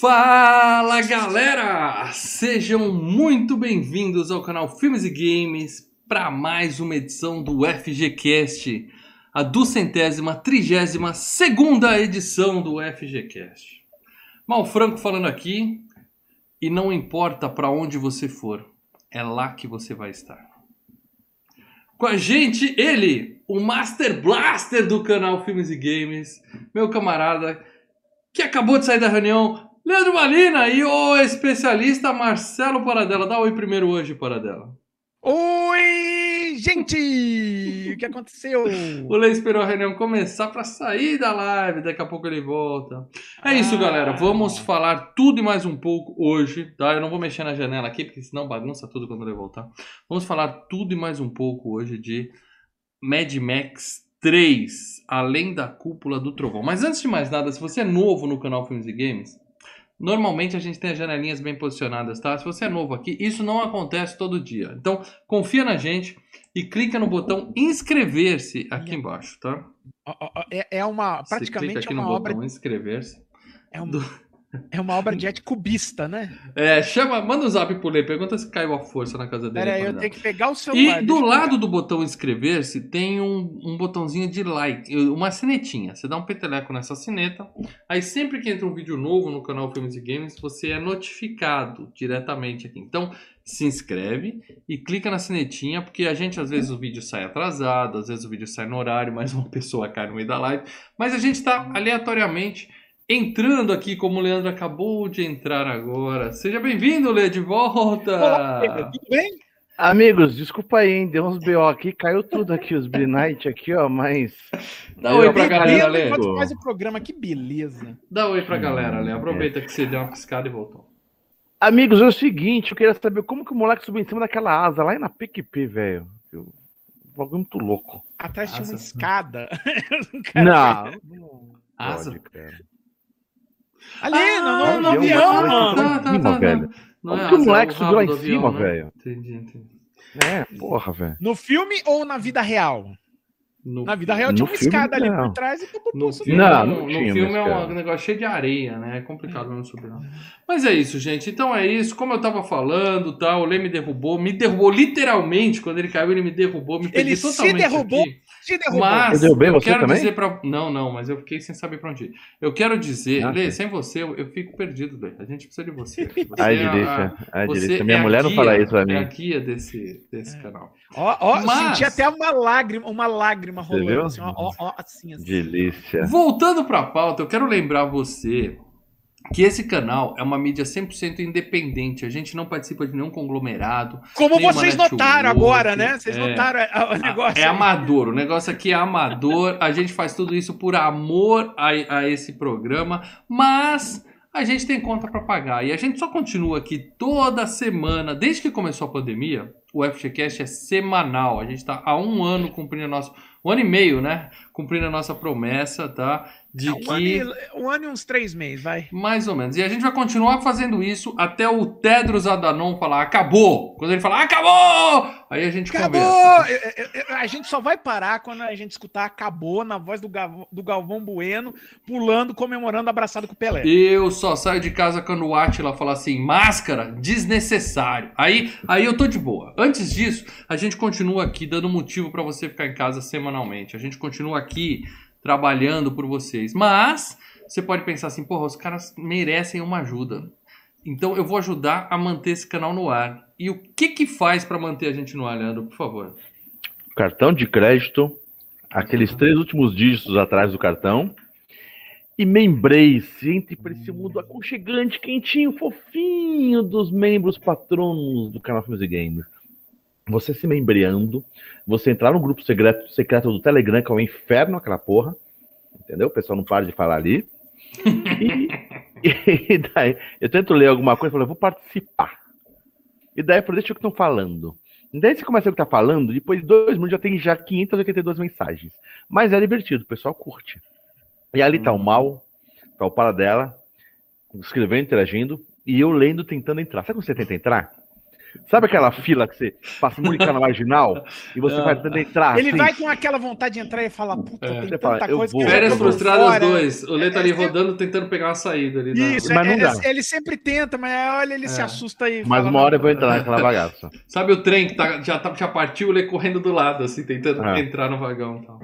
Fala galera! Sejam muito bem-vindos ao canal Filmes e Games para mais uma edição do FGCast, a duzentésima, trigésima segunda edição do FGCast. Mal Franco falando aqui, e não importa para onde você for, é lá que você vai estar. Com a gente, ele, o Master Blaster do canal Filmes e Games, meu camarada que acabou de sair da reunião, Leandro Malina e o especialista Marcelo Paradela. Dá oi primeiro hoje, Paradela. Oi, gente! O que aconteceu? O Lê esperou a reunião começar para sair da live, daqui a pouco ele volta. É isso, ah. galera. Vamos falar tudo e mais um pouco hoje, tá? Eu não vou mexer na janela aqui, porque senão bagunça tudo quando ele voltar. Vamos falar tudo e mais um pouco hoje de Mad Max 3, Além da Cúpula do Trovão. Mas antes de mais nada, se você é novo no canal Filmes e Games, Normalmente a gente tem as janelinhas bem posicionadas, tá? Se você é novo aqui, isso não acontece todo dia. Então, confia na gente e clica no botão inscrever-se aqui embaixo, tá? É, é uma praticamente Você clica aqui é uma no obra botão inscrever-se. É um... Do... É uma obra de arte cubista, né? É, chama, manda um zap pro Lê, pergunta se caiu a força na casa dele. Pera aí, eu tenho que pegar o celular. E do lado do botão inscrever-se tem um, um botãozinho de like, uma sinetinha. Você dá um peteleco nessa sineta, aí sempre que entra um vídeo novo no canal Filmes e Games, você é notificado diretamente aqui. Então, se inscreve e clica na sinetinha, porque a gente às vezes o vídeo sai atrasado, às vezes o vídeo sai no horário, mais uma pessoa cai no meio da live, mas a gente está aleatoriamente entrando aqui, como o Leandro acabou de entrar agora. Seja bem-vindo, Lê, de volta! Olá, tudo bem? Amigos, desculpa aí, hein? Deu uns BO aqui, caiu tudo aqui, os Night aqui, ó, mas. Dá oi pra galera, Lê. faz o programa, que beleza. Dá oi pra galera, Lê. Aproveita que você deu uma piscada e voltou. Amigos, é o seguinte, eu queria saber como que o moleque subiu em cima daquela asa lá na PQP, velho. Um bagulho muito louco. Atrás tinha uma escada. não, não. Asa? Pode, cara. Ali, ah, no, no, no avião, mano. Tá, tá, tá, velho. Não Como é que o moleque subiu lá em cima, né? velho? Entendi, entendi. É, porra, velho. No filme ou na vida real? No, na vida real tinha uma escada ali por trás e acabou no filme, não, no, no filme é um negócio cheio de areia, né? É complicado mesmo subir lá. Mas é isso, gente. Então é isso. Como eu tava falando, tá? o Lê me derrubou. Me derrubou literalmente. Quando ele caiu, ele me derrubou. Me ele se derrubou. Aqui. Te derrubou. Mas eu, eu quero também? dizer para Não, não, mas eu fiquei sem saber para onde ir. Eu quero dizer, ah, Lê, sem você eu, eu, fico perdido, Lê. A gente precisa de você. você Ai, é delícia. Ai, delícia. Minha é mulher não fala isso pra mim. É a guia desse, desse é. canal. Ó, ó, mas... senti até uma lágrima, uma lágrima rolando. Assim, ó, ó, assim, assim. Delícia. Voltando pra pauta, eu quero lembrar você que esse canal é uma mídia 100% independente. A gente não participa de nenhum conglomerado. Como vocês notaram agora, né? Vocês é, notaram o negócio. É amador. O negócio aqui é amador. A gente faz tudo isso por amor a, a esse programa. Mas a gente tem conta para pagar. E a gente só continua aqui toda semana. Desde que começou a pandemia, o FGCast é semanal. A gente está há um ano cumprindo a nossa. Um ano e meio, né? Cumprindo a nossa promessa, tá? de um que. Ano e, um ano e uns três meses, vai. Mais ou menos. E a gente vai continuar fazendo isso até o Tedros Adanon falar acabou. Quando ele falar acabou! Aí a gente acabou! Conversa. A gente só vai parar quando a gente escutar acabou na voz do, Galvão, do Galvão Bueno, pulando, comemorando, abraçado com o Pelé. Eu só saio de casa quando o Atila fala assim: máscara, desnecessário. Aí, aí eu tô de boa. Antes disso, a gente continua aqui dando motivo para você ficar em casa semanalmente. A gente continua aqui trabalhando por vocês. Mas você pode pensar assim, porra, os caras merecem uma ajuda. Então eu vou ajudar a manter esse canal no ar. E o que que faz para manter a gente no ar, Leandro, por favor? Cartão de crédito, aqueles três últimos dígitos atrás do cartão. E membrace, entre para esse mundo aconchegante, quentinho, fofinho dos membros patronos do canal Filmes e Games você se membreando, você entrar no grupo secreto, secreto do Telegram, que é o um inferno aquela porra, entendeu? O pessoal não para de falar ali. e, e, daí, eu tento ler alguma coisa e falo, eu vou participar. E daí eu falo, deixa eu que estão falando. E daí você começa a estar falando, depois de dois minutos já tem já 582 mensagens. Mas é divertido, o pessoal curte. E ali tá o mal, tá o para dela, escrevendo, interagindo, e eu lendo, tentando entrar. Sabe quando você tenta entrar? Sabe aquela fila que você passa muito na marginal e você vai tentando entrar? Ele assim? vai com aquela vontade de entrar e fala, puta, É. tem Você tanta fala, eu coisa vou. que Férias frustradas dois. O Lê tá ali É, é, rodando, tentando pegar uma saída ali. na- Isso, Mas é- não é- dá. ele sempre tenta, mas olha, ele se É. assusta aí. Mas uma hora eu vou entrar naquela bagaça. Sabe o trem que tá- já, tá- já partiu, o Lê correndo do lado, assim, tentando entrar no vagão e tal.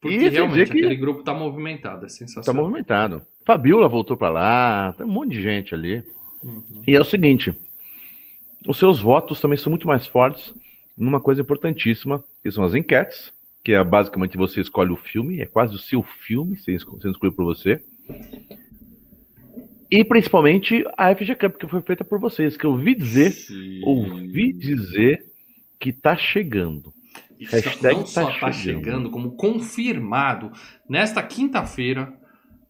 Porque esse realmente que- aquele grupo tá movimentado, é Tá sensacional. movimentado. Fabiola voltou pra lá, tem um monte de gente ali. Uhum. E é o seguinte: os seus votos também são muito mais fortes numa coisa importantíssima, que são as enquetes, que é basicamente você escolhe o filme, é quase o seu filme sendo esco- sendo escolhido por você. E principalmente a FG Cup, que foi feita por vocês, que eu ouvi dizer, Sim. ouvi dizer que tá chegando. E Hashtag não só tá tá chegando. chegando, como confirmado. Nesta quinta-feira,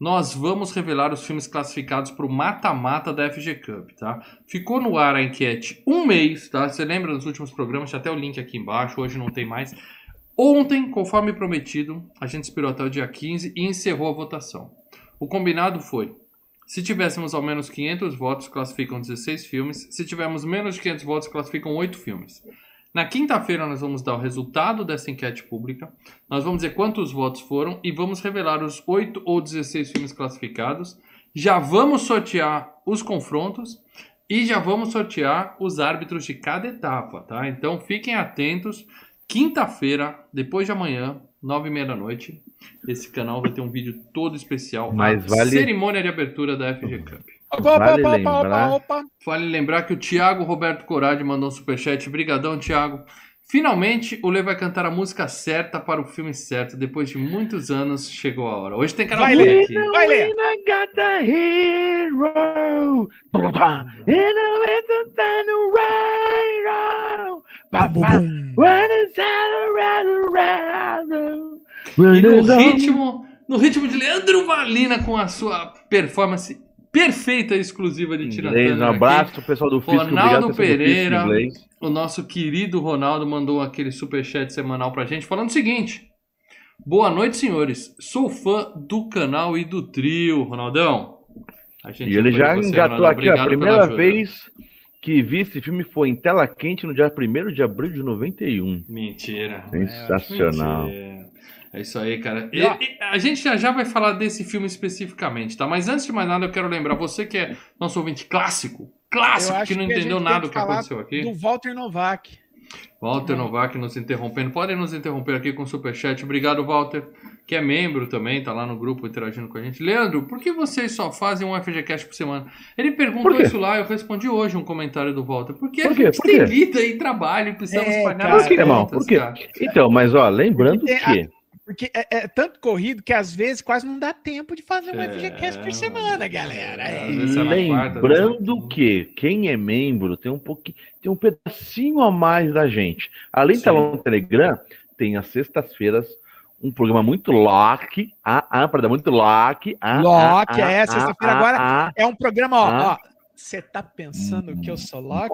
nós vamos revelar os filmes classificados para o mata-mata da FG Cup, tá? Ficou no ar a enquete um mês, tá? Você lembra dos últimos programas? Tinha até o link aqui embaixo, hoje não tem mais. Ontem, conforme prometido, a gente esperou até o dia 15 e encerrou a votação. O combinado foi: se tivéssemos ao menos 500 votos, classificam 16 filmes. Se tivermos menos de 500 votos, classificam 8 filmes. Na quinta-feira, nós vamos dar o resultado dessa enquete pública. Nós vamos dizer quantos votos foram e vamos revelar os 8 ou 16 filmes classificados. Já vamos sortear os confrontos e já vamos sortear os árbitros de cada etapa, tá? Então fiquem atentos. Quinta-feira, depois de amanhã, nove e meia da noite, esse canal vai ter um vídeo todo especial. Mas a vale- cerimônia de abertura da FG Cup. Opa, Vale opa, lembrar- opa, opa. Vale lembrar que o Thiago Roberto Corade mandou um superchat. Brigadão, Thiago. Finalmente, o Lê vai cantar a música certa para o filme certo. Depois de muitos anos, chegou a hora. Hoje tem Vai, karaokê Lê. aqui. Vai, got the hero. Around, E no ritmo, no ritmo de Leandro Valina com a sua performance perfeita e exclusiva de Tira Inglês, um abraço pro pessoal do Físico. Ronaldo Pereira. O nosso querido Ronaldo mandou aquele superchat semanal pra gente falando o seguinte: Boa noite, senhores. Sou fã do canal e do trio, Ronaldão. E ele já você, engatou aqui, a primeira vez que vi esse filme foi em tela quente no dia 1 de abril de 91. Mentira. Sensacional. Mentira. É isso aí, cara. E- E, a gente já, já vai falar desse filme especificamente, tá? Mas antes de mais nada, eu quero lembrar você que é nosso ouvinte clássico, clássico, que não que a entendeu tem nada que do que falar aconteceu aqui. Do Walter Novak. Walter Novak nos interrompendo. Podem nos interromper aqui com o superchat. Obrigado, Walter, que é membro também, tá lá no grupo interagindo com a gente. Leandro, por que vocês só fazem um FGCast por semana? Ele perguntou isso lá, eu respondi hoje um comentário do Walter. Porque Por a quê? gente Por tem quê? vida e trabalho e precisamos É, pagar cara. as Por quê, irmão? Por quê? cara. Então, mas ó, lembrando Porque que Porque é, é tanto corrido que às vezes quase não dá tempo de fazer um É, FGCast por semana, galera. É. Quarta, Lembrando que quem é membro tem um pouquinho, tem um pedacinho a mais da gente. Além de estar lá no Telegram, tem às sextas-feiras um programa muito lock, ah, ah, para dar muito lock, ah, Lock, ah, é, ah, sexta-feira ah, agora. ah, É um programa, ó. Ah. ó, Você tá pensando que eu sou Loki?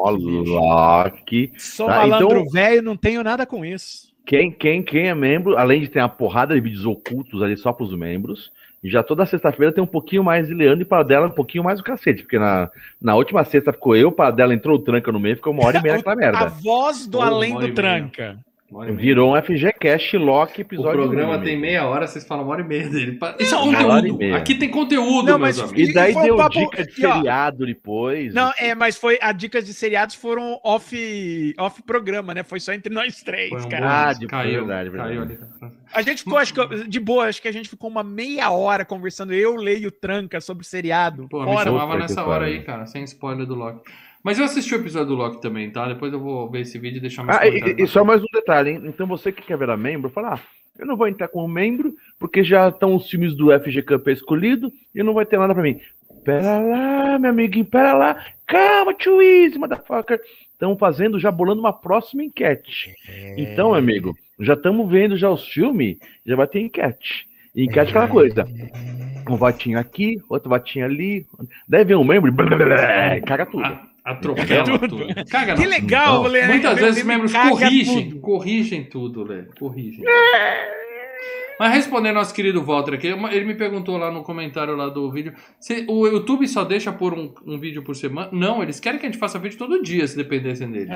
lock. Sou Tá, malandro então- velho, não tenho nada com isso. Quem, quem, quem é membro, além de ter uma porrada de vídeos ocultos ali só para os membros, e já toda sexta-feira tem um pouquinho mais de Leandro e para dela um pouquinho mais o cacete, porque na, na última sexta ficou eu, para dela entrou o tranca no meio, ficou uma hora e meia naquela A merda. voz do além do tranca. Virou um FGCast Lock O episódio. programa um, tem meia hora, vocês falam uma hora e meia dele. Isso é conteúdo. Aqui tem conteúdo, Não, meus mas- amigos. E daí E foi um deu papo- dica de ó, seriado depois. Não, é, mas foi a dicas de seriados foram off off programa, né? Foi só entre nós três, Foi um cara. Ah, caiu, verdade, verdade. caiu ali. A gente ficou, acho que, de boa, acho que a gente ficou uma meia hora conversando. Eu leio tranca sobre seriado. Pô, me fora. chamava Puta nessa hora aí, cara, sem spoiler do Loki. Mas eu assisti o episódio do Loki também, tá? Depois eu vou ver esse vídeo e deixar mais Ah, e, e só mais um detalhe, hein? Então você que quer virar membro, fala, ah, eu não vou entrar como membro, porque já estão os filmes do FG Cup escolhido e não vai ter nada pra mim. Pera lá, meu amiguinho, pera lá. Calma, too easy, motherfucker. Estão fazendo, já bolando uma próxima enquete. Então, meu amigo, já estamos vendo já os filmes, já vai ter enquete. E enquete é aquela coisa. Um votinho aqui, outro votinho ali. Deve ver um membro, blá, blá, blá, blá, caga tudo. A- Atropela tudo. Caga Que legal, Não. Lê. Muitas Lê- vezes os membros corrigem, tudo. corrigem tudo, Lê. Corrigem. Mas respondendo nosso querido Walter aqui, ele me perguntou lá no comentário lá do vídeo, se o YouTube só deixa por um, um vídeo por semana? Não, eles querem que a gente faça vídeo todo dia, se dependessem dele. Tá?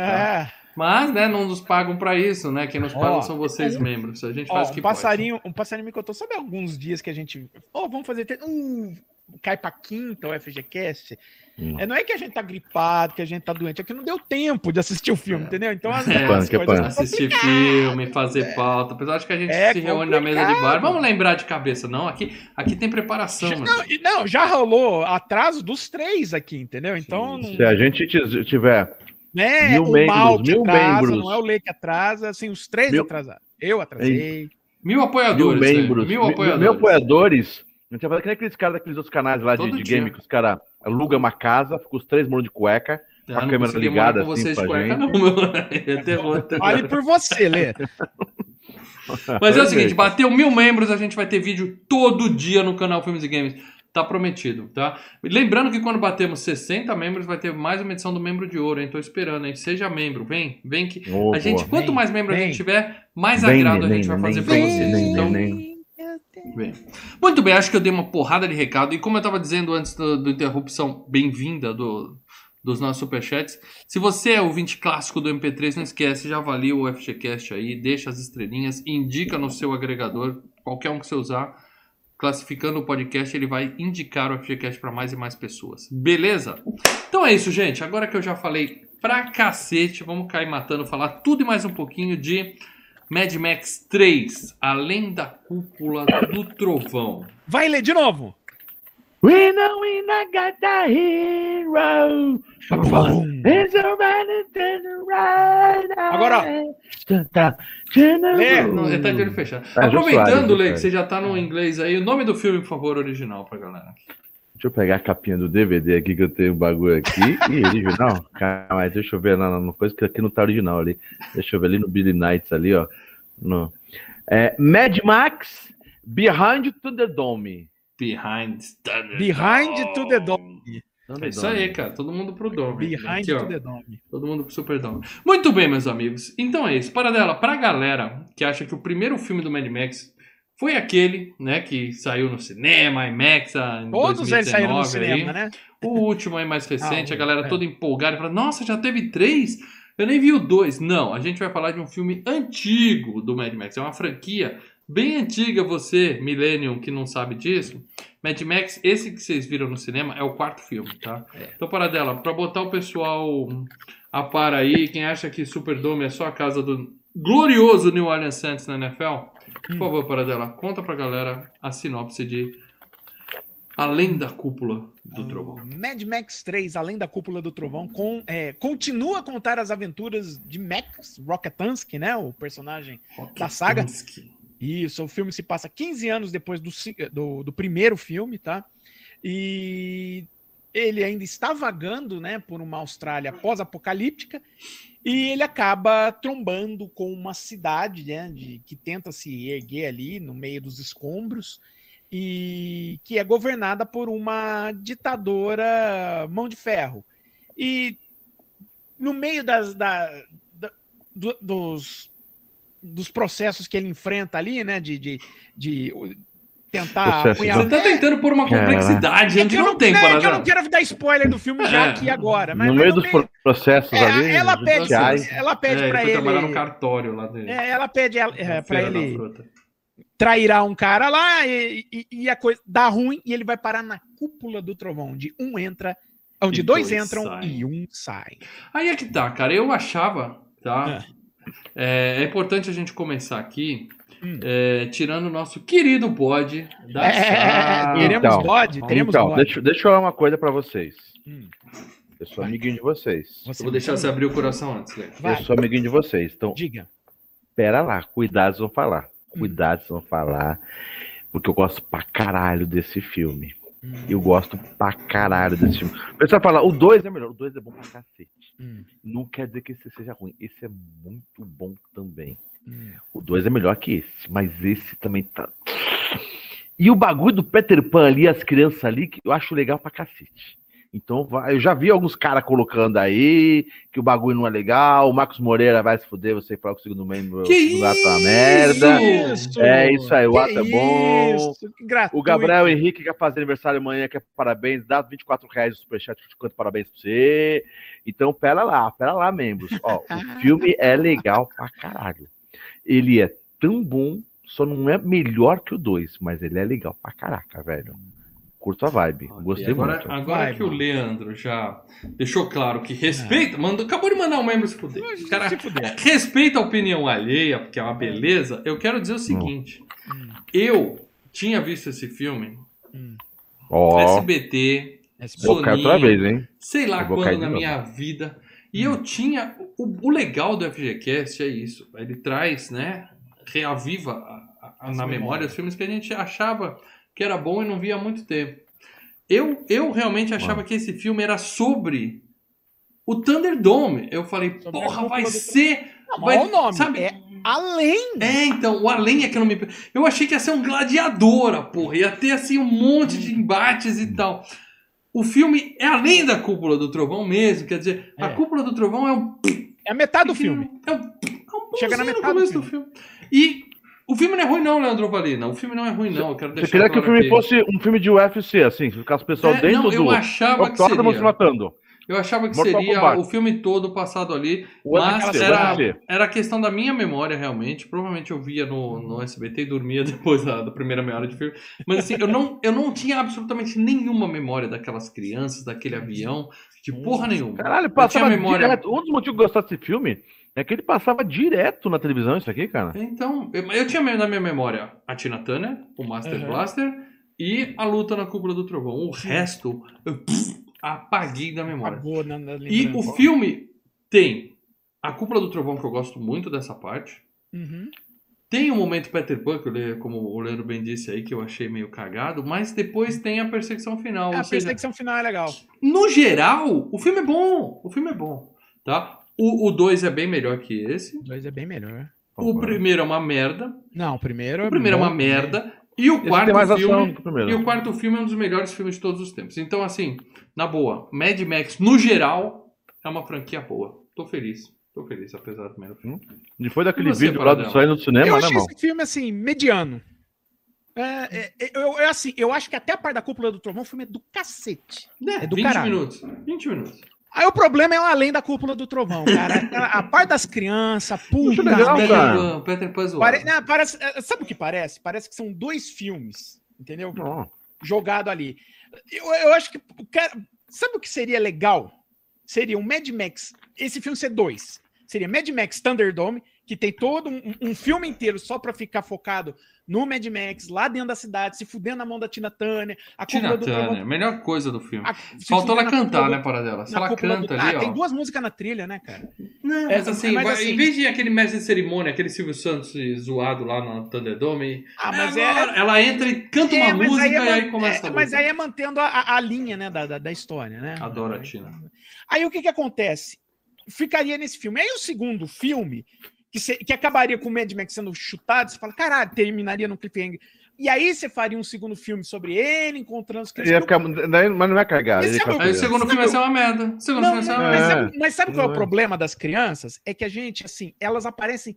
É. Mas, né, não nos pagam pra isso, né? Quem nos pagam Ó, são vocês, membros. A gente Ó, faz o um que passarinho, um passarinho me contou, sabe alguns dias que a gente. Ó, vamos fazer. te- Hum, cai pra quinta o FGCast. Hum. É, não é que a gente tá gripado, que a gente tá doente, é que não deu tempo de assistir o filme, entendeu? Então as, É, as que coisas são Assistir filme, fazer pauta. Apesar de que a gente É se reúne na mesa de bar. complicado. Vamos lembrar de cabeça, não? Aqui, aqui tem preparação, meu Não, e- não, já rolou atraso dos três aqui, entendeu? Então, não- Se a gente tiver né, mil o membros, mal que mil atrasa, membros. não é o Lei que atrasa, assim, os três Mil- atrasaram. Eu atrasei. Mil mil apoiadores. né? membros, Mil mil, apoiadores. mil apoiadores, a gente vai fazer que nem aqueles caras daqueles outros canais lá de, de game que os caras alugam uma casa, fica os três morando de cueca, Ah, com a não câmera ligada assim vocês pra de cueca, gente. não, meu. É terror. Fale por você, Lê. Mas é o seguinte, bateu mil membros, a gente vai ter vídeo todo dia no canal Filmes e Games. Tá prometido, tá? Lembrando que quando batemos 60 membros, vai ter mais uma edição do Membro de Ouro, hein? Tô esperando, hein? Seja membro, vem, vem que... Ô, A gente, boa. quanto Vem, mais membros a vem. gente tiver, mais Vem, agrado a neném, gente vai fazer pra vem, vocês. Então. Bem. Muito bem, acho que eu dei uma porrada de recado. E como eu estava dizendo antes do interrupção, bem-vinda do, dos nossos superchats. Se você é ouvinte clássico do MP3, não esquece, já avalia o FGCast aí, deixa as estrelinhas, indica no seu agregador, qualquer um que você usar, classificando o podcast, ele vai indicar o FGCast para mais e mais pessoas. Beleza? Então é isso, gente. Agora que eu já falei pra cacete, vamos cair matando, falar tudo e mais um pouquinho de Mad Max 3, Além da Cúpula do Trovão. Vai ler de novo. We know we not got the hero. It's it's alright. Agora, Tá, Lê, Não, ele tá de olho fechado. Tá, Aproveitando, Jô que você já tá no inglês aí, o nome do filme, por favor, original pra galera. Deixa eu pegar a capinha do DVD aqui que eu tenho um bagulho aqui. Ih, original? Calma deixa eu ver na, na coisa que aqui não tá original ali. Deixa eu ver ali no Billy Knights ali, ó. No. É, Mad Max Behind to the Dome. Behind the Behind to the Dome. É isso aí, cara. Todo mundo pro Dome. Behind Aqui, to the Dome. Todo mundo pro Super Dome. Muito bem, meus amigos. Então é isso. Para dela, pra galera que acha que o primeiro filme do Mad Max foi aquele, né, que saiu no cinema, IMAX, em Todos eles saíram no 2019 aí. cinema, né? O último aí mais recente, Ah, a galera é. toda empolgada, fala, nossa, já teve três? Eu nem vi o dois. Não, a gente vai falar de um filme antigo do Mad Max. É uma franquia bem antiga, você, Millennium, que não sabe disso. Mad Max, esse que vocês viram no cinema, é o quarto filme, tá? Então, para dela, para botar o pessoal a par aí, quem acha que Superdome é só a casa do glorioso New Orleans Saints na NFL, por favor, para dela, conta pra galera a sinopse de Além da Cúpula do Trovão. Mad Max 3, Além da Cúpula do Trovão, com, é, continua a contar as aventuras de Max Rocketansky, né? O personagem Da saga? Isso, o filme se passa 15 anos depois do, do, do primeiro filme, tá? E ele ainda está vagando, né, por uma Austrália pós-apocalíptica e ele acaba trombando com uma cidade, né, de, que tenta se erguer ali no meio dos escombros e que é governada por uma ditadora mão de ferro. E no meio das, da- da- do- dos, dos processos que ele enfrenta ali, né? De, de, de tentar apunhalar- Você tá tentando pôr uma complexidade É onde que eu não tem, é que eu não quero dar spoiler do filme já É. aqui agora. Mas, no meio dos meio- processos É, ali. ela pede, ela pede É, pra ele trabalhar no cartório lá dele. É, ela pede ela- é, na pra ele trairar um cara lá e, e- e a coisa dá ruim e ele vai parar na cúpula do trovão, onde um entra, onde E dois, dois entram saem. e um sai. Aí é que tá, cara. Eu achava, tá? É, é importante a gente começar aqui Hum. é, tirando o nosso querido bode da É, teremos Então, bode, teremos Então, bode. deixa, deixa eu falar uma coisa pra vocês. Hum. Eu sou amiguinho de vocês. Eu vou deixar você abrir o coração antes. Vai, Eu sou amiguinho de vocês. Então, diga. pera lá, cuidado, vão falar. Hum. Cuidado, vão falar. Porque eu gosto pra caralho desse filme. Hum, Eu gosto pra caralho desse filme. O pessoal fala, o 2 é melhor. O 2 é bom pra cacete. hum, Não quer dizer que esse seja ruim. Esse é muito bom também. Hum. O 2 é melhor que esse, mas esse também tá. E o bagulho do Peter Pan ali, as crianças ali, que eu acho legal pra cacete. Então eu já vi alguns caras colocando aí que o bagulho não é legal. O Marcos Moreira vai se fuder, você fala que o segundo membro Que ato é uma merda. Isso! É isso aí, o Que ato é bom. O Gabriel Henrique quer fazer aniversário amanhã, quer parabéns, dá 24 reais no superchat, eu te canto parabéns pra você. Então, pera lá, pera lá, membros. Ó, o filme é legal pra caralho. Ele é tão bom, só não é melhor que o 2, mas ele é legal pra caraca, velho. Curto a vibe, gostei agora, muito. Agora Vai, que o. Leandro já deixou claro que respeita, mandou, acabou de mandar um membro se fuder. Cara Se fuder. respeita a opinião alheia, porque é uma beleza. Eu quero dizer o seguinte: Hum, eu tinha visto esse filme, hum. Ó, SBT, SBT. vou cair outra vez, hein? sei lá quando na novo. minha vida. E eu tinha. O, o legal do FGCast é isso. Ele traz, né? Reaviva a- a- na memória memórias. os filmes que a gente achava que era bom e não via há muito tempo. Eu, eu realmente achava Mano. que esse filme era sobre o Thunderdome. Eu falei, Sobre porra, vai ser. Não, vai- olha o nome. sabe? É além. É, então, o além é que eu não me. Eu achei que ia ser um gladiadora, porra. Ia ter assim um monte de embates e tal. O filme é além da cúpula do trovão mesmo, quer dizer, a É. cúpula do trovão é um. É a metade do filme. É um, é um Chega na metade do começo do filme. E o filme não é ruim, não, Leandro Valina. O filme não é ruim, não. Eu quero Você deixar queria que o claro filme aqui. fosse um filme de UFC, assim, que ficasse o pessoal É, dentro não, do eu achava que se seria. matando. Eu achava que Mortal seria Kombat. o filme todo passado ali, O mas era, era questão da minha memória, realmente. Provavelmente eu via no, no SBT e dormia depois da, da primeira meia hora de filme. Mas assim, eu não, eu não tinha absolutamente nenhuma memória daquelas crianças, daquele avião, de porra nenhuma. Caralho, passava memória- direto. Um dos motivos que eu gostava desse filme é que ele passava direto na televisão, isso aqui, cara. Então, eu, eu tinha na minha memória a Tina Turner, o Master Uhum. Blaster e a luta na cúpula do trovão. O resto, eu apaguei da memória. Apagou na, na E lembrança. o filme tem a cúpula do trovão, que eu gosto muito dessa parte. Uhum. Tem o momento Peter Pan, que eu como o Leandro bem disse aí, que eu achei meio cagado, mas depois tem a perseguição final. É, a seja, perseguição final é legal. no geral, o filme é bom. O filme é bom, tá? O 2 é bem melhor que esse. O dois é bem melhor. O primeiro é uma merda. Não, o primeiro O primeiro é uma merda. E o Esse quarto filme. E o quarto filme é um dos melhores filmes de todos os tempos. Então, assim, na boa, Mad Max, no geral, é uma franquia boa. Tô feliz. Tô feliz, apesar do primeiro filme. Depois daquele E você, vídeo lá do saindo do cinema, eu né, achei irmão? esse filme, assim, mediano. É, é, é, eu, é assim, eu acho que até a parte da cúpula do trovão o filme é do cacete. É, É do 20 caralho. minutos. 20 minutos. Aí o problema é o além da cúpula do trovão, cara. A, a parte das crianças, puta. legal, Peter cara. Peter Pan. Pare- não, parece, é, sabe o que parece? Parece que são dois filmes, entendeu? Não. Jogado ali. Eu, eu acho que. cara- sabe o que seria legal? Seria um Mad Max. Esse filme ser dois. Seria Mad Max Thunderdome, que tem todo um, um filme inteiro só pra ficar focado no Mad Max, lá dentro da cidade, se fudendo na mão da Tina Turner. A Tina do Turner, melhor coisa do filme. a- Faltou ela cantar, cúpula né, do- Paradela? Se na ela cúpula do- canta Ah, ali, tem ó. duas músicas na trilha, né, cara? Não, É, mas assim, mas assim- em vez de aquele mestre de cerimônia, aquele Silvio Santos zoado lá no Thunderdome, Ah, é mas é. agora, ela entra e canta é, uma música aí é e aí começa é, a Mas aí é mantendo a, a- a linha, né, da, da, da história, né? Adoro a Tina. Aí o que que acontece? Ficaria nesse filme. Aí o segundo filme, que, se- que acabaria com o Mad Max sendo chutado, você fala, caralho, terminaria no cliffhanger. E aí você faria um segundo filme sobre ele encontrando os Ia ficar, daí- mas não é cagar. É o- Aí o segundo filme vai ser uma merda. O segundo Não, filme vai ser não, uma mas, merda. Sabe, mas sabe qual é o é. problema das crianças? É que a gente, assim, elas aparecem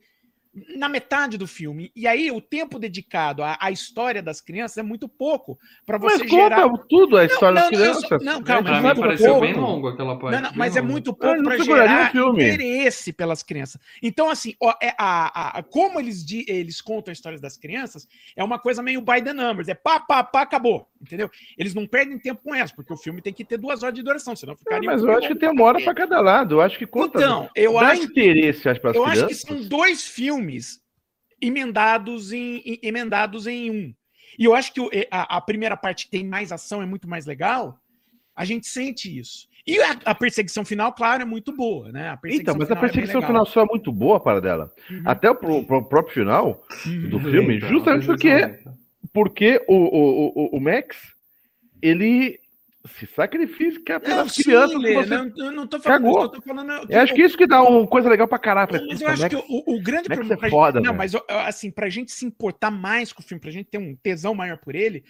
na metade do filme. E aí o tempo dedicado à, à história das crianças é muito pouco para Mas você gerar. conta tudo a história não, das não, só- crianças. não, calma, Pra é muito pareceu pouco. bem longo aquela parte. Não, não, mas é muito Ah, pouco não para gerar interesse pelas crianças. Então, assim, ó, é a, a- a- como eles, eles contam as histórias das crianças, é uma coisa meio by the numbers. É pá, pá, pá, acabou. Entendeu? Eles não perdem tempo com elas, porque o filme tem que ter duas horas de duração, senão É, ficaria. mas um eu acho que filme tem uma hora pra cada lado. Eu acho que conta. Então, eu dá acho, interesse acho, para as eu acho crianças. que são dois filmes emendados em, em- emendados em um. E eu acho que o- a, a primeira parte que tem mais ação, é muito mais legal. A gente sente isso. E a, a perseguição final, claro, é muito boa, né? A Então, mas a é perseguição legal. final só é muito boa para dela. Uhum. Até o pro- pro próprio final, Uhum. do filme, Lenta, justamente porque. Porque o, o, o, o Max, ele se sacrifica Não, pelas sim, crianças que Lê, você... não, eu não tô falando cagou. isso, eu tô falando. Eu acho que isso que dá uma coisa legal pra caralho. Mas eu acho que o, o grande Max problema. é foda, gente, não, mas assim, pra gente se importar mais com o filme, pra gente ter um tesão maior por ele,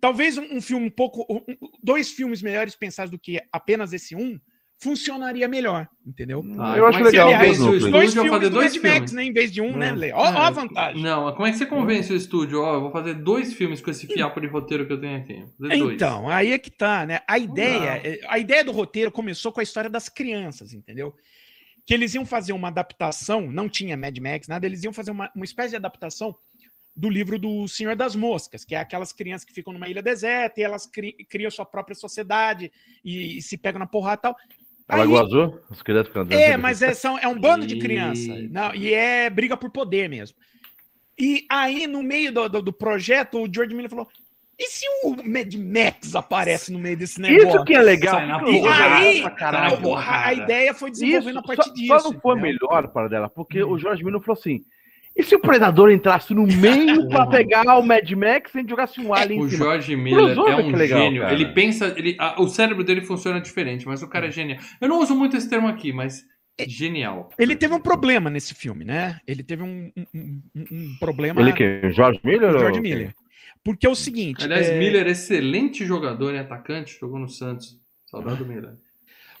talvez um, um filme um pouco. um- dois filmes melhores pensados do que apenas esse um funcionaria melhor, entendeu? Ah, eu acho é legal convence os o núcleos. estúdio Dois a filmes fazer do dois Mad Max, né? Em vez de um, né, É. Ó, ó a vantagem. Não, como é que você convence o estúdio? Ó, eu vou fazer dois filmes com esse fiapo de roteiro que eu tenho aqui. Dois. Então, aí é que tá, né? A ideia, é- a ideia do roteiro começou com a história das crianças, entendeu? Que eles iam fazer uma adaptação, não tinha Mad Max, nada, eles iam fazer uma, uma espécie de adaptação do livro do Senhor das Moscas, que é aquelas crianças que ficam numa ilha deserta e elas cri- criam sua própria sociedade e, e se pegam na porrada e tal. A Aí- Lagoa Azul? As crianças ficam é, mas é, são, é um bando de crianças. Não, e é briga por poder mesmo. E aí, no meio do, do, do projeto, o George Miller falou: e se o Mad Max aparece no meio desse negócio? Isso que é legal. Porrada, aí, a, caralho. a- a ideia foi desenvolvendo a Isso, partir só, disso. só não foi entendeu? melhor para dela, porque o Jorge Miller falou assim: e se o Predador entrasse no meio pra pegar o Mad Max e jogasse um alien O em cima? Jorge Miller Crossover, é um que legal, gênio. cara. Ele pensa. Ele, a- o cérebro dele funciona diferente, mas o cara é genial. Eu não uso muito esse termo aqui, mas genial. Ele teve um problema nesse filme, né? Ele teve um, um- um- um- problema. Ele que? Jorge Miller? o George ou? Miller. Porque é o seguinte. Aliás, é, Miller, excelente jogador e atacante, jogou no Santos. Saudade do Miller.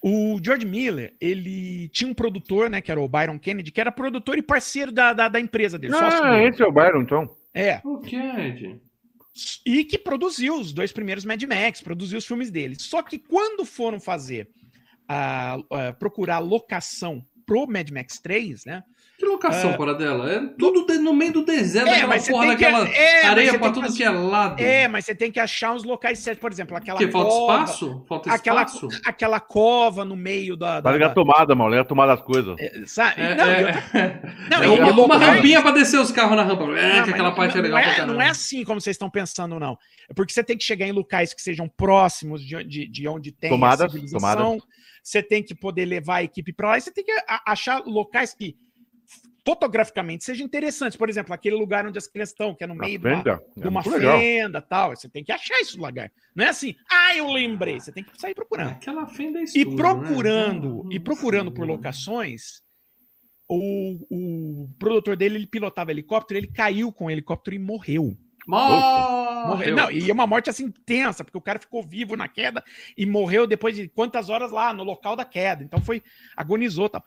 O George Miller, ele tinha um produtor, né? Que era o Byron Kennedy, que era produtor e parceiro da, da, da empresa dele. sócio Ah, dele. esse é o Byron, então. É. O Kennedy. E que produziu os dois primeiros Mad Max, produziu os filmes dele. Só que quando foram fazer a, a- procurar locação pro Mad Max 3, né? Que locação, É. fora dela? É tudo de- no meio do deserto, É, aquela porra que- daquela é, mas areia você pra que tudo fazer- que é lado. É, mas você tem que achar os locais certos, por exemplo, aquela Porque falta cova, espaço? Falta aquela, espaço? aquela cova no meio da, da, Vai ligar a da- tomada, mano. Ligar a tomada das coisas. é, sabe? É, não, é- e outra- não, é e uma, uma rampinha pra descer os carros na rampa. É, Não, que aquela não- parte é não legal pra é, caramba. não é assim como vocês estão pensando, não. É porque você tem que chegar em locais que sejam próximos de, de, de onde tem Tomadas, a civilização. tomadas. Você tem que poder levar a equipe para lá. E você tem que achar locais que fotograficamente sejam interessantes. Por exemplo, aquele lugar onde as crianças estão, que é no meio de uma, fenda? de É uma fenda tal. Você tem que achar esse lugar. Não é assim, ah, eu lembrei. Você tem que sair procurando. Aquela fenda é E estúdio, procurando, né? e procurando por locações, o, o produtor dele, ele pilotava helicóptero, ele caiu com o helicóptero e morreu. Morreu. Morreu. Não, e é uma morte assim tensa, porque o cara ficou vivo na queda e morreu depois de quantas horas lá no local da queda. Então foi agonizou, tal.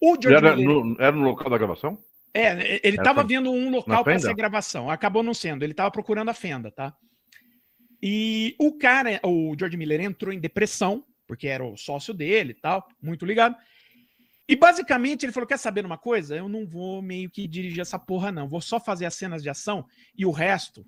O George Era Miller, no, era no local da gravação? é, ele estava vendo um local para ser gravação, acabou não sendo. Ele estava procurando a fenda, tá? E o cara, o George Miller entrou em depressão, porque era o sócio dele e tal, muito ligado. E basicamente ele falou: quer saber uma coisa? Eu não vou meio que dirigir essa porra, não. Vou só fazer as cenas de ação e o resto,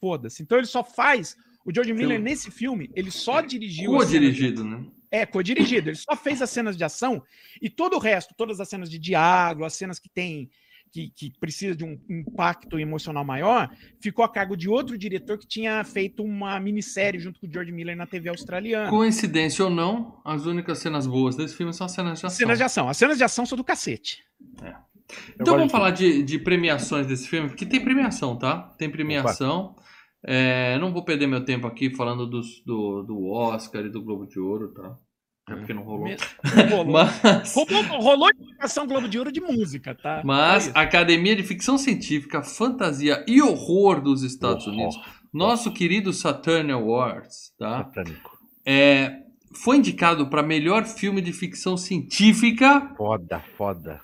foda-se. Então ele só faz. O George Miller, Filme. nesse filme, ele só dirigiu. cenas de- Co-dirigido, né? É, co-dirigido. Ele só fez as cenas de ação e todo o resto, todas as cenas de diálogo, as cenas que tem. Que, que precisa de um impacto emocional maior, ficou a cargo de outro diretor que tinha feito uma minissérie junto com o George Miller na TV australiana. Coincidência ou não, as únicas cenas boas desse filme são as cenas de ação. Cenas de ação. As cenas de ação são do cacete. Então gosto vamos de falar de, de premiações desse filme, porque tem premiação, tá? Tem premiação. É, não vou perder meu tempo aqui falando dos, do, do Oscar e do Globo de Ouro, tá? É porque não rolou. Rolou, Mas, rolou, rolou indicação Globo de Ouro de música, tá? mas a Academia de Ficção Científica, Fantasia e Horror dos Estados Horror. Unidos, nosso querido Saturn Awards, tá? Satânico. É, foi indicado para melhor filme de ficção científica Foda, foda.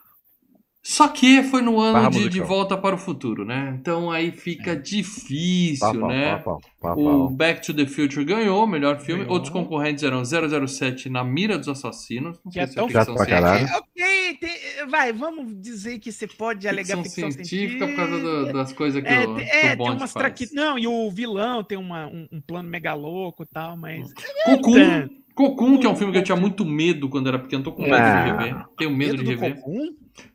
Só que foi no ano de, de. Volta para o Futuro, né? Então aí fica difícil, Pau, pau, né? pau, pau, O. Back to the Future ganhou o melhor filme. Ganhou. Outros concorrentes eram 007 Na Mira dos Assassinos. Não Que é sei se tão ficção chato pra caralho. científica. É, ok, tem- vai, vamos dizer que você pode alegar Ficção ficção científica por causa do- das coisas que, É, o, tem- que é, o tem umas faz. traqui... Não, e o vilão tem uma, um, um plano mega louco e tal, mas. Cocum, Cocum, que é um filme que eu tinha muito medo quando era pequeno. Tô com medo Ah. de rever. Tenho medo, de do rever. Cocum?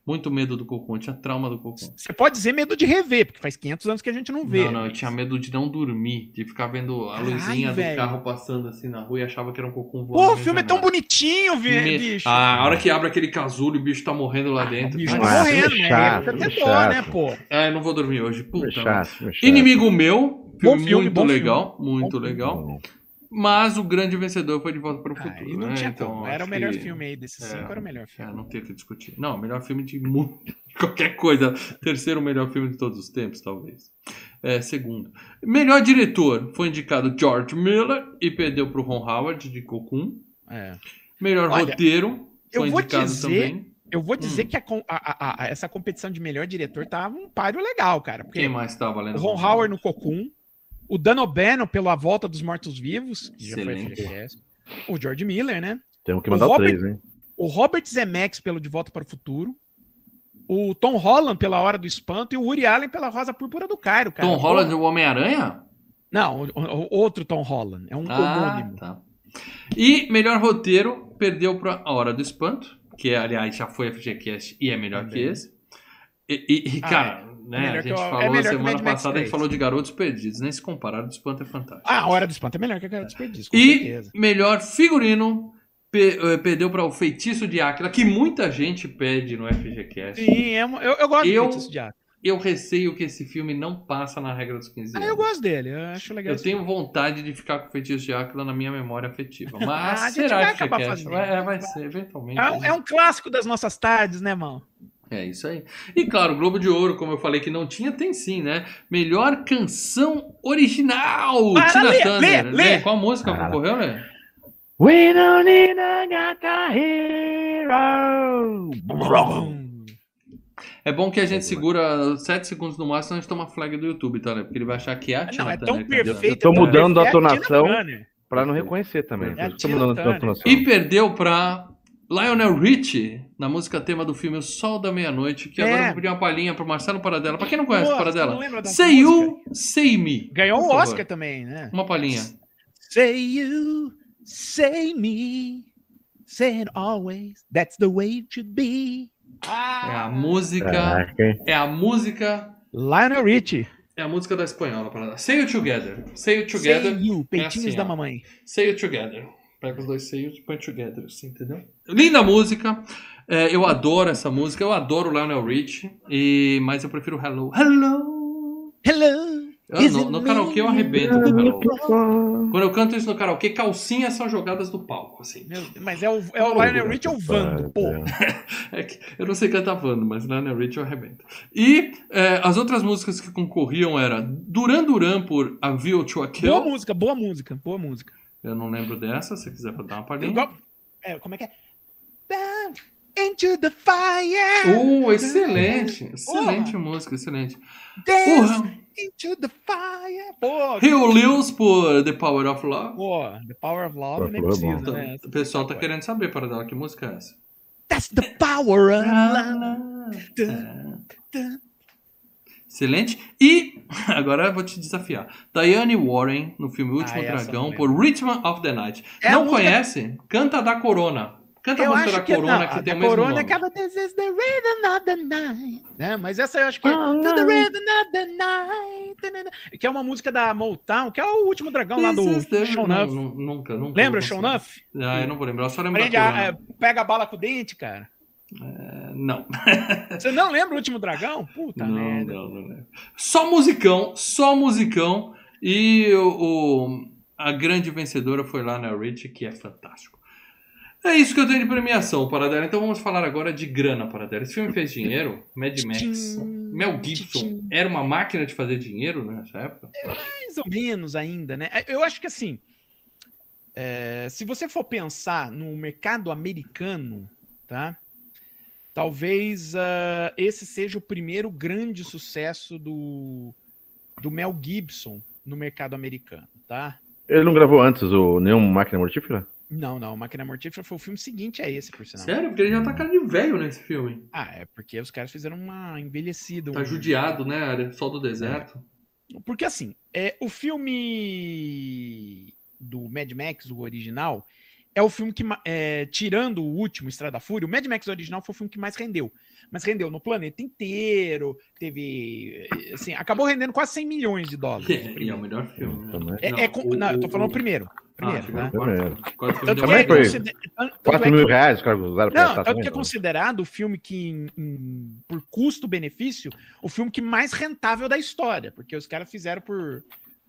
Muito medo do. Eu tinha trauma do Cocum. Você pode dizer medo de rever, porque faz 500 anos que a gente não vê. Não, não, eu tinha medo de não dormir, de ficar vendo a Caralho, luzinha do carro passando assim na rua e achava que era um cocum voando. Pô, o filme é tão bonitinho, vi- Me- bicho. Ah, a hora que abre aquele casulo e o bicho tá morrendo lá dentro. bicho Ai, tá Ah, morrendo, filme né? chato, filme tentou, chato. né, pô? Ah, eu não vou dormir hoje. Filme Puta. chato, filme chato. Inimigo meu, filme, Bom filme, muito bom legal, muito Bom legal. Mas o grande vencedor foi De Volta para o Ah, Futuro. e não né? tinha Então, como. Era o melhor que- filme aí desses é, cinco, era o melhor filme. É, não tem o que discutir. Não, melhor filme de qualquer coisa. Terceiro melhor filme de todos os tempos, talvez. é, segundo. Melhor diretor foi indicado George Miller e perdeu para o Ron Howard de Cocoon. É. Melhor Olha, roteiro foi indicado dizer- também. Eu vou dizer Hum. que a a- a- essa competição de melhor diretor tava um páreo legal, cara. Quem mais estava o lendo? Ron Howard no Cocoon, o Dan O'Bannon pela Volta dos Mortos-Vivos, que já foi Excelente. FGCast, o George Miller, né? Temos que mandar o Robert- 3, hein? O Robert Zemeckis pelo De Volta para o Futuro, o Tom Holland pela Hora do Espanto e o Woody Allen pela Rosa Púrpura do Cairo, cara. Tom Pô, Holland, o Homem-Aranha? Não, o, o- outro Tom Holland, é um Ah, homônimo. tá. E melhor roteiro perdeu para A Hora do Espanto, que aliás já foi FGCast e é melhor Também. que esse. E, e- e, Ah, cara, né, melhor a gente é falou o semana passada, a gente 3. falou de Garotos Perdidos, nem se comparar, o do Espanto é fantástico. Ah, a Hora do Espanto é melhor que Cara Desperdício, com E certeza. melhor figurino pe- eh, perdeu para o Feitiço de Áquila, que muita gente pede no FGCast. Sim, é eu, eu gosto Eu- do Feitiço de Água. Eu receio que esse filme não passa na regra dos 15 Ah, anos. eu gosto dele, eu acho legal. Eu tenho vontade de ficar com o Feitiço de Áquila na minha memória afetiva. Mas Ah, será vai que acabar FGCast? fazendo. Vai, é, vai ser, eventualmente. É um, é um clássico das nossas tardes, né, mano? É isso aí. E claro, Globo de Ouro, como eu falei que não tinha, tem sim, né? Melhor canção original! Para, Tina lê, Turner. lê, lê. Qual música Cara. concorreu, né? We don't need a gata hero. É bom que a gente segura 7 segundos no máximo, senão a gente toma flag do YouTube, tá, né? Porque ele vai achar que é a Tina Não, é Turner tão cantando. perfeito. Eu tô mudando a é tonação. Tina Turner. Pra não reconhecer também. É tô mudando Turner. tanto noção. E perdeu pra Lionel Richie, na música tema do filme O Sol da Meia-Noite, que agora É. eu vou pedir uma palhinha pro Marcelo Paradela. Pra quem não conhece o Nossa, Paradela, não Say? You, Say Me. Ganhou um favor. Oscar também, né? Uma palhinha. Say you, say me, say it always. That's the way it should be. É Ah, a música, é a música, Lionel Richie. é a música da espanhola, Paradela. Say You Together. Say You Together. Say you, peitinhos assim, da ó. mamãe. Say You Together. Pega os dois you e põe together, assim, entendeu? Linda música. É, eu adoro essa música. Eu adoro o Lionel Richie. E, mas eu prefiro Hello. Hello. Hello. Eu, no, no karaokê eu arrebento com Hello. Quando eu canto isso no karaokê, calcinhas são jogadas do palco, assim. Meu, mas é o, é o Lionel Richie ou o Vando, pô. É que eu não sei cantar Vando, mas Lionel Richie eu arrebento. E é, as outras músicas que concorriam era Duran Duran por A View to a Boa Kill. música, boa música, boa música. Eu não lembro dessa, se quiser dar uma palhinha. Igual, é, como é que é? Down into the fire. Uh, excelente, excelente música, excelente. Dance Porra, into the fire. Pô, Rio Lewis por The Power of Love. pô, The Power of Love nem of precisa, Então, né? o pessoal tá querendo saber para dar que música é essa. That's the power of love. Excelente. E agora eu vou te desafiar. Diane Warren, no filme Último Ah, Dragão, por Rhythm of the Night. É não música- conhece? Canta da Corona. Canta a música da que Corona não, que a tem o mesmo Corona nome. acaba This is the rhythm of the night. É, mas essa eu acho que é Oh, To the rhythm of the night. Que é uma música da Motown, que é o último dragão lá do the- Show não, Nuff. nu- Nunca, nunca. Lembra Show. Nuff? Ah, eu não vou lembrar, eu só lembro Prende da a- Corona. é, pega a bala com o dente, cara. É, Não. Você não lembra o último dragão? Puta não, merda. não, não lembro. Só musicão, só musicão. E o, o- a grande vencedora foi lá na Rich, que é fantástico. É isso que eu tenho de premiação, Paradela. Então vamos falar agora de grana, Paradela. Esse filme fez dinheiro? Mad Max. Mel Gibson era uma máquina de fazer dinheiro nessa época? Mais ou menos ainda, né? Eu acho que assim, é, se você for pensar no mercado americano, tá? Talvez ah, esse seja o primeiro grande sucesso do, do Mel Gibson no mercado americano, tá? Ele não gravou antes o nenhum Máquina Mortífera? Não, não, Máquina Mortífera foi o filme seguinte a esse, por sinal. Sério? Porque ele já tá cara de velho nesse filme. Ah, é porque os caras fizeram uma envelhecida. Tá um- judiado, né? Área Sol do Deserto. Porque assim, é, o filme do Mad Max, o original, é o filme que, é, tirando o último, Estrada da Fúria, o Mad Max original foi o filme que mais rendeu. Mas rendeu no planeta inteiro, teve. eh, Assim, acabou rendendo quase 100 milhões de dólares. e é o melhor filme. Né? Também. É, é com- o- não, eu tô falando o- primeiro. Ah, Primeiro, chegou né? filme Tanto que, é Também foi. consider- tanto- tanto 4 é mil que- reais usaram pra Não, tanto que é considerado o filme que, em- em- por custo-benefício, o filme que mais rentável da história, porque os caras fizeram por,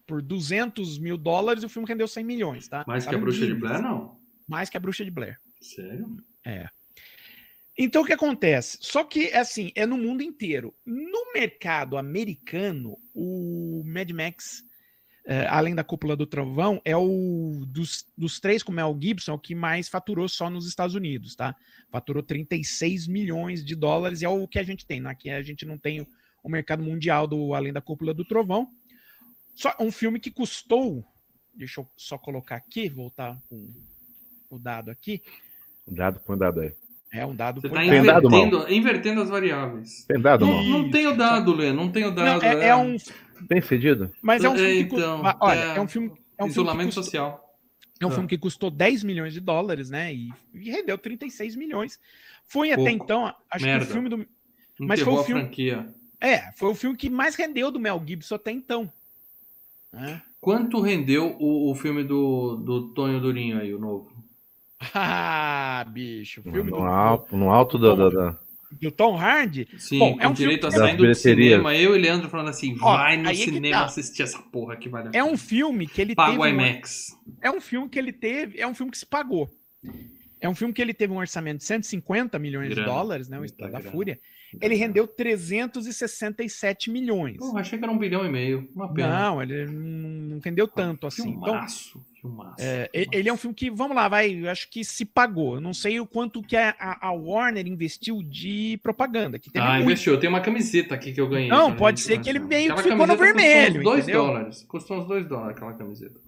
por 200 mil dólares e o filme rendeu 100 milhões, tá? Mais Tá que a Bruxa de. Blair, não. Mais que a Bruxa de Blair. Sério? Então o que acontece? Só que assim, é no mundo inteiro. No mercado americano, o o Mad Max, é, além da Cúpula do Trovão, é o dos, dos três com Mel Gibson, é o que mais faturou só nos Estados Unidos, tá? Faturou 36 milhões de dólares, e é o que a gente tem. Né? Aqui a gente não tem o mercado mundial do Além da Cúpula do Trovão. Só um filme que custou, deixa eu só colocar aqui, voltar com o dado aqui. Dado, põe dado aí. É um dado Você tá dado. Tem dado, invertendo, invertendo as variáveis. Tem dado, Não, não tem o dado, Lê, não tem o Não, dado. é, é um, Tem cedido? mas é um É, filme que, então, olha, é é um filme, é um Isolamento custou- social. É um Ah. filme que custou 10 milhões de dólares, né? E, e rendeu 36 milhões. Foi até Pouco. então, acho Merda. que o filme do. Mas Enterrou foi o a filme- franquia. É, foi o filme que mais rendeu do Mel Gibson até então. Né? Quanto rendeu o, o filme do, do Tonho Durinho aí, o novo? Ah, bicho. O filme No, do, alto, no alto da, da, da- do Tom Hardy. Sim, Bom, é um direito a filme que- saindo do cinema. Eu e Leandro falando assim, Ó, vai no cinema tá. assistir essa porra que vale a É um filme que ele Pago teve. um- IMAX. é um filme que ele teve. É um filme que se pagou. É um filme que ele teve um orçamento de 150 milhões Grana. de dólares, né? O Estado da grana. Fúria. Ele rendeu 367 milhões. Porra, achei que era um bilhão e meio. Uma pena. Não, ele não não rendeu tanto assim. Então, Filmaço, filmaço. É, e- ele é um filme que, vamos lá, vai, eu acho que se pagou. Eu não sei o quanto que a, a- Warner investiu de propaganda. Que teve Ah, muito. investiu. Eu tenho uma camiseta aqui que eu ganhei. Não, pode ser que ele começou. meio que ficou no vermelho, Custou uns 2 entendeu? dólares. Custou uns 2 dólares aquela camiseta.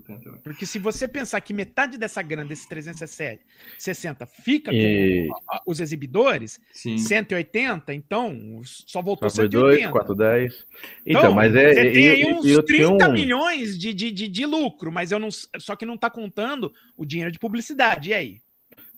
Porque se você pensar que metade dessa grana, desses 360, fica E- com a- os exibidores, Sim. 180, então só voltou 4,2, 180. 4,10. Então, mas é. Você tem aí uns eu 30 tinha um, milhões de, de, de, de lucro, mas eu não. Só que não tá contando o dinheiro de publicidade. E aí?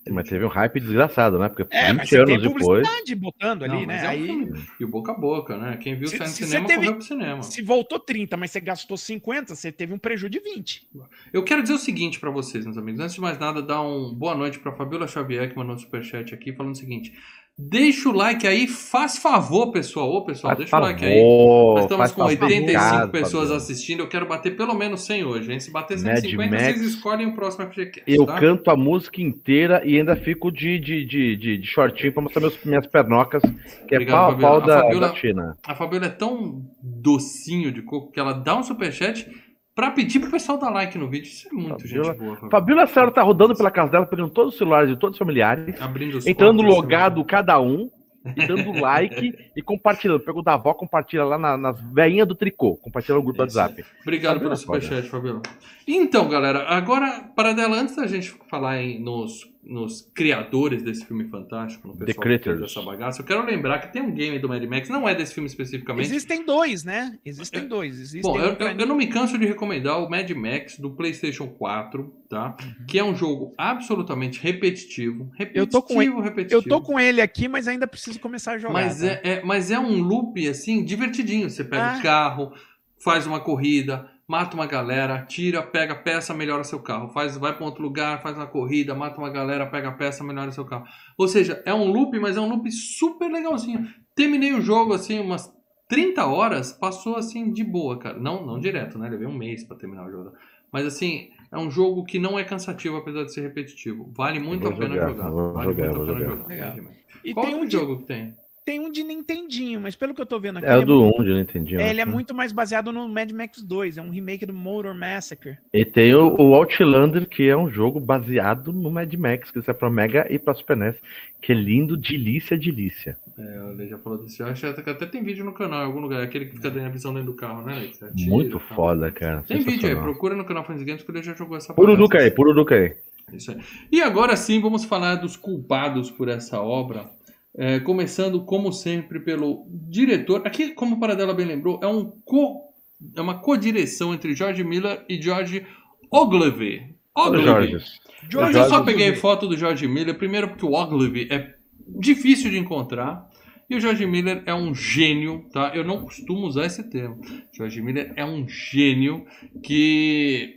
Mas teve um hype desgraçado, né? Porque É, mas 20 você tem anos depois. botando ali, Não, mas né? é um aí, filme. E o boca a boca, né? Quem viu Se- sair no se você cinema teve- correu pro cinema. se voltou 30, mas você gastou 50, você teve um prejuízo de 20. Eu quero dizer o seguinte pra vocês, meus amigos. Antes de mais nada, dar um boa noite pra Fabiola Xavier, que mandou um superchat aqui, falando o seguinte. Deixa o like aí, faz favor, pessoal. Ô, pessoal, Faz deixa o like aí. favor, Nós estamos com favor, 85 obrigado, pessoas Fabiola. assistindo. Eu quero bater pelo menos 100 hoje, hein? Se bater Mad 150, Max. vocês escolhem o próximo FGCast, Eu tá? canto a música inteira e ainda fico de, de, de, de, de shortinho pra mostrar meus, minhas pernocas, que é Obrigado, pau a pau da, Fabiola- da China. A Fabiola é tão docinho de coco que ela dá um superchat pra pedir pro pessoal dar like no vídeo. Isso é muito Fabiola- gente boa, Fabiola. Fabiola Senhora tá rodando pela casa dela, pegando todos os celulares de todos os familiares, Abrindo os entrando logado cada um, e dando like e compartilhando. Pegou da avó, compartilha lá na- nas veinhas do tricô, compartilha no grupo do Isso. WhatsApp. Obrigado pelo Fabiola, superchat, Fabiola. Então, galera, agora, para dela, antes da gente falar em, nos, nos criadores desse filme fantástico, no The pessoal que fez essa bagaça, eu quero lembrar que tem um game do Mad Max, não é desse filme especificamente. Existem dois, né? Existem dois. Existem Bom, eu, um pra eu- eu não me canso de recomendar o Mad Max do PlayStation 4, tá? Que é um jogo absolutamente repetitivo. Repetitivo, Eu tô com ele- repetitivo. Eu tô com ele aqui, mas ainda preciso começar a jogar. Mas tá? é, é- mas é um loop, assim, divertidinho. Você pega Ah. o carro, faz uma corrida, mata uma galera, tira, pega a peça, melhora seu carro. Faz, vai para outro lugar, faz uma corrida, mata uma galera, pega a peça, melhora seu carro. Ou seja, é um loop, mas é um loop super legalzinho. Terminei o jogo, assim, umas 30 horas, passou, assim, de boa, cara. Não, não direto, né? Levei um mês para terminar o jogo. Mas, assim, é um jogo que não é cansativo, apesar de ser repetitivo. Vale muito a pena jogar, jogar. Vale jogar, muito a pena jogar. jogar. Legal. E Qual tem é um, jogo que tem? Tem um de Nintendinho, mas pelo que eu tô vendo aqui, É o ele, do 1 de Nintendinho. é, ele é né? muito mais baseado no Mad Max 2. É um remake do Motor Massacre. E tem o, o Outlander, que é um jogo baseado no Mad Max, que é pra Mega e pra Super NES, que é lindo, delícia, delícia. É, o Lei já falou desse. Eu acho que até tem vídeo no canal em algum lugar. Aquele que fica dando a visão dentro do carro, né, atira Muito e tal. foda, cara. Tem vídeo aí, procura no canal Fans Games que ele já jogou essa Pururuca aí, pururuca aí. Isso aí. E agora sim, vamos falar dos culpados por essa obra. É, começando, como sempre, pelo diretor. Aqui, como o Paradela bem lembrou, é, um co, é uma co-direção entre George Miller e George Ogilvy. Ogilvy. Jorge. George eu só peguei foto do George Miller, primeiro porque o Ogilvy é difícil de encontrar. E o George Miller é um gênio, tá? Eu não costumo usar esse termo. George Miller é um gênio que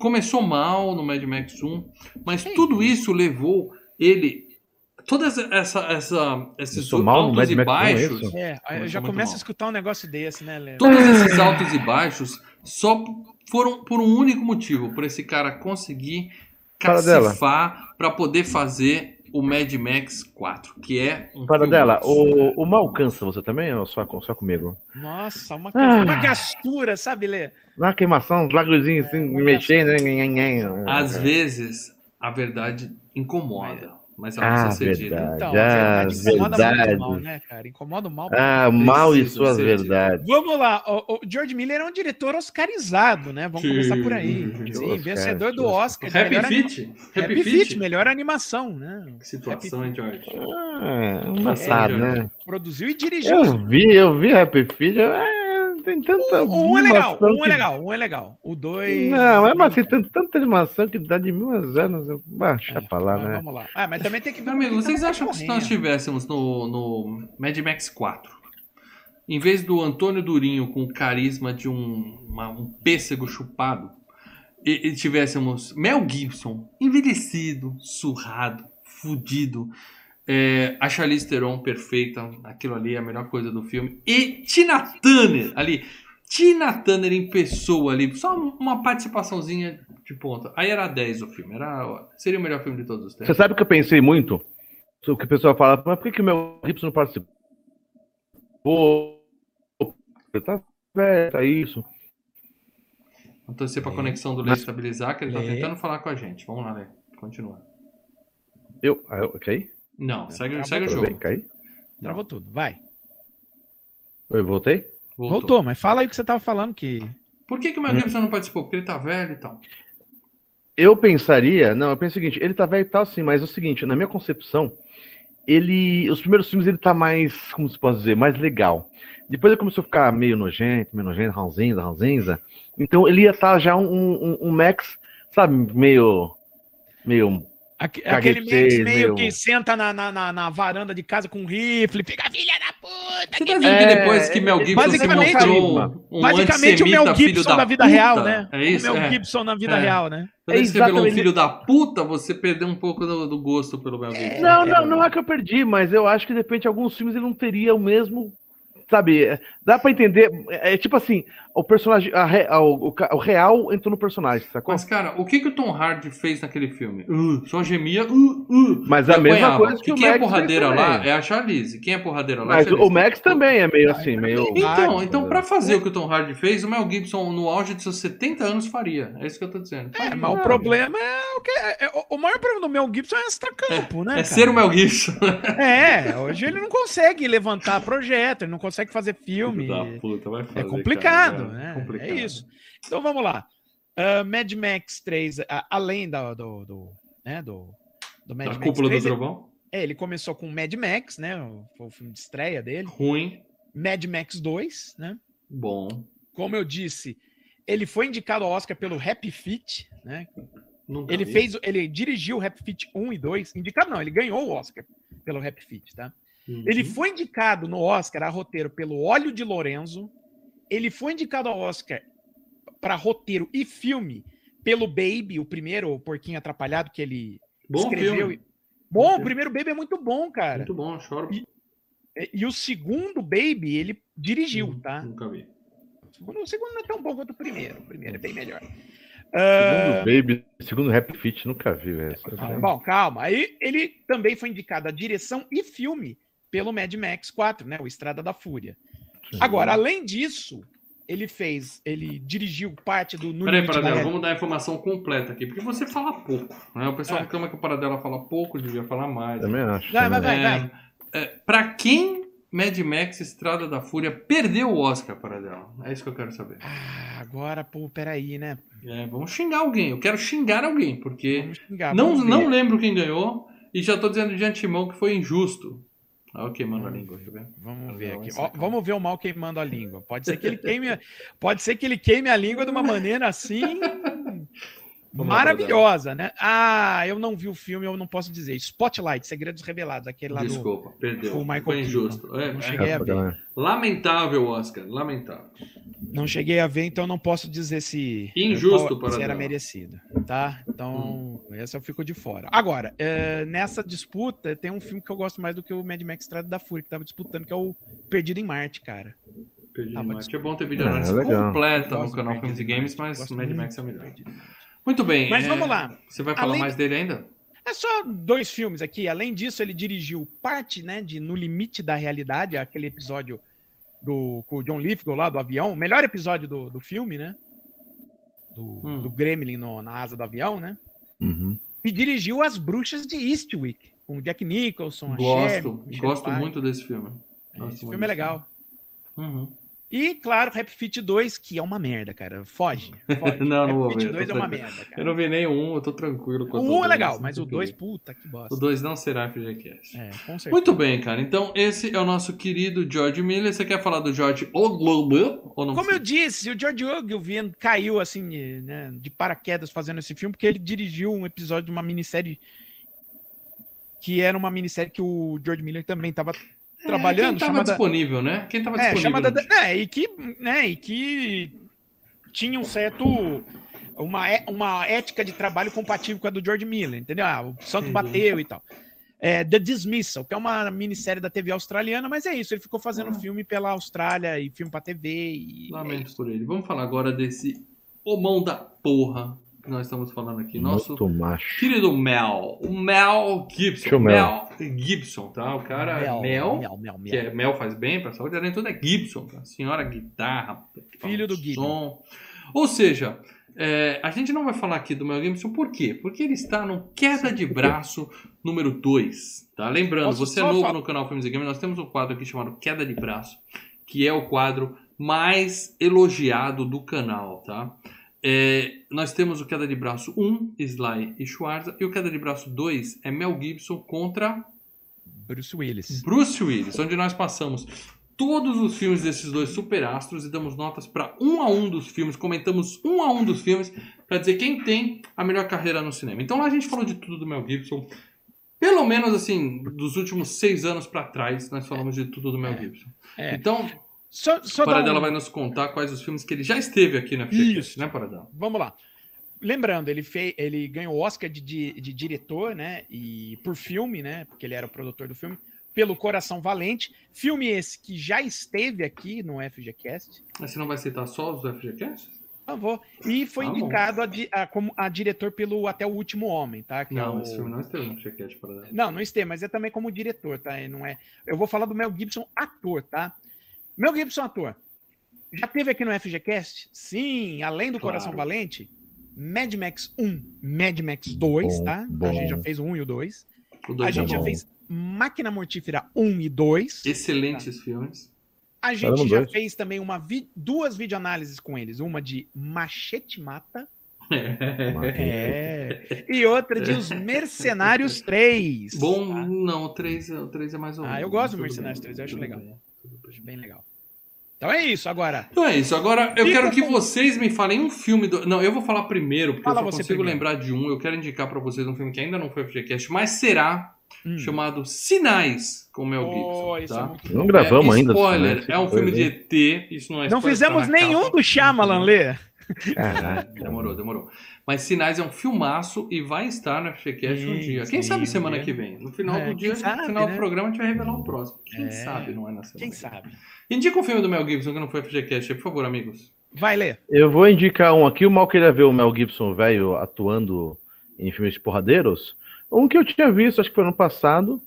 começou mal no Mad Max 1, mas tudo isso levou ele. Todas essa, essa, esses no altos e Max 1, é baixos. É, eu já muito começo mal. a escutar um negócio desse, né, Léo? Todos esses altos e baixos só foram por um único motivo, por esse cara conseguir cacifar para poder fazer o Mad Max 4, que é um Para dela, o, o mal cansa você também ou só, só comigo? Nossa, uma, Ah. uma gastura, sabe, Lê? Na queimação, os lagozinhos assim, uma mexendo. né, né, né. Às vezes, a verdade incomoda, mas ela Ah, precisa ser dita. verdade. Então, Ah, a verdade incomoda verdade. muito mal, né, cara? Incomoda mal. Ah, o mal e suas verdades. Vamos lá, o, o George Miller é um diretor oscarizado, né? Vamos Sim. começar por aí. Sim, Oscar, vencedor do Oscar. Happy melhor anima- Feet? Happy Feet, melhor animação, né? Que situação, hein, George? Ah, engraçado, É, né? Produziu e dirigiu. Eu vi, eu vi Happy Feet. é, tem tanta Um, um é legal, animação um é legal, um é legal. O dois. Não, é mas assim, tem tanta animação que dá de mil anos. eu- deixa É, pra lá, mas né? Vamos lá. Ah, mas também tem que amigo, vocês acham que se nós estivéssemos no, no Mad Max 4, em vez do Antônio Durinho com o carisma de um, uma- um pêssego chupado, e, e tivéssemos Mel Gibson, envelhecido, surrado, fudido, é, a Charlize Theron perfeita, aquilo ali é a melhor coisa do filme, e Tina Turner ali, Tina Turner em pessoa ali, só uma participaçãozinha de ponta. Aí era 10 o filme, era, seria o melhor filme de todos os tempos. Você sabe que eu pensei muito? O que o pessoal fala, mas por que, que o Mel Gibson não participou? Tá velho, tá isso. Vamos torcer pra conexão do Lê estabilizar, que ele tá tentando falar com a gente. Vamos lá, Lê. Continua. Eu, ah, caí? Não, segue, Acabou segue o Tudo bem, jogo. caí? Travou tudo. Vai. Eu voltei? Voltou. Voltou, mas fala aí o que você tava falando que. Por que, que o Mel Gibson não participou? Porque ele tá velho e tal. Eu pensaria, não, eu penso o seguinte, ele tá velho e tal, sim, mas é o seguinte, na minha concepção, ele, os primeiros filmes ele tá mais, como se pode dizer, mais legal. Depois ele começou a ficar meio nojento, meio nojento, ranzinza, ranzinza. Então ele ia estar já um, um, um Max, sabe, meio, meio Aque- aquele meio, meio que senta na, na, na, na varanda de casa com um rifle, fica filha da puta. Você que tá me-" vendo que É, depois que Mel Gibson se basicamente- mostrou um Basicamente o Mel Gibson da na vida puta? real, né? É isso? O Mel é. Gibson na vida É. real, né? Quando se revelou um filho da puta, você perdeu um pouco do, do gosto pelo Mel Gibson. Não, não, não é que eu perdi, mas eu acho que de repente alguns filmes ele não teria o mesmo. Sabe, é, dá pra entender. É, é tipo assim, o personagem. a a- o, o real entrou no personagem, sacou? Mas, cara, o que, que o Tom Hardy fez naquele filme? Uh, só gemia, uh, uh. Mas a mesma apanhava. coisa que Porque o quem é Max porradeira fez lá também. é a Charlize. Quem é porradeira lá é a Mas Charlize. o Max também é meio assim, meio. Então, então para fazer o que o Tom Hardy fez, o Mel Gibson, no auge de seus 70 anos, faria. É isso que eu tô dizendo. É, Faria. mas o problema é o que. é- é- o maior problema do Mel Gibson é extra-campo, né? É cara? ser o Mel Gibson. É, hoje ele não consegue levantar projeto, ele não consegue fazer filme. Da puta, vai fazer, É complicado, cara, né? complicado. É isso. Então vamos lá. Ah, Mad Max 3, a- além da- do, do, né, do, do Mad Da Max cúpula 3, do trovão? é, ele começou com Mad Max, né? Foi o filme de estreia dele. Ruim, Mad Max 2, né? bom. Como eu disse, ele foi indicado ao Oscar pelo Happy Feet, né? Ele fez, ele dirigiu o Happy Feet 1 e 2. Indicado não, ele ganhou o Oscar pelo Happy Feet, tá? Uhum. Ele foi indicado no Oscar a roteiro pelo Óleo de Lorenzo. Ele foi indicado ao Oscar para roteiro e filme pelo Baby, o primeiro o Porquinho Atrapalhado que ele Bom escreveu. filme. e- Bom, o primeiro Baby é muito bom, cara. Muito bom, choro. E- E, o segundo Baby ele dirigiu, tá? Nunca vi. O segundo, o segundo não é tão bom quanto o primeiro. O primeiro é bem melhor. Segundo Ah, Baby, segundo Rap Fit, nunca vi, velho. Ah, Bom, calma. Aí ele também foi indicado a direção e filme pelo Mad Max 4, né? O Estrada da Fúria. Agora, além disso, ele fez, ele dirigiu parte do No Peraí, da Paradela, vamos dar a informação completa aqui, porque você fala pouco. Né? O pessoal É. reclama que o Paradela fala pouco, devia falar mais. Também acho. Vai, vai, também. vai, É, vai. é, pra quem Mad Max Estrada da Fúria perdeu o Oscar, Paradela? É isso que eu quero saber. Ah, agora, pô, peraí, né? É, vamos xingar alguém. Eu quero xingar alguém, porque Vamos xingar. não, não lembro quem ganhou e já tô dizendo de antemão que foi injusto. Ah, ok, manda a língua, eu ver. Vamos ver aqui. Ó, vamos ver o mal queimando a língua. Pode ser que ele queime, pode ser que ele queime a língua de uma maneira assim Vamos maravilhosa, né? Ah, eu não vi o filme, eu não posso dizer. Spotlight, Segredos Revelados, aquele lá do Desculpa, perdeu. o Michael foi injusto. É, Não é cheguei a ver. Bacana. lamentável, Oscar. Lamentável. Não cheguei a ver, então não posso dizer se Injusto qual- se para era ela. merecido, tá? Então, Hum. essa eu fico de fora. Agora, é, nessa disputa, tem um filme que eu gosto mais do que o Mad Max Estrada da Fúria, que tava disputando, que é o Perdido em Marte, cara. Perdi Ah, demais. mas- É bom ter vídeo Ah, análise legal. completa no do canal Perdido Filmes e em Games, Marte, mas Mad Max é o do melhor. Perdido em Marte. Muito bem. Mas é, vamos lá. Você vai falar Além- mais dele ainda? É só dois filmes aqui. Além disso, ele dirigiu parte, né, de No Limite da Realidade, aquele episódio do, com o John Lithgow lá do avião, o melhor episódio do, do filme, né? Do, Hum. do Gremlin no- na asa do avião, né? Uhum. E dirigiu As Bruxas de Eastwick, com o Jack Nicholson, a Cher, Gosto, gosto muito desse filme. Gosto Esse filme é legal. Uhum. E, claro, Rap Fit 2, que é uma merda, cara. Foge. foge. Não, não vou Fit ver, 2 tô é uma merda, Eu cara. não vi nem o um, eu tô tranquilo com O 1 é legal, mas o 2, puta, que bosta. O 2 não será FGCast. É, com certeza. Muito bem, cara. Então, esse é o nosso querido George Miller. Você quer falar do George Oglobo? Ou não Como eu disse, o George Ogilvy caiu assim, né, de paraquedas fazendo esse filme, porque ele dirigiu um episódio de uma minissérie que era uma minissérie que o George Miller também estava É, trabalhando, Quem tava chamada, disponível, né? Quem tava é, disponível. chamada, né, e que, né, e que tinha um certo uma, é- uma ética de trabalho compatível com a do George Miller, entendeu? Ah, o santo Entendi. bateu e tal. É, The Dismissal, que é uma minissérie da TV australiana, mas é isso, ele ficou fazendo Ah. filme pela Austrália e filme pra TV e Lamento por ele. Vamos falar agora desse homão da porra que nós estamos falando aqui. Nosso Muito macho. querido Mel. O Mel Gibson. Tio Mel. Gibson, tá? O cara é Mel, Mel. Mel, Mel, Mel. que é Mel faz bem pra saúde, além de tudo é Gibson, tá? Senhora guitarra, Filho do som. Gibson. Ou seja, é, a gente não vai falar aqui do Mel Gibson, por quê? Porque ele está no Queda de Braço número 2, tá? Lembrando, Posso você é novo falar- no canal Filmes e Games, nós temos um quadro aqui chamado Queda de Braço, que é o quadro mais elogiado do canal, tá? É, nós temos o Queda de Braço 1, Sly e Schwarza, e o Queda de Braço 2 é Mel Gibson contra Bruce Willis. Bruce Willis, onde nós passamos todos os filmes desses dois superastros e damos notas para um a um dos filmes, comentamos um a um dos filmes para dizer quem tem a melhor carreira no cinema. Então lá a gente falou de tudo do Mel Gibson. Pelo menos assim, dos últimos seis anos para trás, nós falamos de tudo do Mel Gibson. É. Então, Só, só Paradela um- vai nos contar quais os filmes que ele já esteve aqui na FGCast, Isso. né, Paradela? Vamos lá. Lembrando, ele, fez, ele ganhou o Oscar de, de, de diretor, né? E por filme, né? Porque ele era o produtor do filme, pelo Coração Valente. Filme esse que já esteve aqui no FGCast. Mas você não vai citar só os FGCast? Por favor. E foi Tá indicado a, a- como a diretor pelo Até o Último Homem, tá? Que é Não, o- esse filme não esteve no FGCast, Paradela. Não, não esteve, mas é também como diretor, tá? Ele Não é. Eu vou falar do Mel Gibson, ator, tá? Mel Gibson, ator. Já teve aqui no FGCast? Sim, além do Claro. Coração Valente, Mad Max 1, Mad Max 2, Bom, tá? bom. A gente já fez o 1 e o 2. O A dois é gente já bom. fez Máquina Mortífera 1 e 2. Excelentes filmes. A gente Caramba, já dois. fez também uma vi- duas videoanálises com eles. Uma de Machete Mata. É. E outra de Os Mercenários 3. Bom, tá? não, o 3, o 3 é mais ou Ah, menos. eu gosto do Tudo Mercenários bem, 3, eu acho legal. bem. Acho bem legal. Então é isso. Agora, Então é isso. Agora eu Fica quero que com- vocês me falem um filme do. Não, eu vou falar primeiro, porque Fala eu só consigo primeiro. lembrar de um. Eu quero indicar pra vocês um filme que ainda não foi FGCast, mas será hum. chamado Sinais com Mel Oh, Gibson. é tá? muito Não gravamos é, ainda. Spoiler, é um filme de. ET. Isso não é Não fizemos tá na nenhum capa. do Shyamalan, Lê. Caraca. Demorou, demorou. Mas Sinais é um filmaço e vai estar no FGCast um dia. Quem sabe semana dia. que vem. No final É, do dia, sabe, no final né? do programa, a gente vai revelar o próximo. Quem É. sabe não é na semana. Quem sabe? Indica um filme do Mel Gibson que não foi FGCast, por favor, amigos. Vai, Lê. Eu vou indicar um aqui. O mal queria ver o Mel Gibson velho atuando em filmes porradeiros. Um que eu tinha visto, acho que foi ano passado,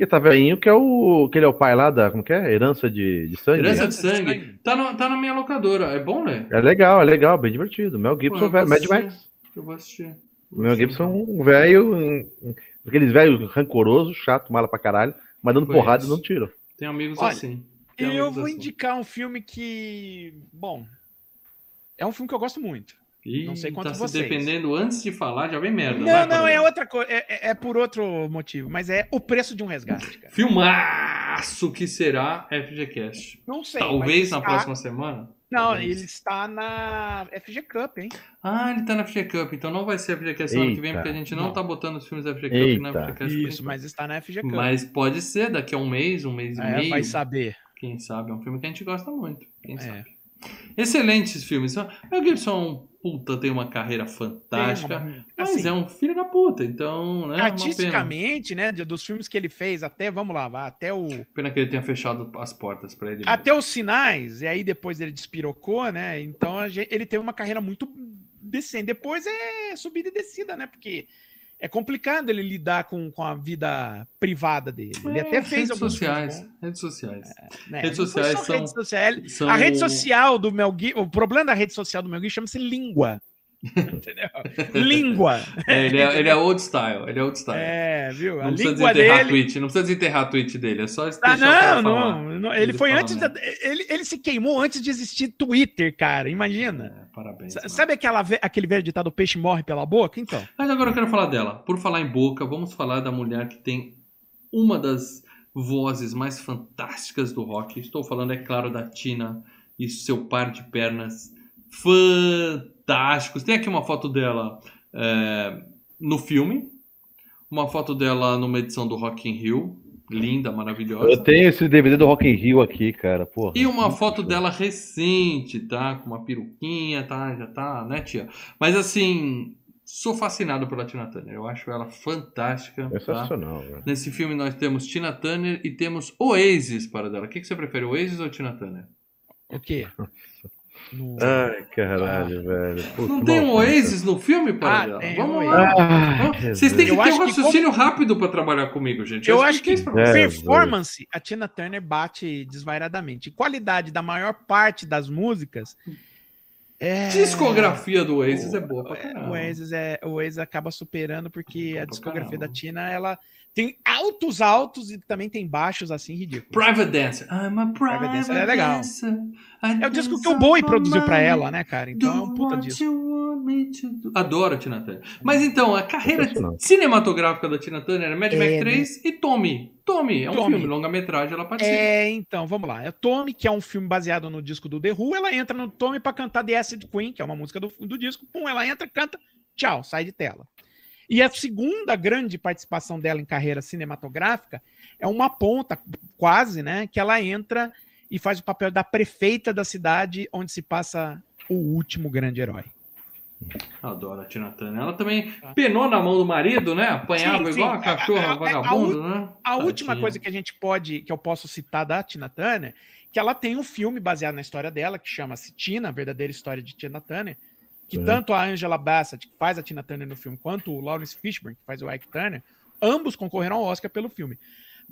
que tá velhinho, que é o. que ele é o pai lá da. Como que é? Herança de, de sangue. Herança de Sangue. Tá, no- tá na minha locadora. É bom, né? É legal, é legal, bem divertido. Mel Gibson, velho. Mad. Max. Eu vou assistir. Mel Gibson, um velho. um- Aqueles velho rancoroso, chato, mala pra caralho, mas dando Conheço. porrada e não tiro. Tem amigos Olha, assim. E Tem eu amigos vou assim. indicar um filme que. Bom. É um filme que eu gosto muito. Ih, não sei quanto tá se vocês. dependendo antes de falar, já vem merda. Não, vai, não, é outra coisa. É, é- é por outro motivo, mas é o preço de um resgate, cara. Filmaço que será FGCast. Não sei. Talvez mas na está- próxima semana. Não, Talvez. ele está na FG Cup, hein? Ah, ele tá na FG Cup, então não vai ser FGCast semana que vem, porque a gente não, Não. tá botando os filmes da FG Cup na Eita. FGCast. por Isso, enquanto. mas está na FG Cup. Mas pode ser daqui a um mês, um mês e É, meio. vai saber. Quem sabe? É um filme que a gente gosta muito. Quem É. sabe? Excelentes filmes. O Gibson, é um puta, tem uma carreira fantástica. Uma- Mas assim, é um filho da puta, então, né? Pena. artisticamente, né, dos filmes que ele fez, até, vamos lá, até o Pena que ele tenha fechado as portas pra ele. até os sinais, e aí depois ele despirocou, né? Então a gen- ele teve uma carreira muito decente. Depois é subida e descida, né? Porque é complicado ele lidar com, com a vida privada dele. Ele É, até fez redes sociais. filmes Redes sociais. bons, né? redes sociais são- redes sociais. são A rede social do Mel Gibson, o problema da rede social do Mel Gibson chama-se língua. Entendeu? língua. É, ele, é, ele é old style. Ele é old style. É, viu? A não precisa língua desenterrar dele. tweet. Não precisa desenterrar a tweet dele. É só Ah, não, não, não. Ele Ele foi antes. mesmo. Da, ele, ele se queimou antes de existir Twitter, cara. Imagina. É, parabéns. Mano. Sabe aquela, aquele velho ditado: o peixe morre pela boca? Então. Mas agora eu quero falar dela. Por falar em boca, vamos falar da mulher que tem uma das vozes mais fantásticas do rock. Estou falando, é claro, da Tina e seu par de pernas fantásticos. Tem aqui uma foto dela é, no filme, uma foto dela numa edição do Rock in Rio, linda, maravilhosa. Eu tenho esse DVD do Rock in Rio aqui, cara. Porra. E uma foto dela recente, tá? Com uma peruquinha, tá? Já tá, né, tia? Mas assim, sou fascinado pela Tina Turner. Eu acho ela fantástica. Tá? Sensacional, velho. Nesse filme nós temos Tina Turner e temos Oasis para dela. O que, que você prefere, Oasis ou Tina Turner? O quê? No- Ai, caralho, velho. Puta, Não que tem um. Oasis no filme para Ah, Vamos lá. Vamos- Vocês têm que Eu ter um que raciocínio rápido para trabalhar comigo, gente. Eu acho que pra É, performance, a Tina Turner bate desvairadamente. Qualidade da maior parte das músicas. É... Discografia do Oasis é boa pra É, caramba. o Oasis, é, o Oasis acaba superando porque Bom a discografia caramba. da Tina ela tem altos altos e também tem baixos assim ridículos. Private Dancer. I'm a private, Private Dancer é legal. dancer. É o disco que o Bowie produziu pra ela, né, cara? Então é um puta disco. Adoro a Tina Turner. Mas então, a carreira cinematográfica da Tina Turner é Mad É, Max né? 3 e Tommy. Tommy é um Tommy. filme, longa-metragem, ela participa. É, então, vamos lá. É Tommy, que é um filme baseado no disco do The Who, ela entra no Tommy pra cantar The Acid Queen, que é uma música do, do disco. Pum, ela entra, canta, tchau, sai de tela. E a segunda grande participação dela em carreira cinematográfica é uma ponta, quase, né? Que ela entra e faz o papel da prefeita da cidade onde se passa o último grande herói. Adoro a Tina Turner. Ela também penou na mão do marido, né? Apanhava Sim, sim. igual a cachorra A- a- a- vagabundo, né? A última Tadinha. coisa que a gente pode, que eu posso citar da Tina Turner, que ela tem um filme baseado na história dela, que chama-se Tina, a verdadeira história de Tina Turner, que Uhum. tanto a Angela Bassett, que faz a Tina Turner no filme, quanto o Lawrence Fishburne, que faz o Ike Turner, ambos concorreram ao Oscar pelo filme.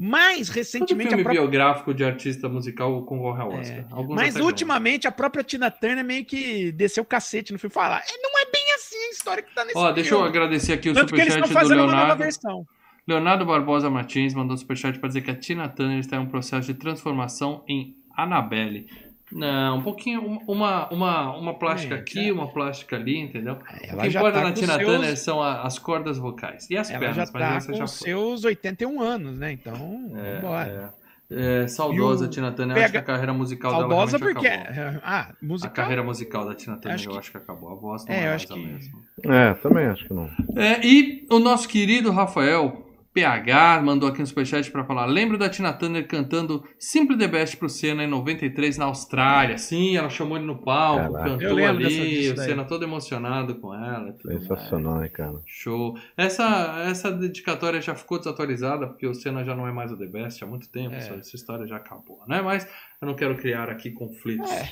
Mas, Todo recentemente, filme a própria... biográfico de artista musical concorre ao Oscar. Alguns Mas ultimamente a própria Tina Turner meio que desceu o cacete no filme. Falar, "É, não é bem assim a história que tá nesse. Ó, deixa eu filme." agradecer aqui o Tanto superchat do fazendo uma nova Leonardo. versão. Leonardo Barbosa Martins mandou um superchat para dizer que a Tina Turner está em um processo de transformação em Annabelle. Não, um pouquinho, uma, uma, uma plástica É, aqui, uma plástica ali, entendeu? o Ela que já importa tá na Tina seus- Turner são a- as cordas vocais e as Ela pernas, já mas tá essa com já foi. seus 81 anos, né? Então, vambora. É, é, saudosa o Tina Turner, PH acho que a carreira musical Saudosa dela porque. acabou. Ah, A musical. carreira musical da Tina Turner Acho eu que- acho que acabou. A voz não É, é, acho a que- mesma. É, também acho que não. É, e o nosso querido Rafael PH mandou aqui no superchat pra falar: lembro da Tina Turner cantando Simple the Best pro Senna em 93 na Austrália. Sim, ela chamou ele no palco, Caraca. cantou ali, o. Senna todo emocionado com ela. e. Sensacional, hein, cara. Show. Essa, essa dedicatória já ficou desatualizada, porque o Senna já não é mais o The Best há muito tempo. É. Essa, essa história já acabou, né? Mas eu não quero criar aqui conflitos. É.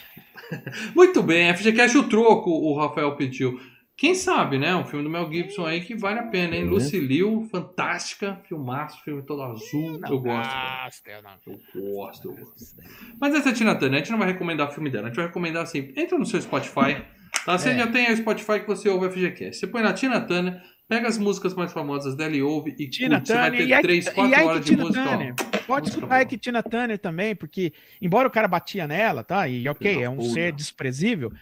muito bem, FGCast o troco, o Rafael pediu. Quem sabe, né? Um filme do Mel Gibson aí que vale a pena, hein? Uhum. Lucy Liu, fantástica, filmaço, filme todo azul. eu gosto. cara. Gosto, eu não. Eu gosto, eu gosto. Mas essa é a Tina Turner, a gente não vai recomendar o filme dela, a gente vai recomendar assim, entra no seu Spotify, tá? Você É. já tem o Spotify que você ouve FGCast. Você põe na Tina Turner, pega as músicas mais famosas dela e ouve e Tina curte. Você vai Turner ter e 3, Ike, 4 e Ike horas de música. ó. Turner. Pode Música escutar. Ike Tina Turner também, porque embora o cara batia nela, tá? E ok, é um ser desprezível.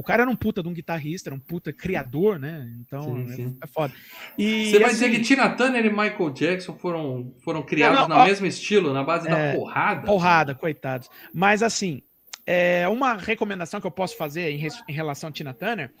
O cara era um puta de um guitarrista, era um puta criador, né? Então Sim, é- sim. É, foda. E, Você vai assim, dizer que Tina Turner e Michael Jackson foram, foram criados Não, não, no ó, mesmo estilo, na base da é, porrada? Porrada, coitados. Mas assim, é, uma recomendação que eu posso fazer em, res- em relação a Tina Turner.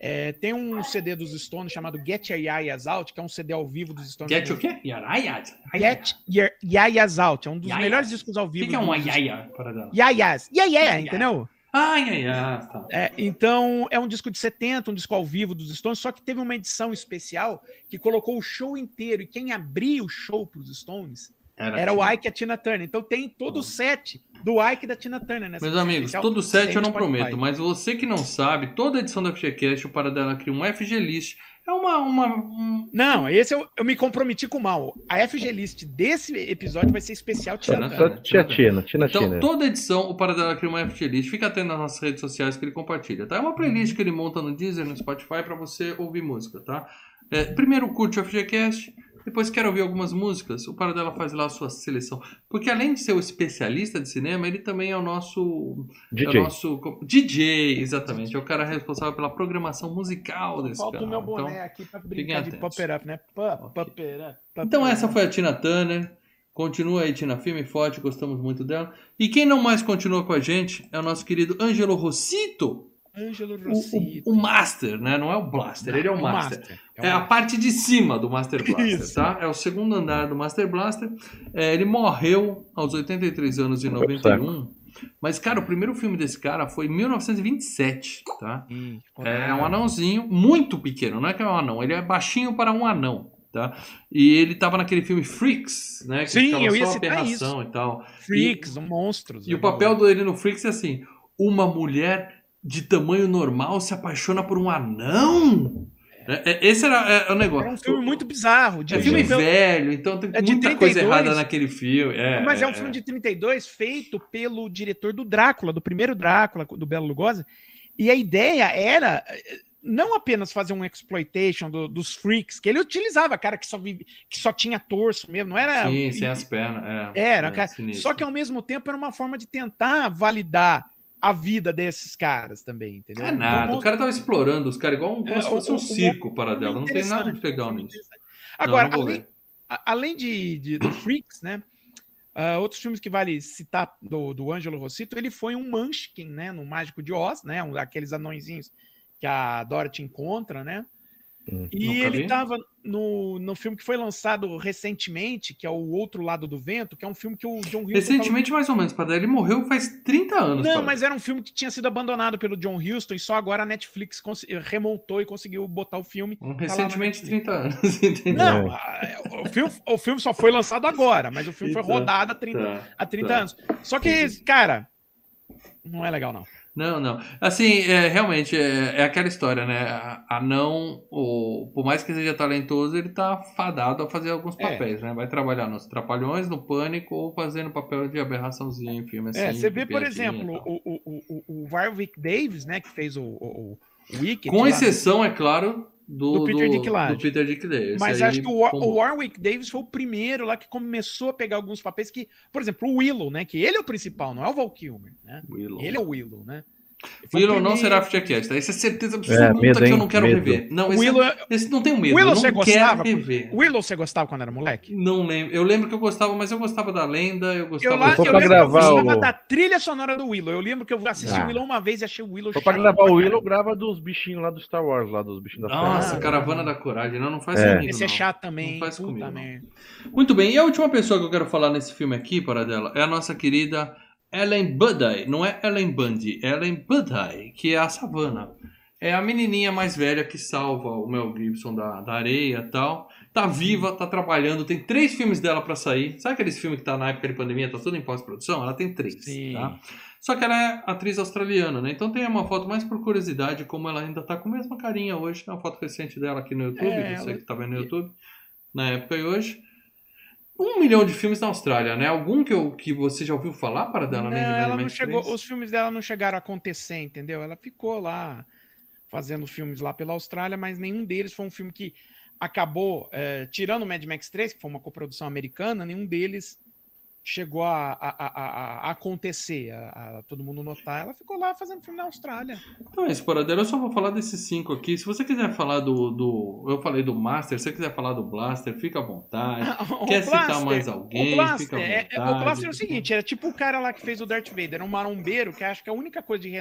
é, tem um CD dos Stones chamado Get Your Yayas Out, que é um CD ao vivo dos Stones. Get o quê? Yaraya? Get Your Yayas Out. É um dos Yayas. melhores discos ao O vivo. que, que é uma yaya? Yayas. Yeah, yeah, Yaya. entendeu? Ai, ai, ai, tá. É, então, é um disco de 70, um disco ao vivo dos Stones, só que teve uma edição especial que colocou o show inteiro. E quem abria o show para os Stones era o Tina. Ike e a Tina Turner. Então tem todo o set do Ike e da Tina Turner nessa Meus amigos, especial. todo set eu não Spotify. prometo, mas você que não sabe, toda edição da FGCast, o Paradela cria um FG List. É uma. uma um... Não, esse eu, eu me comprometi com o mal. A FG List desse episódio vai ser especial Tina Turner. Tia Tina, Tina Então, Tina. toda edição, o Paradela cria uma FG List. Fica atento nas nossas redes sociais que ele compartilha, tá? É uma playlist que ele monta no Deezer, no Spotify, pra você ouvir música, tá? É, primeiro curte o FGCast, depois quer ouvir algumas músicas, o Paradela faz lá a sua seleção. Porque além de ser o especialista de cinema, ele também é o nosso... É DJ. o nosso DJ, exatamente. É o cara responsável pela programação musical desse Falta o canal. meu boné Então, aqui pra fiquem brincar de atentos. pop up, né? Pop, pop up. pop Então essa foi a Tina Turner. Continua aí, Tina, firme e forte, gostamos muito dela. E quem não mais continua com a gente é o nosso querido Angelo Rossito, Ângelo o, Rossito. o, o Master, né? Não é o Blaster, ele é o O Master. É É o a parte de cima do Master Blaster, Isso. tá? É o segundo andar do Master Blaster. É, ele morreu aos 83 anos em 91. Mas, cara, o primeiro filme desse cara foi em 1927, tá? Ih, É um anãozinho muito pequeno, não é que é um anão, ele é baixinho para um anão, tá? E ele tava naquele filme Freaks, né? Que Sim, eu ia só citar aberração e tal. Freaks, monstros. E o papel dele no Freaks é assim: uma mulher de tamanho normal se apaixona por um anão? É, é, esse era é, o negócio. É um filme muito bizarro. É filme pelo- velho, então tem É muita coisa 32. errada naquele filme. É, Mas é um filme de 32 feito pelo diretor do Drácula, do primeiro Drácula, do Belo Lugosi. E a ideia era eh, não apenas fazer um exploitation do- dos freaks, que ele utilizava, cara, que só, vive, que só tinha torso mesmo, não era. Sim, sem as pernas. Era, cara. sinistro. Só que ao mesmo tempo era uma forma de tentar validar a vida desses caras também, entendeu? É nada, Então, o cara tava explorando os caras igual um, como É, se fosse um circo para dela. Não tem nada de legal nisso. Agora, Não, não além, a- além de, de- do Freaks, né? ah, outros filmes que vale citar do, do Ângelo Rossito, ele foi um Munchkin, né? No Mágico de Oz, né? Um daqueles anõezinhos que a Dorothy encontra, né? Hum, E nunca ele estava no, no filme que foi lançado recentemente, que é o Outro Lado do Vento, que é um filme que o John Huston... Recentemente, mais ou menos, para ele morreu faz 30 anos. Não, parece. mas era um filme que tinha sido abandonado pelo John Huston e só agora a Netflix cons- remontou e conseguiu botar o filme. Um tá Recentemente, Netflix. 30 anos, entendeu? Não, a- o filme, o filme só foi lançado agora, mas o filme foi Então, rodado há 30, Tá. há 30 tá. anos. Só que, cara, não é legal, não. Não, não. Assim, é, realmente, é, é aquela história, né? A, a não, o, por mais que seja talentoso, ele tá fadado a fazer alguns É. papéis, né? Vai trabalhar nos Trapalhões, no Pânico, ou fazendo papel de aberraçãozinha em filme assim. É, você vê, por exemplo, o, o, o, o- Warwick Davis, né, que fez o, o, o Wicked. Com lá, exceção, é claro, do, Do Peter Dinklage. do Peter Dinklage. Esse Mas acho que o, War- o Warwick Davis foi o primeiro lá que começou a pegar alguns papéis que, por exemplo, o Willow, né, que ele é o principal, não é o Val Kilmer, né? Willow. Ele é o Willow, né? O Willow não será FGCast, tá? Isso é certeza absoluta medo, que eu não quero Medo. rever. Não, esse, Willow, esse não tem medo, Willow eu você não gostava? rever. Willow você gostava quando era moleque? Não lembro. Eu lembro que eu gostava, mas eu gostava da lenda, eu gostava Eu, lá, eu pra lembro gravar que eu gostava o- da trilha sonora do Willow. Eu lembro que eu assisti Ah. o Willow uma vez e achei o Willow Só pra gravar o. Willow, grava dos bichinhos lá do Star Wars, lá dos bichinhos da Nossa, Força. Caravana da Coragem. Não, não faz É. comigo, Esse é não. chato também. Não faz puta comigo, não. Muito bem, e a última pessoa que eu quero falar nesse filme aqui, para dela, é a nossa querida Ellen Buddy. Não é Ellen Bundy, é Ellen Buddy, que é a Savannah. É a menininha mais velha que salva o Mel Gibson da, da areia e tal. Tá viva, tá trabalhando, tem três filmes dela pra sair. Sabe aqueles filmes que tá na época de pandemia, tá tudo em pós-produção? Ela tem três, Sim. tá? Só que ela é atriz australiana, né? Então tem uma foto mais por curiosidade, como ela ainda tá com a mesma carinha hoje. Tem uma foto recente dela aqui no YouTube, É, você ela- que tá vendo no YouTube, na época e hoje. Um milhão de filmes na Austrália, né? Algum que, eu, que você já ouviu falar para dela? Não, de ela não chegou, 3? os filmes dela não chegaram a acontecer, entendeu? Ela ficou lá fazendo filmes lá pela Austrália, mas nenhum deles foi um filme que acabou, eh, tirando o Mad Max 3, que foi uma coprodução americana, nenhum deles chegou a, a- a- a- acontecer, a, todo mundo notar. Ela ficou lá fazendo filme na Austrália. Então é. Eu só vou falar desses cinco aqui. Se você quiser falar do, do. Eu falei do Master, se você quiser falar do Blaster, fica à vontade. Quer citar Blaster- mais alguém? O Blaster, Fica à é, é- vontade. o Blaster é o seguinte, era tipo o cara lá que fez o Darth Vader, um marombeiro, que acho que a única coisa de,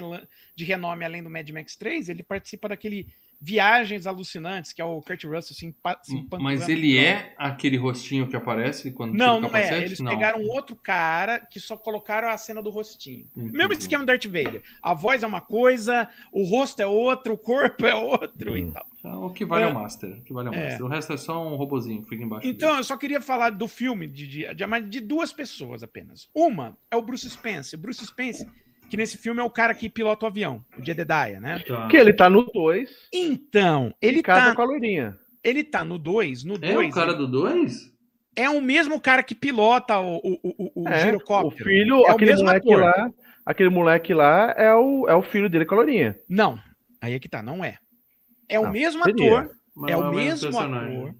de renome além do Mad Max 3, ele participa daquele Viagens Alucinantes, que é o Kurt Russell se, empa- se Mas empanturrando ele é aquele rostinho que aparece quando Não, o não é. capacete? Eles Não. pegaram outro cara que só colocaram a cena do rostinho. Entendi. Mesmo esquema do Darth Vader. A voz é uma coisa, o rosto é outro, o corpo é outro e Hum. tal. Então, o que vale é, É. o Master. O que vale é o É. Master. O resto é só um robozinho que fica embaixo. Então, eu só queria falar do filme de, de, de, mas de duas pessoas apenas. Uma é o Bruce Spence. Bruce Spence, que nesse filme é o cara que pilota o avião, o Jedediah, né? Tá. Que ele tá no 2 Então, ele casa tá, com a loirinha. ele tá no 2, no É 2 o cara do 2? é o mesmo cara que pilota o, o, o, o É, o girocóptero. filho, É o aquele mesmo moleque ator. lá, aquele moleque lá é o, é o filho dele com a loirinha. Não, aí é que tá, não é. É o Ah, mesmo seria. ator, Mas é não o mesmo personagem. ator.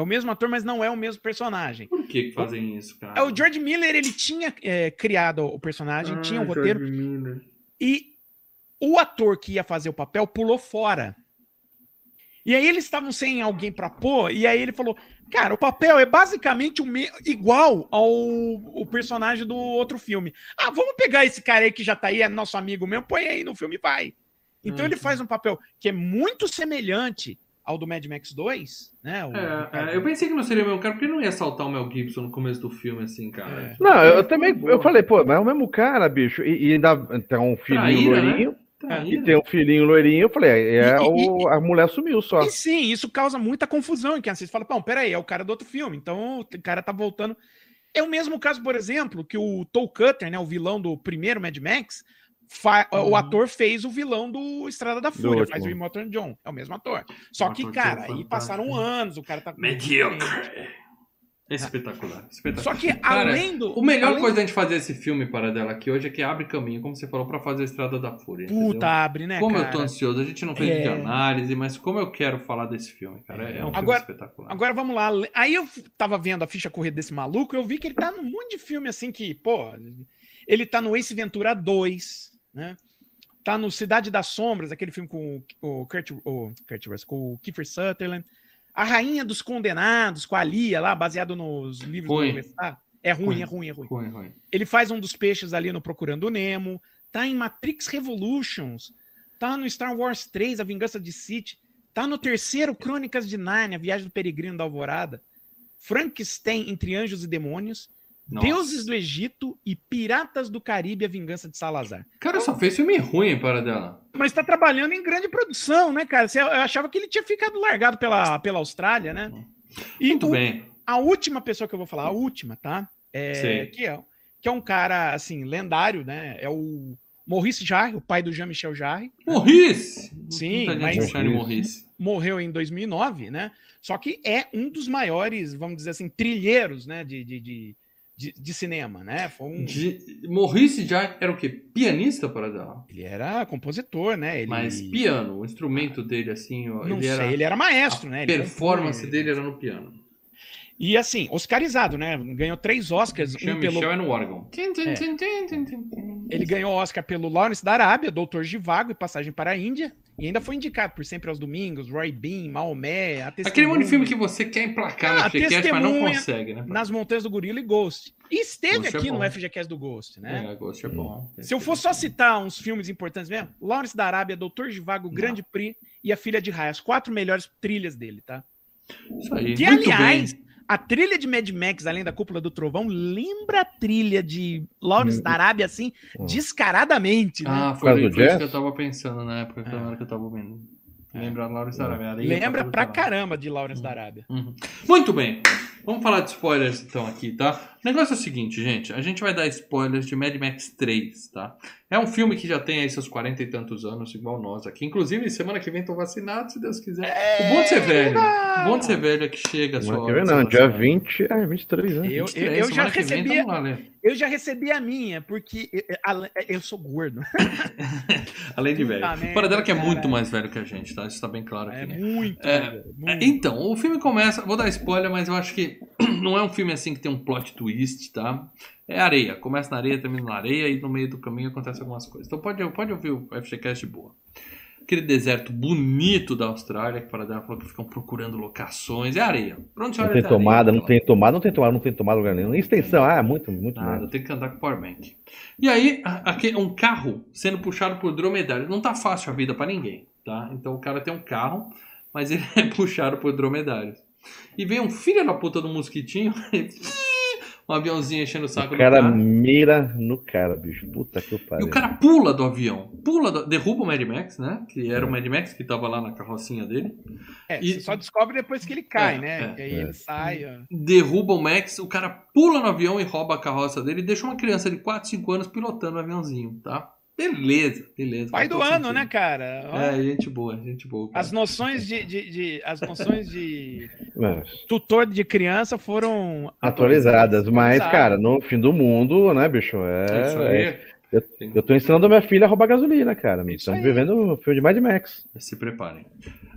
É o mesmo ator, mas não é o mesmo personagem. Por que, que fazem isso, cara? É, o George Miller, ele tinha é, criado o personagem, Ah, tinha um George roteiro, e o ator que ia fazer o papel pulou fora. E aí eles estavam sem alguém pra pôr, e aí ele falou: Cara, o papel é basicamente o me- igual ao o personagem do outro filme. Ah, vamos pegar esse cara aí que já tá aí, é nosso amigo mesmo, põe aí no filme e vai. Então Hum. ele faz um papel que é muito semelhante ao do Mad Max 2, né? o- É, é, eu pensei que não seria o mesmo cara, porque não ia saltar o Mel Gibson no começo do filme, assim, cara. É. Não, eu, também, eu falei, pô, mas é o mesmo cara, bicho. E, e ainda tem um filhinho Traíra, né? loirinho, Traíra. e tem um filhinho loirinho, eu falei, é, E- e- o, a mulher sumiu só. E sim, isso causa muita confusão em quem assiste. Fala, pô, peraí, é o cara do outro filme, então o cara tá voltando. É o mesmo caso, por exemplo, que o Toll Cutter, né, o vilão do primeiro Mad Max. O ator fez o vilão do Estrada da Fúria, faz o Immortan John, é o mesmo ator. Só O que, ator cara, é aí passaram anos, o cara tá... Mediocre. Espetacular, espetacular. Só que Cara, além do... O melhor além- coisa da gente fazer esse filme para dela aqui hoje é que abre caminho, como você falou, pra fazer a Estrada da Fúria. Puta, entendeu? abre, né, Como cara? eu tô ansioso, a gente não fez É. de análise, mas como eu quero falar desse filme, cara. É um filme Agora- espetacular. Agora vamos lá. Aí eu tava vendo a ficha corrida desse maluco, eu vi que ele tá num monte de filme assim que, pô, ele tá no Ace Ventura 2, né? Tá no Cidade das Sombras, aquele filme com o Kurt, o Kurt Russell, com o Kiefer Sutherland. A Rainha dos Condenados, com a Lia lá, baseado nos livros Ruim. do. É Ruim. é ruim, é ruim. Ruim, ruim. Ele faz um dos peixes ali no Procurando o Nemo. Tá em Matrix Revolutions. Tá no Star Wars 3, A Vingança de Sith. Tá no terceiro Crônicas de Nárnia, Viagem do Peregrino da Alvorada. Frankenstein entre Anjos e Demônios. Nossa. Deuses do Egito e Piratas do Caribe, A Vingança de Salazar. Cara, só fez filme ruim para dela. Mas tá trabalhando em grande produção, né, cara? Você- Eu achava que ele tinha ficado largado pela, pela Austrália, né? E Muito o- bem. a última pessoa que eu vou falar, a última, tá? É, que, é, que é um cara, assim, lendário, né? É o Maurice Jarre, o pai do Jean-Michel Jarre. Morrice! Sim, mas-. Morrice. Morreu em 2009, né? Só que é um dos maiores, vamos dizer assim, trilheiros, né? De, de, de, de, de cinema, né? Foi um... De... Morrice já era o quê? Pianista para dela. Ele era compositor, né? Ele... Mas piano, o instrumento dele, assim, Não ele sei, era. ele era maestro, a né? Ele performance compunha. dele era no piano. E assim, oscarizado, né? Ganhou três Oscars. Um Jean-Michel pelo... é no órgão. Ele ganhou Oscar pelo Lawrence da Arábia, Doutor Givago e Passagem para a Índia. E ainda foi indicado por Sempre aos Domingos, Roy Bean, Maomé, a Aquele monte de filme que você quer emplacar Ah, no FGCast, mas não consegue, né? Nas Montanhas do Gorila e Ghost. E esteve Ghost é aqui no bom. FGCast do Ghost, né? É, Ghost é bom. Se eu for só citar uns filmes importantes mesmo, Lawrence da Arábia, Doutor Givago, Não. Grande Prix e A Filha de Raia, as quatro melhores trilhas dele, tá? Isso aí. Que, Muito aliás, bem. A trilha de Mad Max, além da Cúpula do Trovão, lembra a trilha de Lawrence Hum. da Arábia, assim, Hum. descaradamente, né? Ah, foi, foi isso que eu tava pensando na época, É. na hora que eu tava ouvindo. Lembra Laura Sarabia. Lembra pra caramba de Lawrence da Arábia. Uhum. Muito bem. Vamos falar de spoilers então aqui, tá? O negócio é o seguinte, gente. A gente vai dar spoilers de Mad Max 3, tá? É um filme que já tem aí seus 40 e tantos anos, igual nós aqui. Inclusive, semana que vem tô vacinado, se Deus quiser. O bom de ser velho. O bom de ser velho é que chega a sua Não, hora não dia vacinado. 20, é 23, né? Eu, 23, eu, eu já vem, recebi, tamo lá, eu já recebi a minha, porque eu, sou gordo. Além de velho. merda, Fora dela que é muito mais velho que a gente, tá? Isso tá bem claro aqui. É né? muito. É, velho, É, muito. Então, o filme começa. Vou dar spoiler, mas eu acho que não é um filme assim que tem um plot twist, tá? É areia. Começa na areia, termina na areia e no meio do caminho acontece algumas coisas. Então pode, pode ouvir o FGCast de boa. Aquele deserto bonito da Austrália, que para dela falou que ficam procurando locações. É areia. Pronto, Não tem tomada, não tem tomada, não tem tomada, não tem tomada lugar nenhum. Extensão, ah, muito, muito Nada, tem que andar com powerbank. E aí, a- aque- um carro sendo puxado por dromedário. Não tá fácil a vida pra ninguém, tá? Então o cara tem um carro, mas ele é puxado por dromedários. E vem um filho da puta do mosquitinho, um aviãozinho enchendo o saco O cara do cara. mira no cara, bicho. Puta que E pariu. o cara pula do avião, pula, do- derruba o Mad Max, né? Que era o Mad Max que tava lá na carrocinha dele. É, e- só descobre depois que ele cai, É, né? é, e aí é. ele sai. ó. Derruba o Max, o cara pula no avião e rouba a carroça dele e deixa uma criança de 4, 5 anos pilotando o aviãozinho, tá? Beleza, beleza. Pai do todo ano, sentido. né, cara? Ó, É, gente boa, gente boa. cara. As noções de, de- de- as noções de É, tutor de criança foram atualizadas, mas, Atualizadas. cara, no fim do mundo, né, bicho? É isso É, aí. Eu- eu tô ensinando a minha filha a roubar gasolina, cara. Estamos aí. vivendo um filme de Mad Max. Se preparem.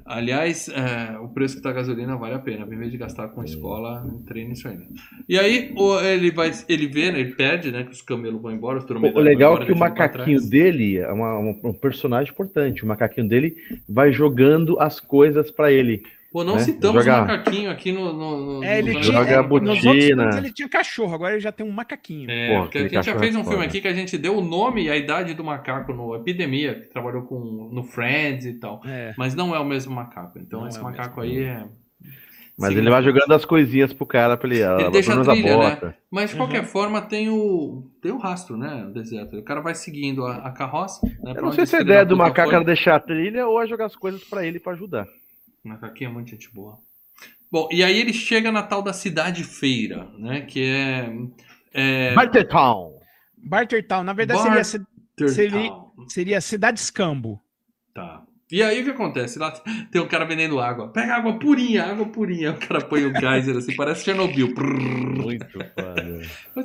Aliás, é, o preço que tá a gasolina vale a pena. Em vez de gastar com escola, treine isso ainda. E aí, o- ele vai, ele vê, né, ele pede, né, que os camelos vão embora, os O legal vão é embora, que o macaquinho dele é uma- uma- um personagem importante. O macaquinho dele vai jogando as coisas pra ele. Pô, não né? citamos Joga- o macaquinho aqui no. no, no É, ele no- tinha, Joga é, a botina. ele tinha cachorro, agora ele já tem um macaquinho. É, porque a gente já fez é um filme foda. aqui que a gente deu o nome e a idade do macaco no Epidemia, que trabalhou com, no Friends e tal. É. Mas não é o mesmo macaco. Então Não esse é macaco mesmo. aí é. Mas Sim, ele vai jogando as coisinhas pro cara pra ele. Ele a- deixa a trilha, né? bota. Mas de qualquer Uhum. forma tem o. Tem o rastro, né? O deserto. O cara vai seguindo a, a carroça. Né, Eu não sei se a ideia do macaco era deixar a trilha ou é jogar as coisas pra ele pra ajudar. O macaquinho é muito gente boa. Bom, e aí ele chega na tal da cidade feira, né? Que é. é Bartertown! Bartertown, na verdade seria, seria- seria Cidade Escambo. Tá. E aí o que acontece? Lá tem um cara vendendo água. Pega água purinha, água purinha. O cara põe o geyser assim, parece Chernobyl. Muito foda.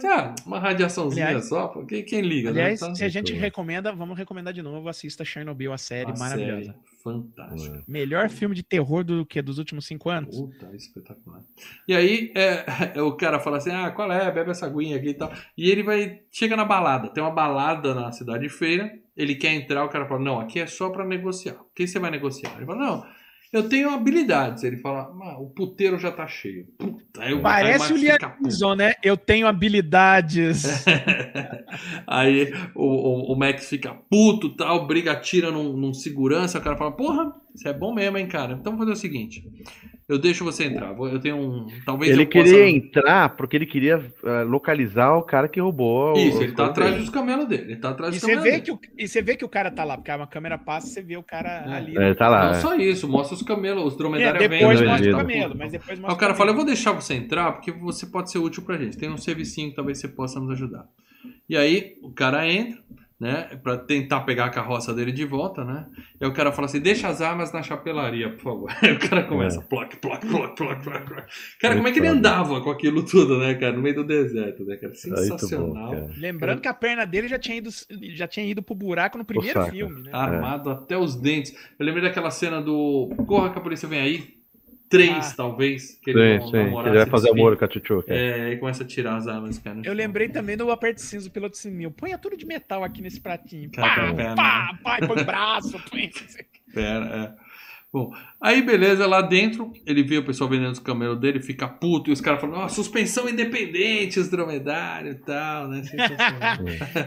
Ah, uma radiaçãozinha Aliás- só, pô. Quem, quem liga, Aliás, né? Tá- se a gente recomenda, vamos recomendar de novo, assista Chernobyl, a série Uma maravilhosa. série fantástica. Melhor filme de terror do que dos últimos cinco anos. Puta, espetacular. E aí é, o cara fala assim: ah, qual é? Bebe essa aguinha aqui e tal. E ele vai. Chega na balada. Tem uma balada na cidade feira. Ele quer entrar, o cara fala: não, aqui é só pra negociar. O que você vai negociar? Ele fala: não. Eu tenho habilidades. Ele fala, "Ah, o puteiro já tá cheio. Puta, aí Parece o. Neeson, né? Eu tenho habilidades. Aí o, o, o Max fica puto, tal, briga, atira num, num segurança, o cara fala, porra, isso é bom mesmo, hein, cara? Então vou fazer o seguinte, eu deixo você entrar, eu tenho um, talvez Ele eu possa... queria entrar porque ele queria eh, localizar o cara que roubou. Isso, ele tá atrás dele. dos camelos dele, ele tá atrás E dos você, camelos vê dele. que o, e você vê que o cara tá lá, porque a câmera passa, você vê o cara É. ali. É, ele tá lá. Não é. só isso, mostra os camelos, os É, dromedários depois vendo, mostra o camelo, mas depois mostra o cara o fala, eu vou deixar você entrar porque você pode ser útil pra gente. Tem um servicinho que talvez você possa nos ajudar. E aí o cara entra, né, Pra tentar pegar a carroça dele de volta, né? E aí o cara fala assim: deixa as armas na chapelaria, por favor. Aí o cara começa, É. ploc, ploc, ploc, ploc, ploc, ploc. Cara, Muito como é que ele andava com aquilo tudo, né, cara? No meio do deserto, né, cara? Muito bom, Sensacional. cara. Lembrando que a perna dele já tinha ido, já tinha ido pro buraco no primeiro filme, né? Armado até os dentes. Eu lembrei daquela cena do Corra que a polícia vem aí. Três, Ah. talvez. Que Sim, vão sim. namorar, Ele vai fazer amor com a Chuchuca. É, e começa a tirar as armas, cara. Eu lembrei também do Aperte Cinza, o piloto Sinil. Ponha tudo de metal aqui nesse pratinho. Cara, Pá, pá, pá, e põe braço, põe... Pera, é. Bom, aí beleza, lá dentro, ele vê o pessoal vendendo os camelos dele, fica puto, e os caras falam, ó, suspensão independente, os dromedários e tal, né? Sensacional.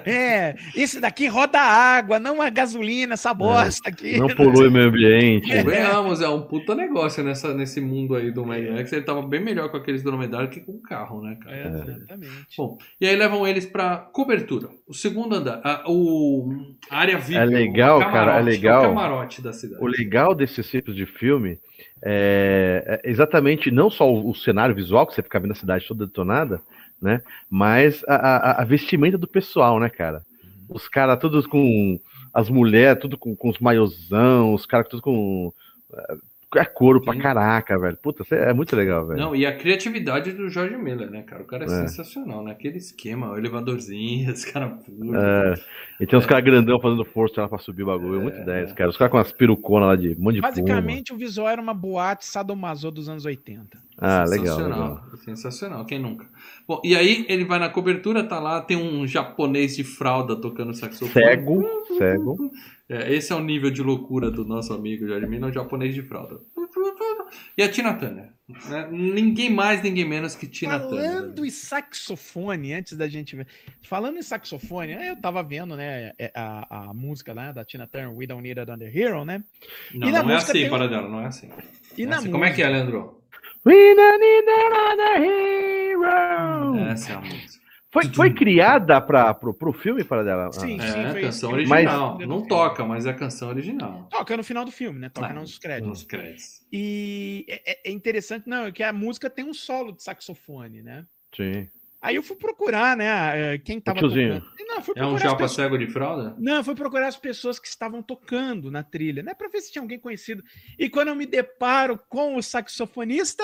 É, esse daqui roda água, não a gasolina, essa bosta aqui. Não polui o meio ambiente. Convenhamos, é um puta negócio nessa, nesse mundo aí do Max. Ele tava bem melhor com aqueles dromedários que com o carro, né, cara? É, exatamente. Bom, e aí levam eles pra cobertura. O segundo andar, a, o, a área VIP. É legal, o cara, é camarote, legal. o camarote da cidade. O legal desses tipos de filme é, é exatamente não só o, o cenário visual, que você fica vendo a cidade toda detonada, né? Mas a, a- a vestimenta do pessoal, né, cara? Os caras todos com. As mulheres, tudo com, com os maiôzão, os caras tudo com. É couro pra caraca, velho. Puta, é muito legal, velho. Não, e a criatividade do Jorge Miller, né, cara? O cara é, É. sensacional, né? Aquele esquema, o elevadorzinho, os caras puros. É, e tem uns caras grandão fazendo força lá pra subir o bagulho. É muito 10, cara. Os caras com umas peruconas lá de um monte de. Basicamente, o visual era uma boate sadomaso dos anos 80. Ah, legal, sensacional, legal. sensacional, quem nunca? Bom, e aí ele vai na cobertura, tá lá, tem um japonês de fralda tocando saxofone. Cego, cego. É, esse é o nível de loucura do nosso amigo Miller, o japonês de fralda. E a Tina Turner. né? Ninguém mais, ninguém menos que Tina Turner. Falando em saxofone, antes da gente ver. Falando em saxofone, eu tava vendo, né, é, a, a música né, da Tina Turner, We Don't Need Another Hero, né? Não, não é música assim, tem- para dela, não é assim. E É na assim. Como é que é, Leandro? We don't need another hero. Essa é a música. Foi, foi criada pra, pro, pro filme para dela? Sim. Ah, É, a foi canção original. Mas- Não toca, mas é a canção original. Toca no final do filme, né? Toca Ah, nos créditos. Nos créditos. E é, é- é interessante, não, é que a música tem um solo de saxofone, né? sim. Aí eu fui procurar, né, quem tava tiozinho. tocando. Não, fui É um japa pessoas- cego de fralda? Não, eu fui procurar as pessoas que estavam tocando na trilha, né, para ver se tinha alguém conhecido. E quando eu me deparo com o saxofonista,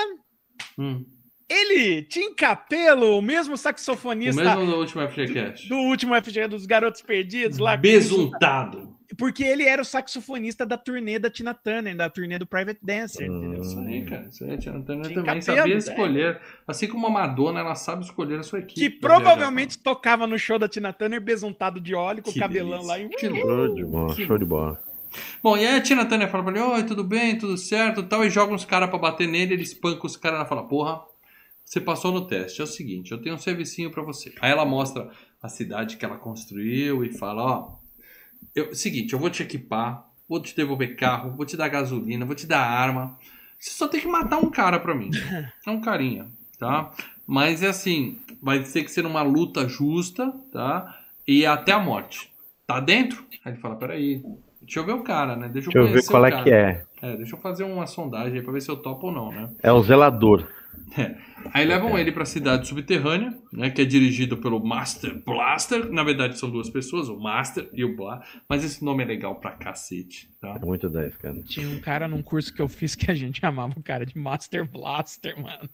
Hum. Ele, Tim Capello, o mesmo O saxofonista mesmo do último FGCast. do último FG dos Garotos Perdidos lá. Besuntado. Porque ele era o saxofonista da turnê da Tina Turner, da turnê do Private Dancer, entendeu? Isso aí, cara. Isso aí, a Tina Turner Tinha também cabelo, sabia né? escolher. Assim como a Madonna, ela sabe escolher a sua equipe. Que viajar. provavelmente tocava no show da Tina Turner besuntado de óleo, com o cabelão delícia. lá em. Que Show de bola, Que- show de bola. Bom, e aí a Tina Turner fala pra ele, oi, tudo bem, tudo certo e tal, e joga uns caras pra bater nele, ele espanca os caras, ela fala, porra, você passou no teste, é o seguinte, eu tenho um servicinho pra você. Aí ela mostra a cidade que ela construiu e fala, ó, eu, seguinte, eu vou te equipar, vou te devolver carro, vou te dar gasolina, vou te dar arma, você só tem que matar um cara pra mim, é um carinha, tá? Mas é assim, vai ter que ser uma luta justa, tá? E até a morte. Tá dentro? Aí ele fala, peraí, deixa eu ver o cara, né? Deixa eu, Deixa eu ver conhecer qual o é cara. que é. É, deixa eu fazer uma sondagem aí pra ver se eu topo ou não, né? É o zelador. Aí levam ele pra cidade subterrânea, né? Que é dirigido pelo Master Blaster. Na verdade, são duas pessoas, o Master e o Blaster. Mas esse nome é legal pra cacete, tá? É muito 10, cara. Tinha um cara num curso que eu fiz que a gente chamava o cara de Master Blaster, mano.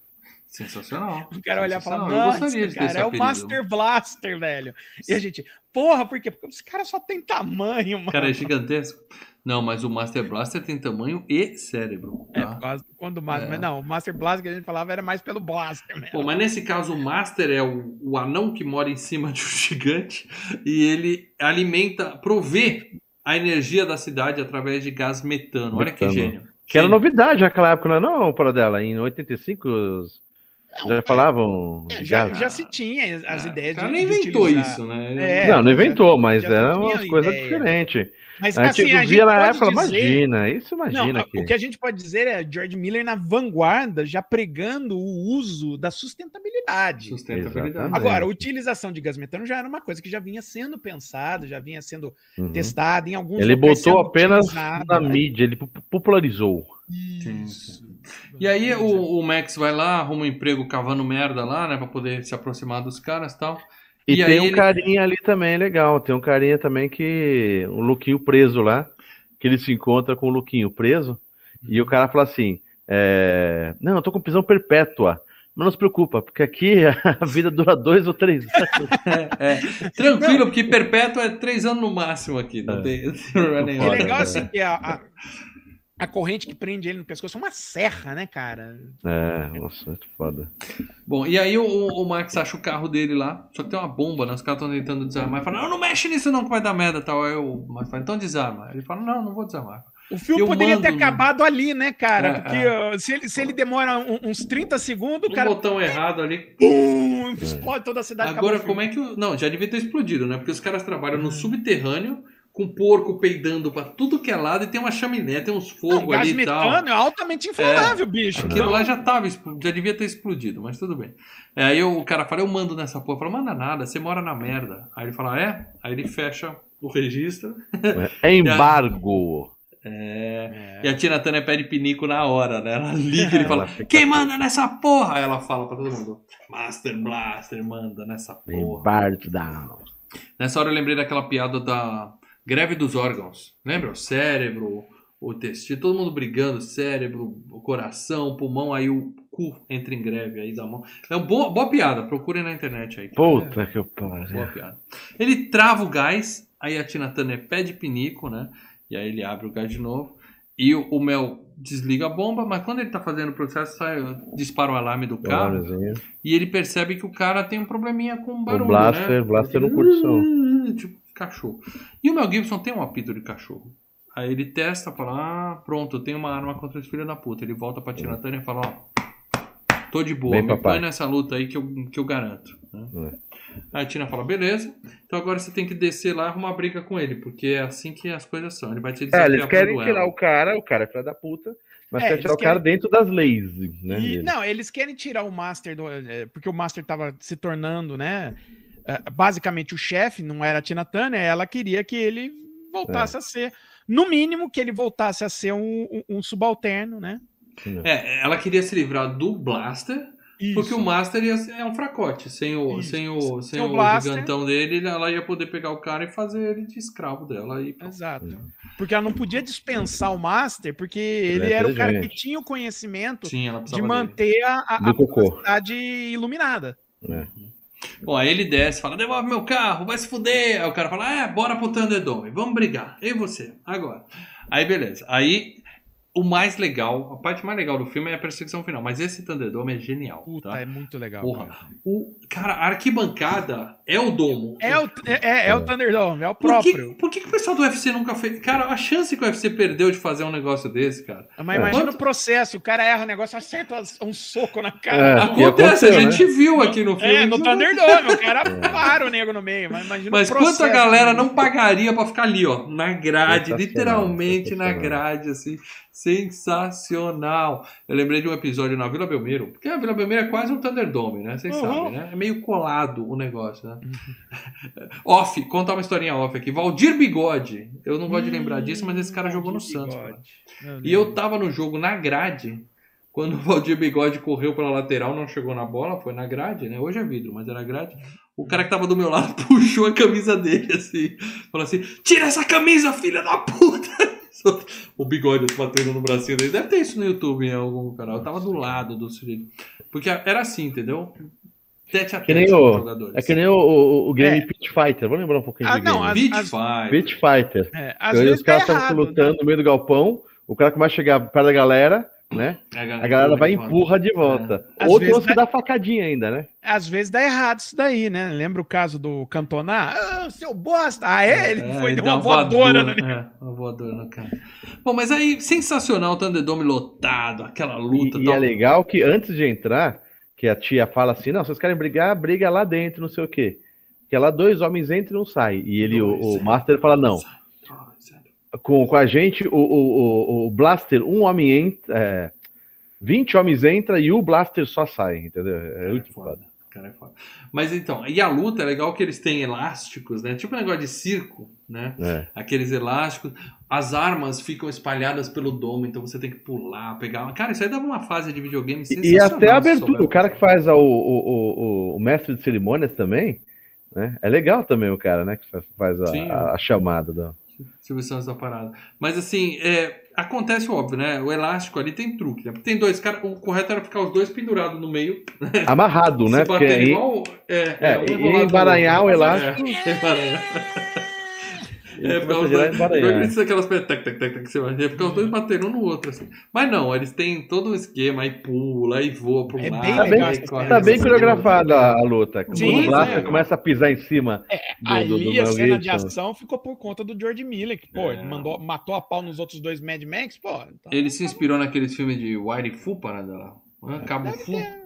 Sensacional. O cara olhava e nossa, ter cara, é o. Master Blaster, velho. E a gente, porra, por quê? Porque os caras só tem tamanho, mano. O cara é gigantesco. Não, mas o Master Blaster tem tamanho e cérebro. É, Tá? por causa, quando o Master, É. mas não, o Master Blaster que a gente falava era mais pelo Blaster mesmo. Pô, mas nesse caso o Master é o, o anão que mora em cima de um gigante e ele alimenta, provê a energia da cidade através de gás metano. Olha que Metano. gênio. Que era novidade naquela época, não é não, para dela? Em 85 os- já falavam É, já, já se tinha as Ah, ideias o cara de inventou utilizar. isso, né? É, não, não inventou, mas umas coisas ideia. diferentes. Mas A gente assim, a gente via na pode época, dizer... imagina, isso Não, imagina a- que... o que a gente pode dizer é George Miller na vanguarda, já pregando o uso da sustentabilidade. Sustentabilidade. Exatamente. Agora, a utilização de gás metano já era uma coisa que já vinha sendo pensada, já vinha sendo Uhum. testada em alguns Ele botou apenas utilizado, na mídia, ele pu- popularizou. Sim. E aí o, o Max vai lá, arruma um emprego cavando merda lá, né? Pra poder se aproximar dos caras e tal. E, E tem um ele- carinha ali também legal. Tem um carinha também que. Um Luquinho preso lá. Que ele se encontra com o Luquinho preso. E o cara fala assim: é, Não, eu tô com prisão perpétua. Mas não se preocupa, porque aqui a vida dura dois ou três anos. É, tranquilo, porque perpétuo é três anos no máximo aqui. Não É. tem, não é legal assim que a, a, a corrente que prende ele no pescoço é uma serra, né, cara? É, nossa, muito foda. Bom, e aí o, o Max acha o carro dele lá, só que tem uma bomba, né? Os caras estão tentando desarmar. Ele fala, não, não mexe nisso não que vai dar merda tal. Aí o Max fala, então desarma. Ele fala, não, não vou desarmar. O filme Eu poderia ter né? acabado ali, né, cara? É, Porque é. se, ele, se ele demora um- uns 30 segundos, o No cara botão errado ali. pum, explode toda a cidade. Agora, como é que. o- Não, já devia ter explodido, né? Porque os caras trabalham no subterrâneo, com porco peidando pra tudo que é lado e tem uma chaminé, tem uns. Não, fogos ali e tal. metano é altamente inflamável, bicho. Aquilo lá já tava, já devia ter explodido, mas tudo bem. É, aí o cara fala, eu mando nessa porra. Fala, manda nada, você mora na merda. Aí ele fala, é? Aí ele fecha o registro. É embargo. É. E a Tina Turner pede pinico na hora, né? Ela liga e ele fala, fica- quem manda nessa porra? Aí ela fala pra todo mundo, Master Blaster manda nessa porra. Embargo down. Nessa hora eu lembrei daquela piada da greve dos órgãos. Lembra? O cérebro, o intestino, todo mundo brigando, cérebro, o coração, o pulmão, aí o cu entra em greve aí da mão. É uma boa, boa piada, procurem na internet aí. Puta que É, boa pariu. piada. Ele trava o gás, aí a Tina Turner pede pinico, né? E aí ele abre o gás de novo. E o, o Mel desliga a bomba, mas quando ele tá fazendo o processo, sai, dispara o alarme do carro. E ele percebe que o cara tem um probleminha com barulho, O Blaster, né? Blaster não curte som. Tipo, cachorro. E o Mel Gibson tem um apito de cachorro. Aí ele testa, fala, ah, pronto, eu tenho uma arma contra esse filho da puta. Ele volta pra Tina Turner e fala, ó, tô de boa, Bem, me papai. põe nessa luta aí que eu, que eu garanto. né? Aí a Tina fala, beleza, então agora você tem que descer lá e arrumar briga com ele, porque é assim que as coisas são. Ele vai te É, desafiar eles pro querem tirar o cara, o cara é filho da puta, mas É, quer eles tirar o cara dentro das leis, né? E- não, eles querem tirar o Master do. é, Porque o Master tava se tornando, né? É, Basicamente o chefe, não era a Tina Turner, ela queria que ele voltasse a ser. No mínimo, que ele voltasse a ser um, um- um subalterno, né? É, ela queria se livrar do Blaster Isso. Porque o Master ia ser- é um fracote. Sem o, Isso. sem o, sem o o Blaster. gigantão dele, ela ia poder pegar o cara e fazer ele de escravo dela. E. Exato. Porque ela não podia dispensar o Master, porque ele é era o cara que tinha o conhecimento Sim, de precisava dele. manter a, a, Do a cocô. cidade iluminada. Bom, aí ele desce, fala, devolve meu carro, vai se fuder. Aí o cara fala, é, bora pro Thunderdome, vamos brigar. Eu e você, agora. Aí beleza. Aí o mais legal, a parte mais legal do filme é a perseguição final, mas esse Thunderdome é genial, Puta, tá? é muito legal. Porra, cara. o, cara, a arquibancada é o domo. É o, é, é, é o Thunderdome, é o Por que, próprio. por que, que o pessoal do UFC nunca fez? Cara, a chance que o UFC perdeu de fazer um negócio desse, cara. Mas imagina Quanto- o processo, o cara erra o negócio, acerta um soco na É, cara. que Acontece, a gente viu aqui no filme. É, no Thunderdome, o cara para o nego no meio. Mas imagina Mas o quanto processo. a galera não pagaria pra ficar ali, ó, na grade, literalmente na grade, assim, sensacional. Eu lembrei de um episódio na Vila Belmiro, porque a Vila Belmiro é quase um Thunderdome, né? Vocês Uhum. sabem, né? É meio colado o negócio, né? off, contar uma historinha off aqui. Valdir Bigode, eu não gosto de lembrar disso, mas esse cara jogou no Santos. cara. E eu tava no jogo na grade, quando o Valdir Bigode correu pela lateral, não chegou na bola, foi na grade, né? Hoje é vidro, mas era grade. O cara que tava do meu lado puxou a camisa dele, assim. Falou assim: tira essa camisa, filha da puta! O bigode batendo no bracinho dele. Deve ter isso no YouTube em algum canal. Eu tava do lado do sujeito. Porque era assim, entendeu? Tete a Que nem tete com os o- jogadores. É que nem o, o, o game É. Pit Fighter. Vamos lembrar um pouquinho Ah, de não, game. Pit Fighter. É, às Então, vezes os caras tá estavam errado, lutando no meio do galpão, o cara começa a chegar perto da galera, né? A galera vai e empurra de volta. Às Ou vezes tem uns que dá- dá facadinha ainda, né? Às vezes dá errado isso daí, né? Lembra o caso do Cantona? Ah, seu bosta! Ah, é? Ele foi ele deu uma voadora no É, uma voadora no cara. Bom, mas aí, sensacional o Thunderdome lotado, aquela luta. E, e é legal que antes de entrar, que a tia fala assim, não, vocês querem brigar, briga lá dentro, não sei o quê. Que lá dois homens entram e não saem. E ele, o, Dois, o é. Master fala, não, sério. Com, com a gente, o, o, o, o Blaster, um homem entra, é, 20 homens entra e o Blaster só sai, entendeu? É muito foda. foda. Cara, é foda. Mas então, e a luta é legal que eles têm elásticos, né? Tipo um negócio de circo, né? É. Aqueles elásticos. As armas ficam espalhadas pelo domo, então você tem que pular, pegar. Cara, isso aí dava uma fase de videogame E, e até a abertura, o cara que faz a- o, o, o, o mestre de cerimônias também, né? É legal também o cara, né? Que faz- a, a- a chamada. Da... Silvio Santos da parada. Mas assim, é, acontece o óbvio, né? O elástico ali tem truque, né? Porque tem dois caras. O correto era ficar os dois pendurados no meio. Amarrado, né? se Porque bater aí, igual. É, É, um e embaranhar o elástico. É, embaranhar. É, ele ficar começa a os girar dois, e embaranhar. Isso aquelas tac, tac, tac, tac, que você vai. Ia ficar os dois batendo um no outro, assim. Mas não, eles têm todo um esquema, aí pula, aí voa pro É lado. bem Tá bem, legal aí essa corre, tá bem coreografada a, luta. Sim, o Blaster é. começa a pisar em cima. do, Ali do, do a cena de ação ficou por conta do George Miller, que, pô, É. ele mandou, matou a pau nos outros dois Mad Max, pô. Então, Ele se inspirou naqueles filmes de Wire Fu, parada lá. né? Cabo Fu. ter,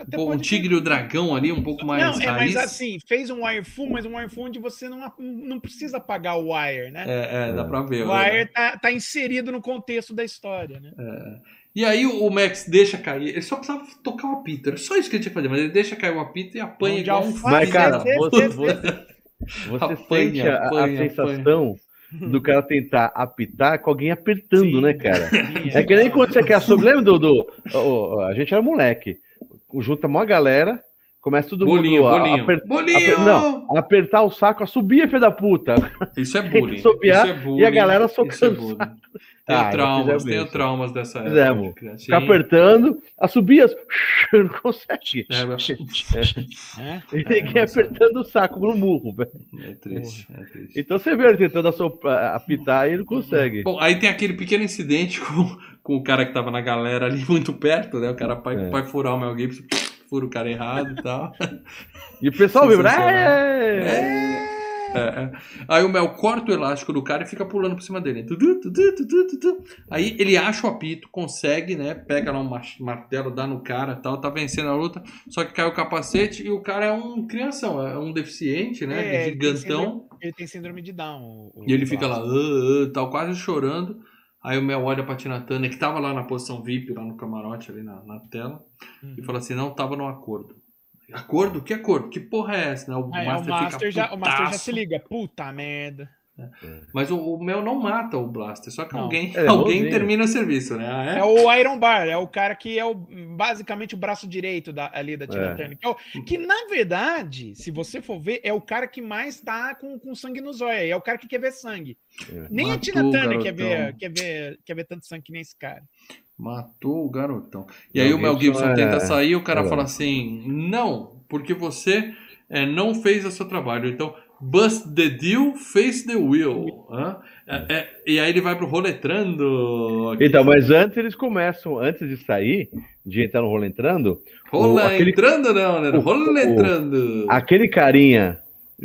até Pô, um pode ter. tigre e o dragão ali, um pouco mais Não, é, raiz. mas assim, fez um wire full, mas um wire full onde você não, não precisa pagar o wire, né? É, é, dá pra ver. o né? wire tá, tá inserido no contexto da história, né? E aí o o Max deixa cair, ele só precisava tocar o apito, era só isso que ele tinha que fazer, mas ele deixa cair o apito e apanha de igual um Mas, filho cara, né? você, você, você Apanha, sente a, a apanha, sensação do cara tentar apitar com alguém apertando, Sim. né, cara? Sim, É que nem quando você quer sobre. Lembra do. do o- o- a gente era moleque. Junta uma galera, começa todo Bolinho, mundo a, bolinho. aper- Bolinho! aper- não, a apertar o saco, a subir, filho da puta. Isso é bullying. sobear isso é bullying, e a galera isso é socando saco. Tenho Ah, traumas, tenho isso. traumas dessa época. Fizemos. Ficar apertando, a subir, as... não consegue. É, É? E ninguém apertando o saco no murro, velho. é triste, é triste. Então você vê ele tentando apitar e ele não consegue. Bom, aí tem aquele pequeno incidente com, com o cara que tava na galera ali muito perto, né? O cara vai, É. vai furar o Mel Gibson, fura o cara errado e tal. E o pessoal vibra. Sensacional. "É!" É, é. Aí o Mel corta o elástico do cara e fica pulando por cima dele. Aí ele acha o apito, consegue, né? Pega lá um martelo, dá no cara tal, tá vencendo a luta. Só que cai o capacete e o cara é um crianção, é um deficiente, né? É, ele tem gigantão. síndrome- Ele tem síndrome de Down. o- o E ele fica lá. "Ah, ah", tal, quase chorando. Aí o Mel olha pra Tina Turner, que tava lá na posição VIP, lá no camarote, ali na, na tela, Uhum. e fala assim: não tava no acordo. Acordo? Que acordo? Que porra é essa? Né? O, Aí, Master o, Master já, o Master já se liga. Puta merda. Mas o, o Mel não mata o Blaster, só que Não. alguém, É, alguém termina o serviço, né? Ah, É o Iron Bar, é o cara que é o, basicamente o braço direito da, ali da Tina É. Turner. Que, é o- que, na verdade, se você for ver, é o cara que mais tá com, com sangue nos olhos. É o cara que quer ver sangue. É. Nem a Matou Tina o Turner quer ver, quer, ver, quer ver tanto sangue que nem esse cara. Matou o garotão. E Mel aí o Mel Gibson é- tenta sair e o cara é. fala assim: não, porque você é, não fez o seu trabalho. Então, bust the deal, face the will. Hã? É, é, e aí ele vai pro roletrando. Então, mas antes eles começam, antes de sair, de entrar no rolo entrando, Rola o- aquele- não, né? Roletrando. aquele carinha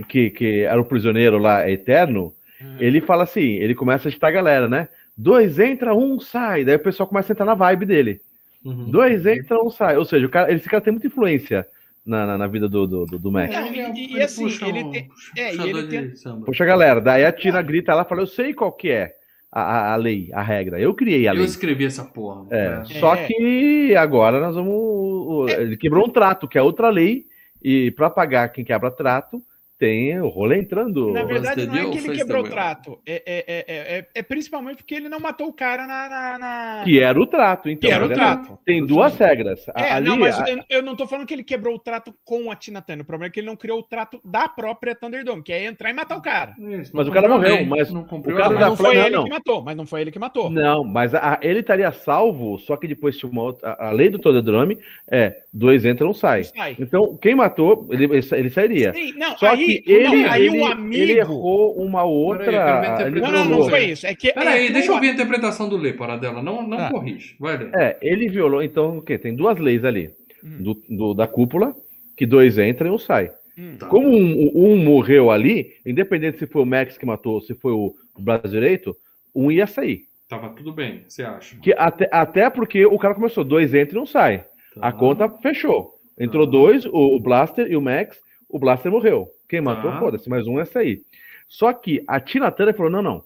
que, que era o prisioneiro lá, eterno, ele fala assim, ele começa a agitar a galera, né? Dois entra, um sai. Daí o pessoal começa a entrar na vibe dele. Uhum. Dois entra, um sai. Ou seja, cara, esse cara tem muita influência na, na, na vida do, do, do, do Mac. É, Ele é e- e assim, puxa ele um tem- é, e ele tem- de samba. Poxa, galera, daí a Tina grita lá e fala, eu sei qual que é a, a, a lei, a regra. Eu criei a Eu lei. escrevi essa porra. É, né? só É. que agora nós vamos. o- Ele quebrou um trato, que é outra lei, e para pagar quem quebra trato, tem o rolê entrando. Na verdade, não é que ele quebrou o trato. É, é, é, é, é principalmente porque ele não matou o cara na. na, na- Que era o trato, então. Que era o né? trato. Tem duas regras. É, Ali, não, mas a- eu, não tô falando que ele quebrou o trato com a Tina Turner. O problema é que ele não criou o trato da própria Thunderdome, que é entrar e matar o cara. Isso, Mas o cara morreu, mas não cumpriu o cara não foi ele não. que matou, mas não foi ele que matou. Não, mas a- ele estaria salvo, só que depois tinha uma outra. A a lei do Tododrome é dois entra, um sai. Sai. Então, quem matou, ele, ele sairia. Sim, não, Só aí, que ele, não, aí ele, um amigo. ele errou uma outra. Ver a ele não, não, não foi isso. É que. Peraí, é, deixa eu ouvir a interpretação do Lê, Paradela. Não, não Ah. corrige. Vai ler. É, ele violou. Então, o quê? Tem duas leis ali. Hum. Do, do- da cúpula, que dois entram e um sai. Hum. Tá. Como um, um morreu ali, independente se foi o Max que matou, se foi o brasileiro, um ia sair. Tava tudo bem, você acha? Que até, até porque o cara começou, dois entram e um sai. A Tá. conta fechou. Entrou Tá. dois, o, o Blaster e o Max. O Blaster morreu. Quem matou, Tá. foda-se, mais um é sair. Só que a Tina Turner falou: não, não.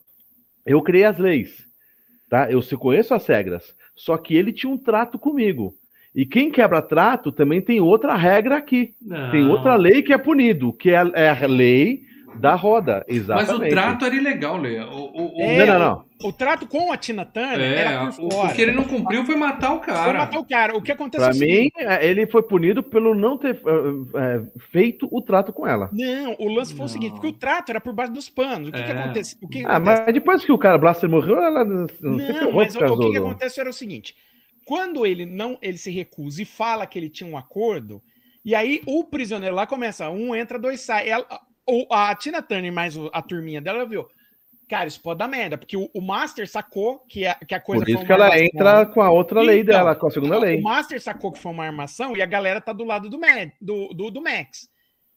Eu criei as leis. Tá? Eu se conheço as regras. Só que ele tinha um trato comigo. E quem quebra trato também tem outra regra aqui. Não. Tem outra lei que é punido, que é é a lei da roda. Mas Exatamente. o trato era ilegal, Lê. O, o, o- É, Não, não, não. O trato com a Tina Turner É, era por o, fora. o que ele não cumpriu foi matar o Foi cara. matar o cara. O que acontece Pra é o mim, é, ele foi punido pelo não ter eh, eh, feito o trato com ela. Não, o lance foi o Não. seguinte, porque o trato era por baixo dos panos. O que, que É. acontece? O que Ah, acontece? mas depois que o cara Blaster morreu, ela não, se Não, ferrou mas o, o que, que do- acontece era o seguinte: quando ele não ele se recusa e fala que ele tinha um acordo, e aí o prisioneiro lá começa, um entra, dois sai. Ela, o- a Tina Turner mais o- a turminha dela viu. Cara, isso pode dar merda, porque o, o Master sacou que a, que a coisa Por isso foi que ela armação. entra com a outra lei Então, dela, com a segunda lei. O Master sacou que foi uma armação e a galera tá do lado do, Mad, do, do, do Max.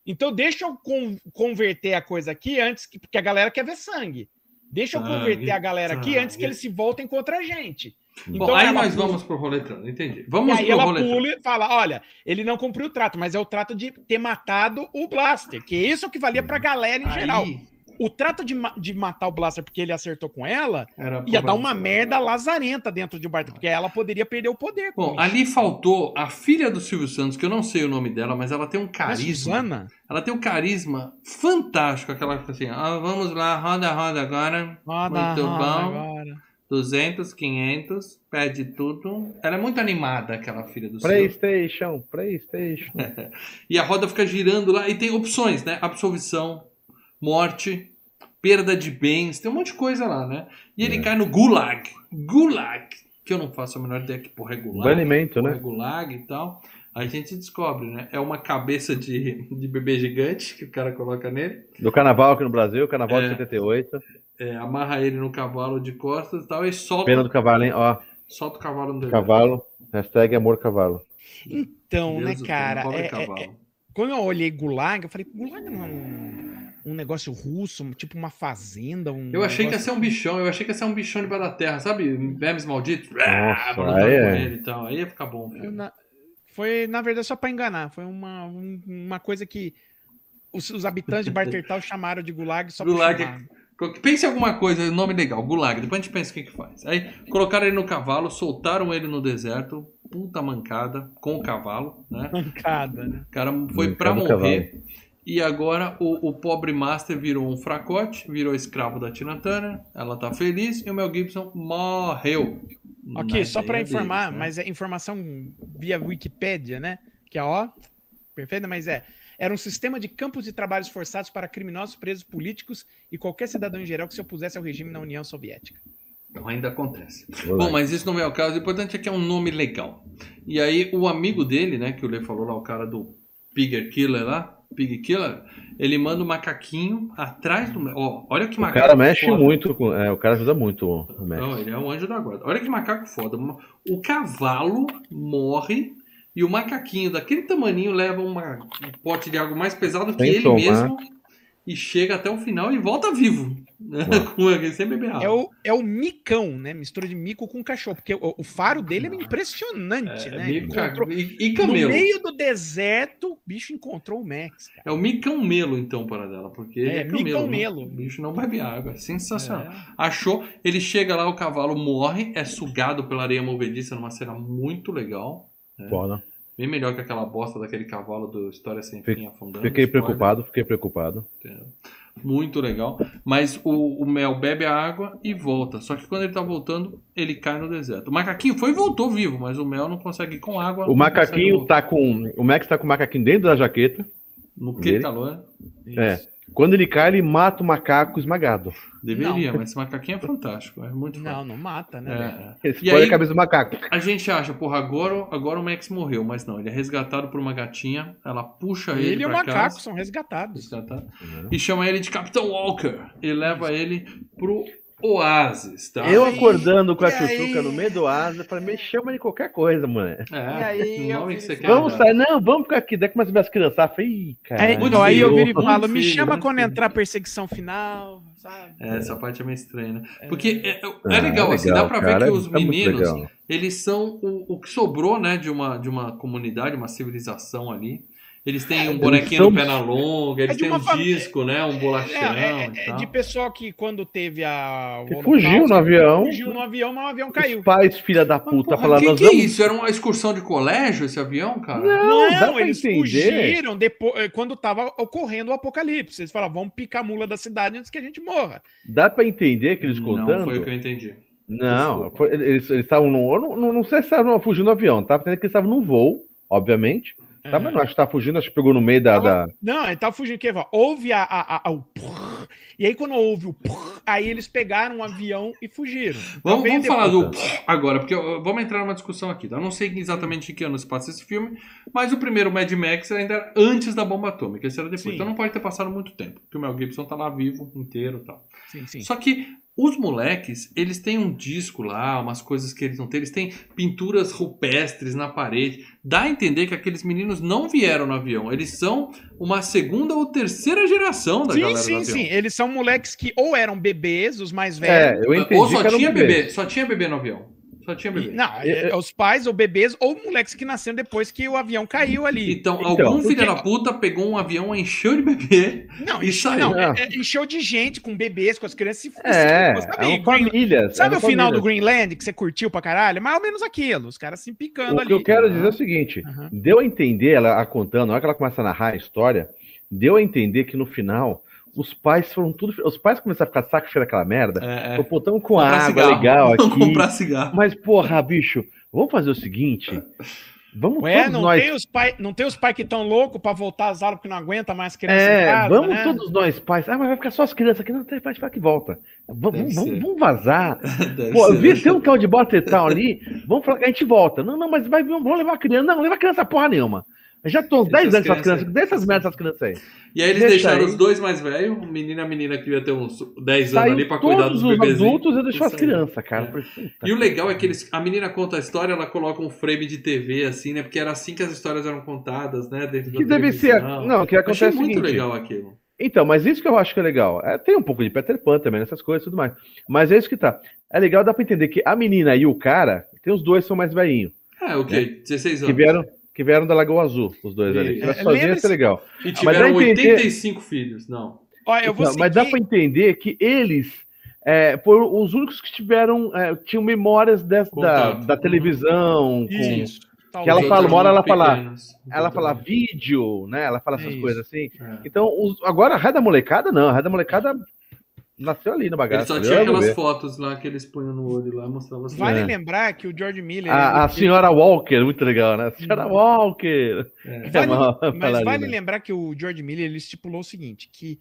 Então deixa eu con- converter a coisa aqui antes, que, porque a galera quer ver sangue. Deixa eu Sangue, converter a galera aqui antes que eles se voltem contra a gente. Bom, Então aí ela nós pula- vamos pro roletrando, entendi. E Vamos aí pro ela roletrando. pula e fala: olha, ele não cumpriu o trato, mas é o trato de ter matado o Blaster, que isso é o que valia pra galera em geral. Aí O trato de, ma- de matar o Blaster porque ele acertou com ela era ia dar uma merda lazarenta dentro de um bar, porque ela poderia perder o poder. Bom, isso. ali faltou a filha do Silvio Santos, que eu não sei o nome dela, mas ela tem um Mas, carisma. Ela tem um carisma fantástico, aquela assim, ah, vamos lá, roda, roda agora. Roda, Muito roda bom. agora. 200, 500, pede tudo. Ela é muito animada, aquela filha do. Playstation, Playstation. E a roda fica girando lá e tem opções, né? Absolvição, morte, perda de bens, tem um monte de coisa lá, né? E ele É. cai no Gulag. Gulag, que eu não faço a menor ideia que porra é Gulag. Banimento, né? é Gulag e tal. A gente descobre, né? É uma cabeça de, de bebê gigante que o cara coloca nele, Do carnaval aqui no Brasil, carnaval É. de 78. É, amarra ele no cavalo de costas e tal, e solta, Pena do cavalo, hein? Ó, solta o cavalo no deserto. cavalo. Hashtag amor cavalo. Então, Deus né, cara? é- é- cavalo. é- quando eu olhei Gulag, eu falei, Gulag não é um, um negócio russo, tipo uma fazenda, um. Eu achei que ia negócio- ser um bichão, eu achei que ia ser um bichão debaixo da terra, sabe? Vermes malditos. Nossa, lutar aí com é. ele e tal. Aí ia ficar bom. Na- Foi, na verdade, só pra enganar. Foi uma, um- uma coisa que os, os habitantes de Bartertal chamaram de Gulag só pra Gulag. chamar. Pense em alguma coisa, nome legal, Gulag. Depois a gente pensa o que, que faz. Aí colocaram ele no cavalo, soltaram ele no deserto, puta mancada, com o cavalo, né? Mancada, né? O cara foi Mancada pra morrer. E agora o, o pobre Master virou um fracote, virou escravo da Tina Turner. Ela tá feliz e o Mel Gibson morreu. Ok, só para ideia informar, deles, né? mas é informação via Wikipédia, né? Que é ó, perfeita, mas é. Era um sistema de campos de trabalhos forçados para criminosos, presos políticos e qualquer cidadão em geral que se opusesse ao regime na União Soviética. Então ainda acontece. Bom, mas isso não é o caso. O importante é que é um nome legal. E aí o amigo dele, né, que o Lê falou lá, o cara do Pig Killer lá, Pig Killer, ele manda o macaquinho atrás do. Ó, olha que O macaco. cara mexe foda. muito com. É, o cara ajuda muito o o. Não, ele é um anjo da guarda. Olha que macaco foda. O cavalo morre e o macaquinho daquele tamaninho leva uma- um pote de água mais pesado que Sem ele tomar. mesmo e chega até o final e volta vivo. né? Sem beber água. É o, é o micão, né? Mistura de mico com cachorro, porque o, o faro dele é impressionante, É, né? Ele mica- encontrou- e, e No camelo. meio do deserto, o bicho encontrou o Max, cara. É o micão melo, então, para dela, porque É, é camelo. micão né? melo. O bicho não bebe água. É sensacional. É. Achou, ele chega lá, o cavalo morre, é sugado pela areia movediça numa cena muito legal. Foda. Bem melhor que aquela bosta daquele cavalo do História Sem Fi- Fim afundando. Fiquei preocupado, fiquei preocupado. Muito legal. Mas o, o Mel bebe a água e volta. Só que quando ele tá voltando, ele cai no deserto. O macaquinho foi e voltou vivo, mas o Mel não consegue ir com água. O macaquinho tá com. O Max tá com o macaquinho dentro da jaqueta. No que calor? É. Quando ele cai, ele mata o macaco esmagado. Deveria, mas esse macaquinho é fantástico. É muito. Não, não mata, né? É. Ele E explode aí- a cabeça do macaco. A gente acha, porra, agora, agora o Max morreu, mas não, ele é resgatado por uma gatinha, ela puxa ele, Ele e o macaco casa, são resgatados. resgatado, e chama ele de Capitão Walker e leva ele pro Oasis, tá? Eu acordando com a aí? tchutchuca no meio do asa, pra me chama de qualquer coisa, mano. É, E aí, eu nome vi- que você quer. Vamos sair, não, vamos ficar aqui. Daí começa a ver as crianças. Falei, cara. É, Muito então, aí eu viro e falo, me filho, chama quando filho. entrar a perseguição final, sabe? É, essa parte é meio estranha, né? Porque é, é- Ah, é legal, assim, dá pra ver cara, que os é meninos, eles são o, o que sobrou, né, de uma, de uma comunidade, uma civilização ali. Eles têm um eles bonequinho no perna longa, eles É têm um fami- disco, né, um bolachão É, é- e é tal. de pessoal que quando teve a. o Que fugiu no avião. Fugiu no avião, mas o avião Os caiu. pais, filha da puta, falaram, que, nós que é vamos... isso? Era uma excursão de colégio esse avião, cara? Não, dá Não, eles entender. fugiram depois, quando tava ocorrendo o apocalipse. Eles falaram, vamos picar a mula da cidade antes que a gente morra. Dá pra entender que eles Não contando? foi o que eu entendi. Não, foi- eles estavam Não, não, não sei se estavam fugindo do avião, tá? Entendendo que eles estavam no voo, obviamente. Tá, mas não acho que tá fugindo, acho que pegou no meio da. da... Não, ele tava fugindo. Que, houve a, a, a- o prrr, e aí quando houve o prrr, aí eles pegaram um avião e fugiram. Então Vamos, vamos falar do agora, porque eu- vamos entrar numa discussão aqui. Tá? Eu não sei exatamente em que ano se passa esse filme, mas o primeiro Mad Max ainda era antes da bomba atômica, esse era depois. Sim. Então não pode ter passado muito tempo, porque o Mel Gibson tá lá vivo, inteiro e tal. Sim, sim. Só que os moleques, eles têm um disco lá, umas coisas que eles não têm, eles têm pinturas rupestres na parede. Dá a entender que aqueles meninos não vieram no avião, eles são uma segunda ou terceira geração da Sim, galera do sim, avião. sim. Eles são moleques que ou eram bebês, os mais É, velhos. eu entendi ou só tinha bebê. bebê, só tinha bebê no avião. Só tinha E- bebê. não, é, os pais ou bebês ou moleques que nasceram depois que o avião caiu ali. Então, Então, algum porque- filho da puta pegou um avião, encheu de bebê. Não, E saiu. não, é- é- encheu de gente com bebês, com as crianças. e- É, sabe, é uma família. sabe é o uma final do. Greenland que você curtiu pra caralho? Mais ou menos aquilo, os caras se picando O ali. que eu quero dizer é o seguinte: Aham. deu a entender, ela a contando, na hora que ela começa a narrar a história, deu a entender que no final os pais foram tudo. Os pais começaram a ficar saco cheio daquela merda. É, Pô, pô, tamo com Comprar água cigarro. legal Vamos aqui. comprar cigarro. Mas, porra, bicho, vamos fazer o seguinte. Vamos Ué, todos não, nós. tem os pai, não tem os pais que estão loucos pra voltar às aulas porque não aguenta mais criança em É, casa, vamos né? todos nós pais. Ah, mas vai ficar só as crianças aqui. Não, tem pai que volta. Vamos, vamos, vamos vazar. Deve Pô, ser, eu vi, tem um tal de Botetal ali. Vamos falar que a gente volta. Não, não, mas vai, vamos levar a criança. Não, não leva a criança porra nenhuma. Eu já tô uns Deixa 10 as anos essas crianças crianças. Deixa essas merdas essas crianças aí. E aí eles Deixa deixaram aí. os dois mais velhos, o menino e a menina que ia ter uns 10 anos ali pra cuidar dos todos os bebezinhos. adultos e deixou as crianças, cara. É. E o legal é que eles, a menina conta a história, ela coloca um frame de TV, assim, né? Porque era assim que as histórias eram contadas, né? Dentro Que deve ser. Não, o que Eu acontece achei é muito legal aquilo. Então, mas isso que eu acho que é legal. É, tem um pouco de Peter Pan também nessas coisas e tudo mais. Mas é isso que tá. É legal, dá pra entender que a menina e o cara, tem os dois são mais velhinhos. É, o quê? 16 Que anos. vieram, que vieram da Lagoa Azul, os dois ali. É, sozinho ia ser legal. E Mas tiveram entender- 85 filhos. Não. Olha, eu vou Então, mas dá pra entender que eles é, foram os únicos que tiveram, é, tinham memórias dessa, da, da televisão, com, Isso. tal. Que ela fala, uma hora ela fala- pequenos. Ela fala vídeo, né? Ela fala essas isso. coisas assim. é. Então, os- agora a Raia da Molecada, não. A Raia da Molecada nasceu ali na Ele bagaça. só tinha aquelas ver. fotos lá que eles punham no olho lá, mostravam assim. Vale É. lembrar que o George Miller. A, a ele- senhora Walker, muito legal, né? A senhora Walker. É. Vale- É uma Mas vale lembrar que o George Miller ele estipulou o seguinte: que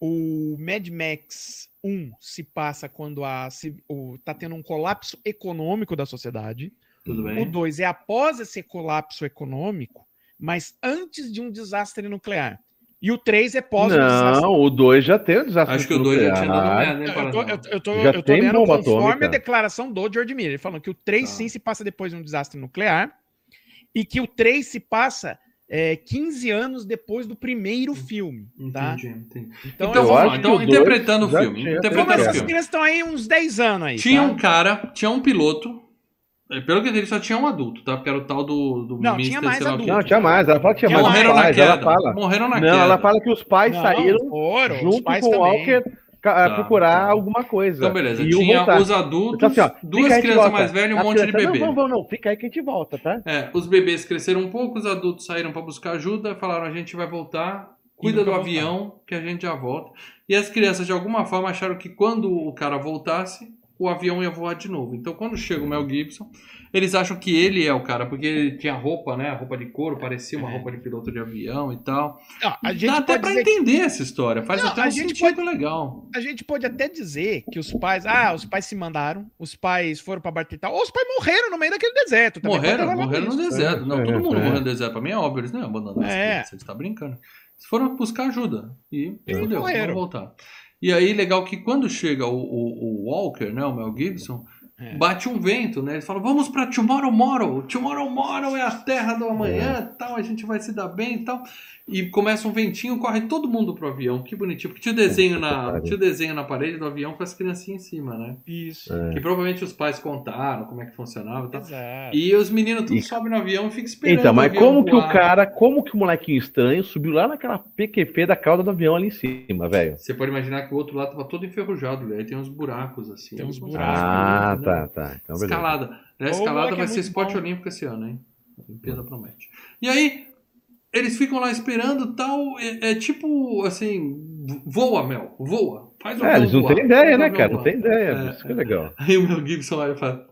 o Mad Max 1 se passa quando a, se, o, tá tendo um colapso econômico da sociedade. Tudo O bem? 2 é após esse colapso econômico, mas antes de um desastre nuclear. E o 3 é pós desastre. Não, o 2 já tem o desafio. Acho que o 2 já tinha dado nuclear. merda, hein, Eu tô, eu, eu tô, Já eu tô tem bomba conforme atômica. a declaração do George Miller. Ele falando que o 3 Tá. sim se passa depois de um desastre nuclear e que o 3 se passa é, 15 anos depois do primeiro filme. Tá? Entendi, entendi. Então, Então vamos Então, interpretando o filme. Como Interpretando o essas filme. crianças estão aí uns 10 anos aí. Tinha tá? um cara, tinha um piloto. É, Pelo que eu entendi, só tinha um adulto, tá? Porque era o tal do, do Não, tinha mais adulto. Não, tinha mais. Ela fala que tinha mais. Morreram na pais, queda. Ela fala. Morreram na Não, queda. ela fala que os pais Não, saíram foram, os junto pais com o também. Walker Tá, procurar tá. alguma coisa. Então, beleza. E Tinha voltar. os adultos, Então, assim, ó, duas crianças mais velhas e um monte de crianças, bebê. Não, vamos, não, fica aí que a gente volta, tá? É, os bebês cresceram um pouco, os adultos saíram para buscar ajuda, falaram a gente vai voltar, cuida do avião que a gente já volta. E as crianças de alguma forma acharam que quando o cara voltasse, o avião ia voar de novo. Então quando chega o Mel Gibson, eles acham que ele é o cara, porque ele tinha roupa, né, roupa de couro, parecia uma É. roupa de piloto de avião e tal. Não, a gente Dá até pode para dizer que- entender essa história, faz Não, até um gente sentido legal. a gente pode até dizer que os pais, ah, os pais se mandaram, os pais foram pra Bartetá, ou os pais morreram no meio daquele deserto. também pode Morreram, morreram no isso. deserto. Não, É, todo mundo é. morreu no deserto. Pra mim é óbvio, eles não abandonaram É. eles tá brincando. Eles foram buscar ajuda e fudeu, morreram. vão voltar. E aí, legal que quando chega o, o, o Walker, né, o Mel Gibson, É. bate um vento, né? Eles falam, vamos pra Tomorrow Tomorrow Tomorrow é a terra do amanhã, tal, a gente vai se dar bem e tal. E começa um ventinho, corre todo mundo pro avião. Que bonitinho, porque tinha o desenho na, tinha o desenho na parede do avião com as criancinhas em cima, né? Isso. É. Que provavelmente os pais contaram como é que funcionava e tal. Exato. E os meninos tudo E- sobem no avião e ficam esperando. Então, o mas avião como que o voar. cara, como que o molequinho estranho subiu lá naquela PQP da cauda do avião ali em cima, velho? Você pode imaginar que o outro lado tava todo enferrujado, aí tem uns buracos assim. Tem uns buracos. Ah, né? tá, tá. Então. Escalada. Né? Escalada moleque, vai é ser esporte bom. olímpico esse ano, hein? A Olimpíada promete. E aí, eles ficam lá esperando tal. É, é tipo assim: voa, Mel, voa. Faz o É, eles não voar, têm ideia, né, cara? Não tem ideia. É, Isso que é legal. Aí o Mel Gibson olha e fala: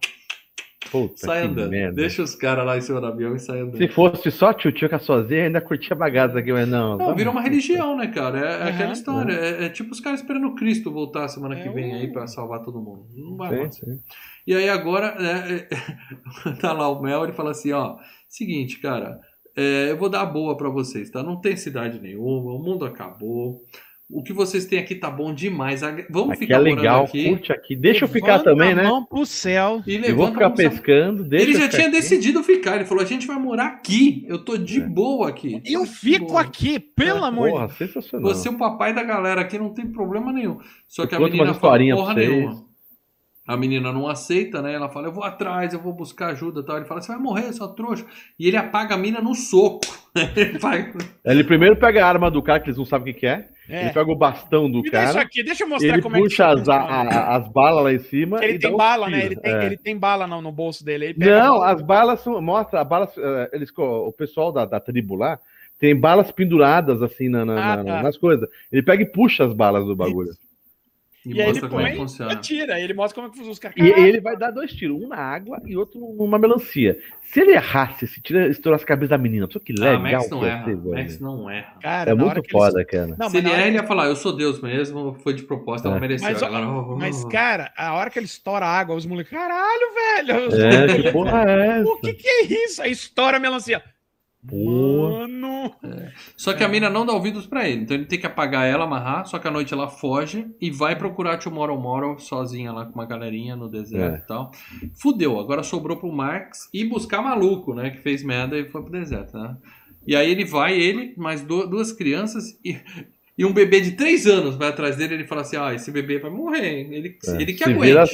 Puta sai andando. merda. Deixa os caras lá em cima do avião e sai andando. Se fosse só tio tio com a sozinha, ainda curtia bagaça aqui, mas não. Não, virou uma religião, né, cara? É, é aquela história. É, é tipo os caras esperando o Cristo voltar semana que É vem aí pra salvar todo mundo. Não vai Sim, acontecer. sim. E aí agora, é, é, tá lá o Mel, ele fala assim, ó, seguinte, cara, é, eu vou dar a boa pra vocês, tá? Não tem cidade nenhuma, o mundo acabou. O que vocês têm aqui tá bom demais. Vamos Aqui ficar é morando legal, aqui. curte aqui. Deixa eu ficar Levanta também, a né? mão pro céu. E Eu vou levanta ficar pescando. Deixa Ele eu já tinha aqui. decidido ficar. Ele falou: a gente vai morar aqui. Eu tô de É. boa aqui. Eu fico boa. aqui, pelo É, amor de Porra, sensacional. Você é o papai da galera aqui, não tem problema nenhum. Só que a Eu menina fala porra vocês. nenhuma. A menina não aceita, né? Ela fala, eu vou atrás, eu vou buscar ajuda e tal. Ele fala, você vai morrer, sua trouxa. E ele apaga a mina no soco. Ele vai- Ele primeiro pega a arma do cara, que eles não sabem o que, que é. É. Ele pega o bastão do Me isso cara. aqui, deixa eu mostrar Ele como é que puxa isso as, a- as balas lá em cima. Ele e tem dá um bala, né? Ele tem, É. ele tem bala no, no bolso dele. Não, as balas são. Mostra, a balas. eh, Eles, o pessoal da, da tribo lá tem balas penduradas assim na- na- Ah, na- tá. nas coisas. Ele pega e puxa as balas do bagulho. E, E aí ele mostra como é que põe e funciona. atira. Ele mostra como é que funciona os caras. E ele vai dar dois tiros, um na água e outro numa melancia. Se ele errasse, se tira, estourasse a cabeça da menina, pessoa que Ah, legal Max não erra. ser. Max não erra. Cara, É muito foda, cara. Não, Se ele hora erra, ele ia falar, eu sou Deus mesmo, foi de proposta, ela É. mereceu. Mas, Agora, Mas, cara, a hora que ele estoura a água, os moleques, caralho, velho! É, que porra é essa? O que que é isso? Aí estoura a melancia. Pô. Mano! Só que a mina não dá ouvidos pra ele, então ele tem que apagar ela, amarrar, só que à noite ela foge e vai procurar Tomorrow Tomorrow sozinha lá com uma galerinha no deserto É. e tal. Fudeu, agora sobrou pro Marx ir buscar maluco, né, que fez merda e foi pro deserto, né? E aí ele vai, ele, mais du- duas crianças e, e um bebê de três anos vai atrás dele ele fala assim, ah, esse bebê vai morrer, ele, É, ele que se aguente. vira-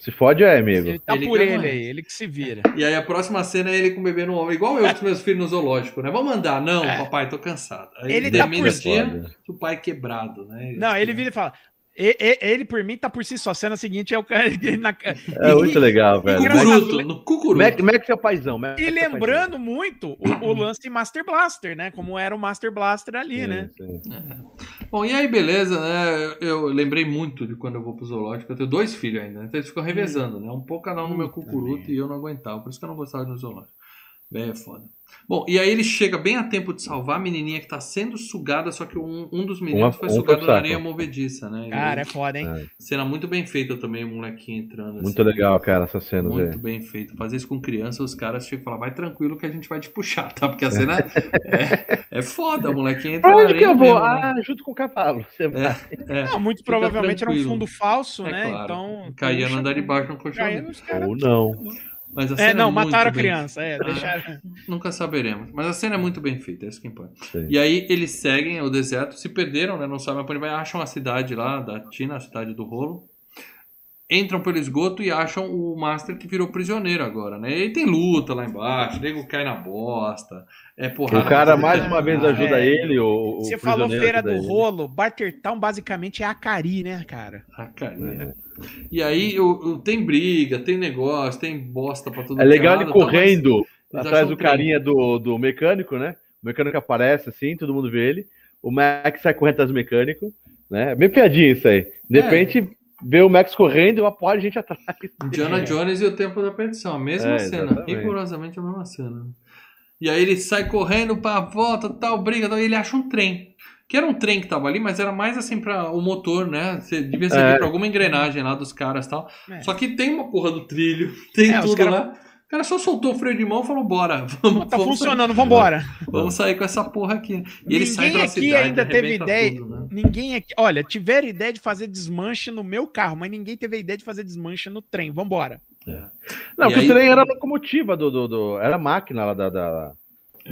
Se fode é, amigo. Ele tá Ele por ele aí, ele que se vira. E aí a próxima cena é ele com o bebê no ombro, igual eu com os meus filhos no zoológico, né? Vamos andar? Não, papai, tô cansado. Aí É. Ele tá por dia, Foda. o pai quebrado, né? Não, ele vira e fala. E- e- Ele, por mim, tá por si só. A cena seguinte é o cara. na- É muito legal, velho. Cucuruto, no cucuruto. Mac, Mac é o paizão. Mac E é lembrando muito o, o lance Master Blaster, né? Como era o Master Blaster ali, Sim, né? sim. Bom, e aí, beleza, né? Eu lembrei muito de quando eu vou pro zoológico. Eu tenho dois filhos ainda, então eles ficam revezando, né? Um pouco cada um no meu cucuruto e eu não aguentava. Por isso que eu não gostava de ir no zoológico. Bem, é foda. Bom, e aí ele chega bem a tempo de salvar a menininha que tá sendo sugada, só que um, um dos meninos Uma- foi um sugado na areia movediça, né? E Cara, é foda, hein? É. Cena muito bem feita também, o molequinho entrando. Muito assim. legal, cara, essas cenas Muito aí. bem feito. Fazer isso com criança, os caras chegam e falam, vai tranquilo que a gente vai te puxar, tá? Porque a cena é, é foda, o molequinho entra Pra na onde que eu vou? mesmo, né? Ah, junto com o cavalo. Você vai. É, Não, muito provavelmente era um tranquilo. fundo falso, é né? claro. Então. Caía no andar de baixo no caras. Ou não. Mas a É, cena não, muito mataram a bem- criança. É, deixaram. Nunca saberemos. Mas a cena é muito bem feita, é isso que importa. Sim. E aí eles seguem o deserto, se perderam, né? Não sabem pra onde vai, acham a cidade lá da Tina, a cidade do rolo. Entram pelo esgoto e acham o Master que virou prisioneiro agora, né? E aí tem luta lá embaixo, o nego cai na bosta, é porrada. O cara mais uma é vez ajuda é. ele. O, o Você falou Feira do ele. Rolo. Bartertown basicamente é Acari, né, cara? Ah, cara, né? E aí o, o- tem briga, tem negócio, tem bosta pra tudo É legal ele tá? correndo Eles atrás do carinha do, do mecânico, né? O mecânico aparece assim, todo mundo vê ele. O Max sai correndo atrás do mecânico, né? Bem piadinha isso aí. De É. repente, vê o Max correndo e uma porra de gente atrás. Indiana Jones e o Tempo da Perdição, a mesma É, cena, exatamente. rigorosamente a mesma cena. E aí ele sai correndo pra volta, tal, briga, tal, e ele acha um trem. Que era um trem que tava ali, mas era mais assim pra o motor, né? Você devia servir É. pra alguma engrenagem lá dos caras e tal. É. Só que tem uma porra do trilho, tem É, tudo cara- lá. O cara só soltou o freio de mão e falou: bora, vamos, Tá vamos funcionando, vambora. Sair, vamos sair com essa porra aqui. E ele sai Ninguém aqui cidade, ainda teve ideia. tudo, né? Ninguém aqui. Olha, tiveram ideia de fazer desmanche no meu carro, mas ninguém teve a ideia de fazer desmanche no trem. Vambora. Não, E porque aí- o trem era a locomotiva do, do, do- Era a máquina lá da, da,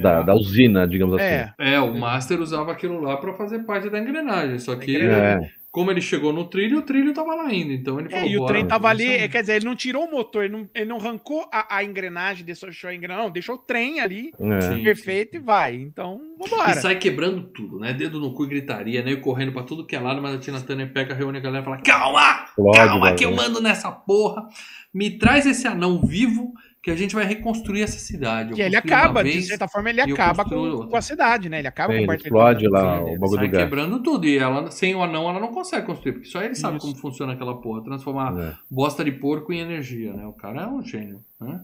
da, da usina, digamos assim. É. É, o Master usava aquilo lá pra fazer parte da engrenagem. Só que, É. como ele chegou no trilho, o trilho tava lá ainda. Então ele É, falou: e o "Bora, trem tava ali, sair." é, quer dizer, ele não tirou o motor, ele não, ele não arrancou a, a engrenagem, deixou a engrenagem, não, deixou o trem ali, É. Sim. perfeito, e vai. Então, E vambora. sai quebrando tudo, né? Dedo no cu e gritaria, né? E correndo pra tudo que é lado, mas a Tina Turner pega, reúne a galera e fala: Calma! Explode, calma, que eu mando nessa porra. Me traz esse anão vivo que a gente vai reconstruir essa cidade. Eu Que ele acaba, de vez, certa forma, ele e acaba com, com a cidade, né? Ele acaba Sim, com o explode lá o bagulho do gás. quebrando tudo. E ela, sem o anão, ela não consegue construir. Porque só ele sabe Isso. como funciona aquela porra. Transformar É. bosta de porco em energia, né? O cara é um gênio, né?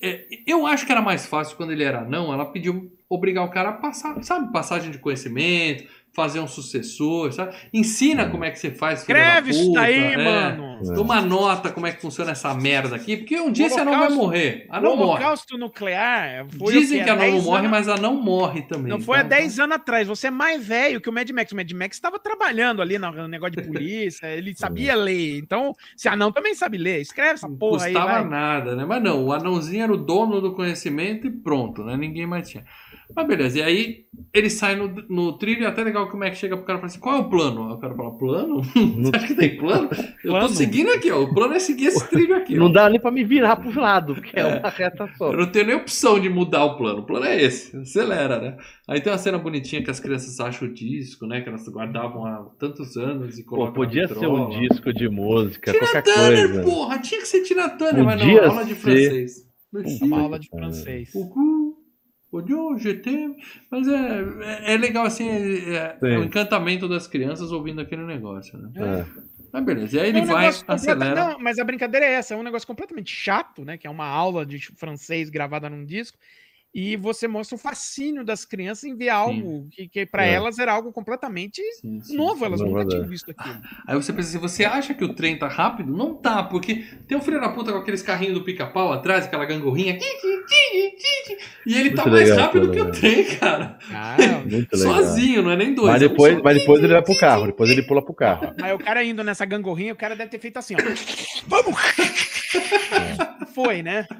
É, Eu acho que era mais fácil quando ele era anão, ela pediu obrigar o cara a passar, sabe, passagem de conhecimento, fazer um sucessor, sabe? Ensina como é que você faz, Escreve isso daí, é. mano. Toma nota como é que funciona essa merda aqui, porque um dia esse anão vai morrer. O Anão morre. holocausto nuclear foi Dizem o que anão não 10 morre, anos- mas anão morre também. Não foi há tá? 10 anos atrás. Você é mais velho que o Mad Max. O Mad Max estava trabalhando ali no negócio de polícia, ele sabia ler. Então, se anão também sabe ler, escreve essa Não porra aí. custava vai. nada, né? Mas não, o anãozinho era o dono do conhecimento e pronto, né? Ninguém mais tinha. Mas beleza, e aí ele sai no, no trilho e é até legal como é que chega pro cara e fala assim: qual é o plano? Aí o cara fala: plano? Você acha que tem plano? Eu tô Plano? seguindo aqui, ó. O plano é seguir esse trilho aqui. Não ó. dá nem pra me virar pros lados, porque é uma reta só. Eu não tenho nem opção de mudar o plano. O plano é esse. Acelera, né? Aí tem uma cena bonitinha que as crianças acham o disco, né? Que elas guardavam há tantos anos e Pô, colocam. podia na ser um disco de música, Tina qualquer Turner, coisa. porra! Tinha que ser Tina Turner, mas não, Podia aula de ser. francês. É uma aula de francês. O cu, o Dieu, je t'aime. Mas é, é, é legal assim, é, é Sim. o encantamento das crianças ouvindo aquele negócio, né? É. Mas beleza, e aí É ele um vai, acelera. Não, mas a brincadeira é essa, é um negócio completamente chato, né? Que é uma aula de francês gravada num disco. E você mostra o fascínio das crianças em ver algo que, que para É. elas era algo completamente Sim, sim. novo, elas Não, nunca verdade. tinham visto aquilo. Aí você pensa assim, você acha que o trem tá rápido? Não tá, porque tem um filho da puta com aqueles carrinhos do pica-pau atrás, aquela gangorrinha. E ele tá Muito mais legal, rápido que o trem, cara. Ah, Muito legal. Sozinho, não é nem dois. Mas é um depois, mas depois ele vai pro carro, depois ele pula pro carro. Aí o cara indo nessa gangorrinha, o cara deve ter feito assim, ó. Vamos! Foi, né?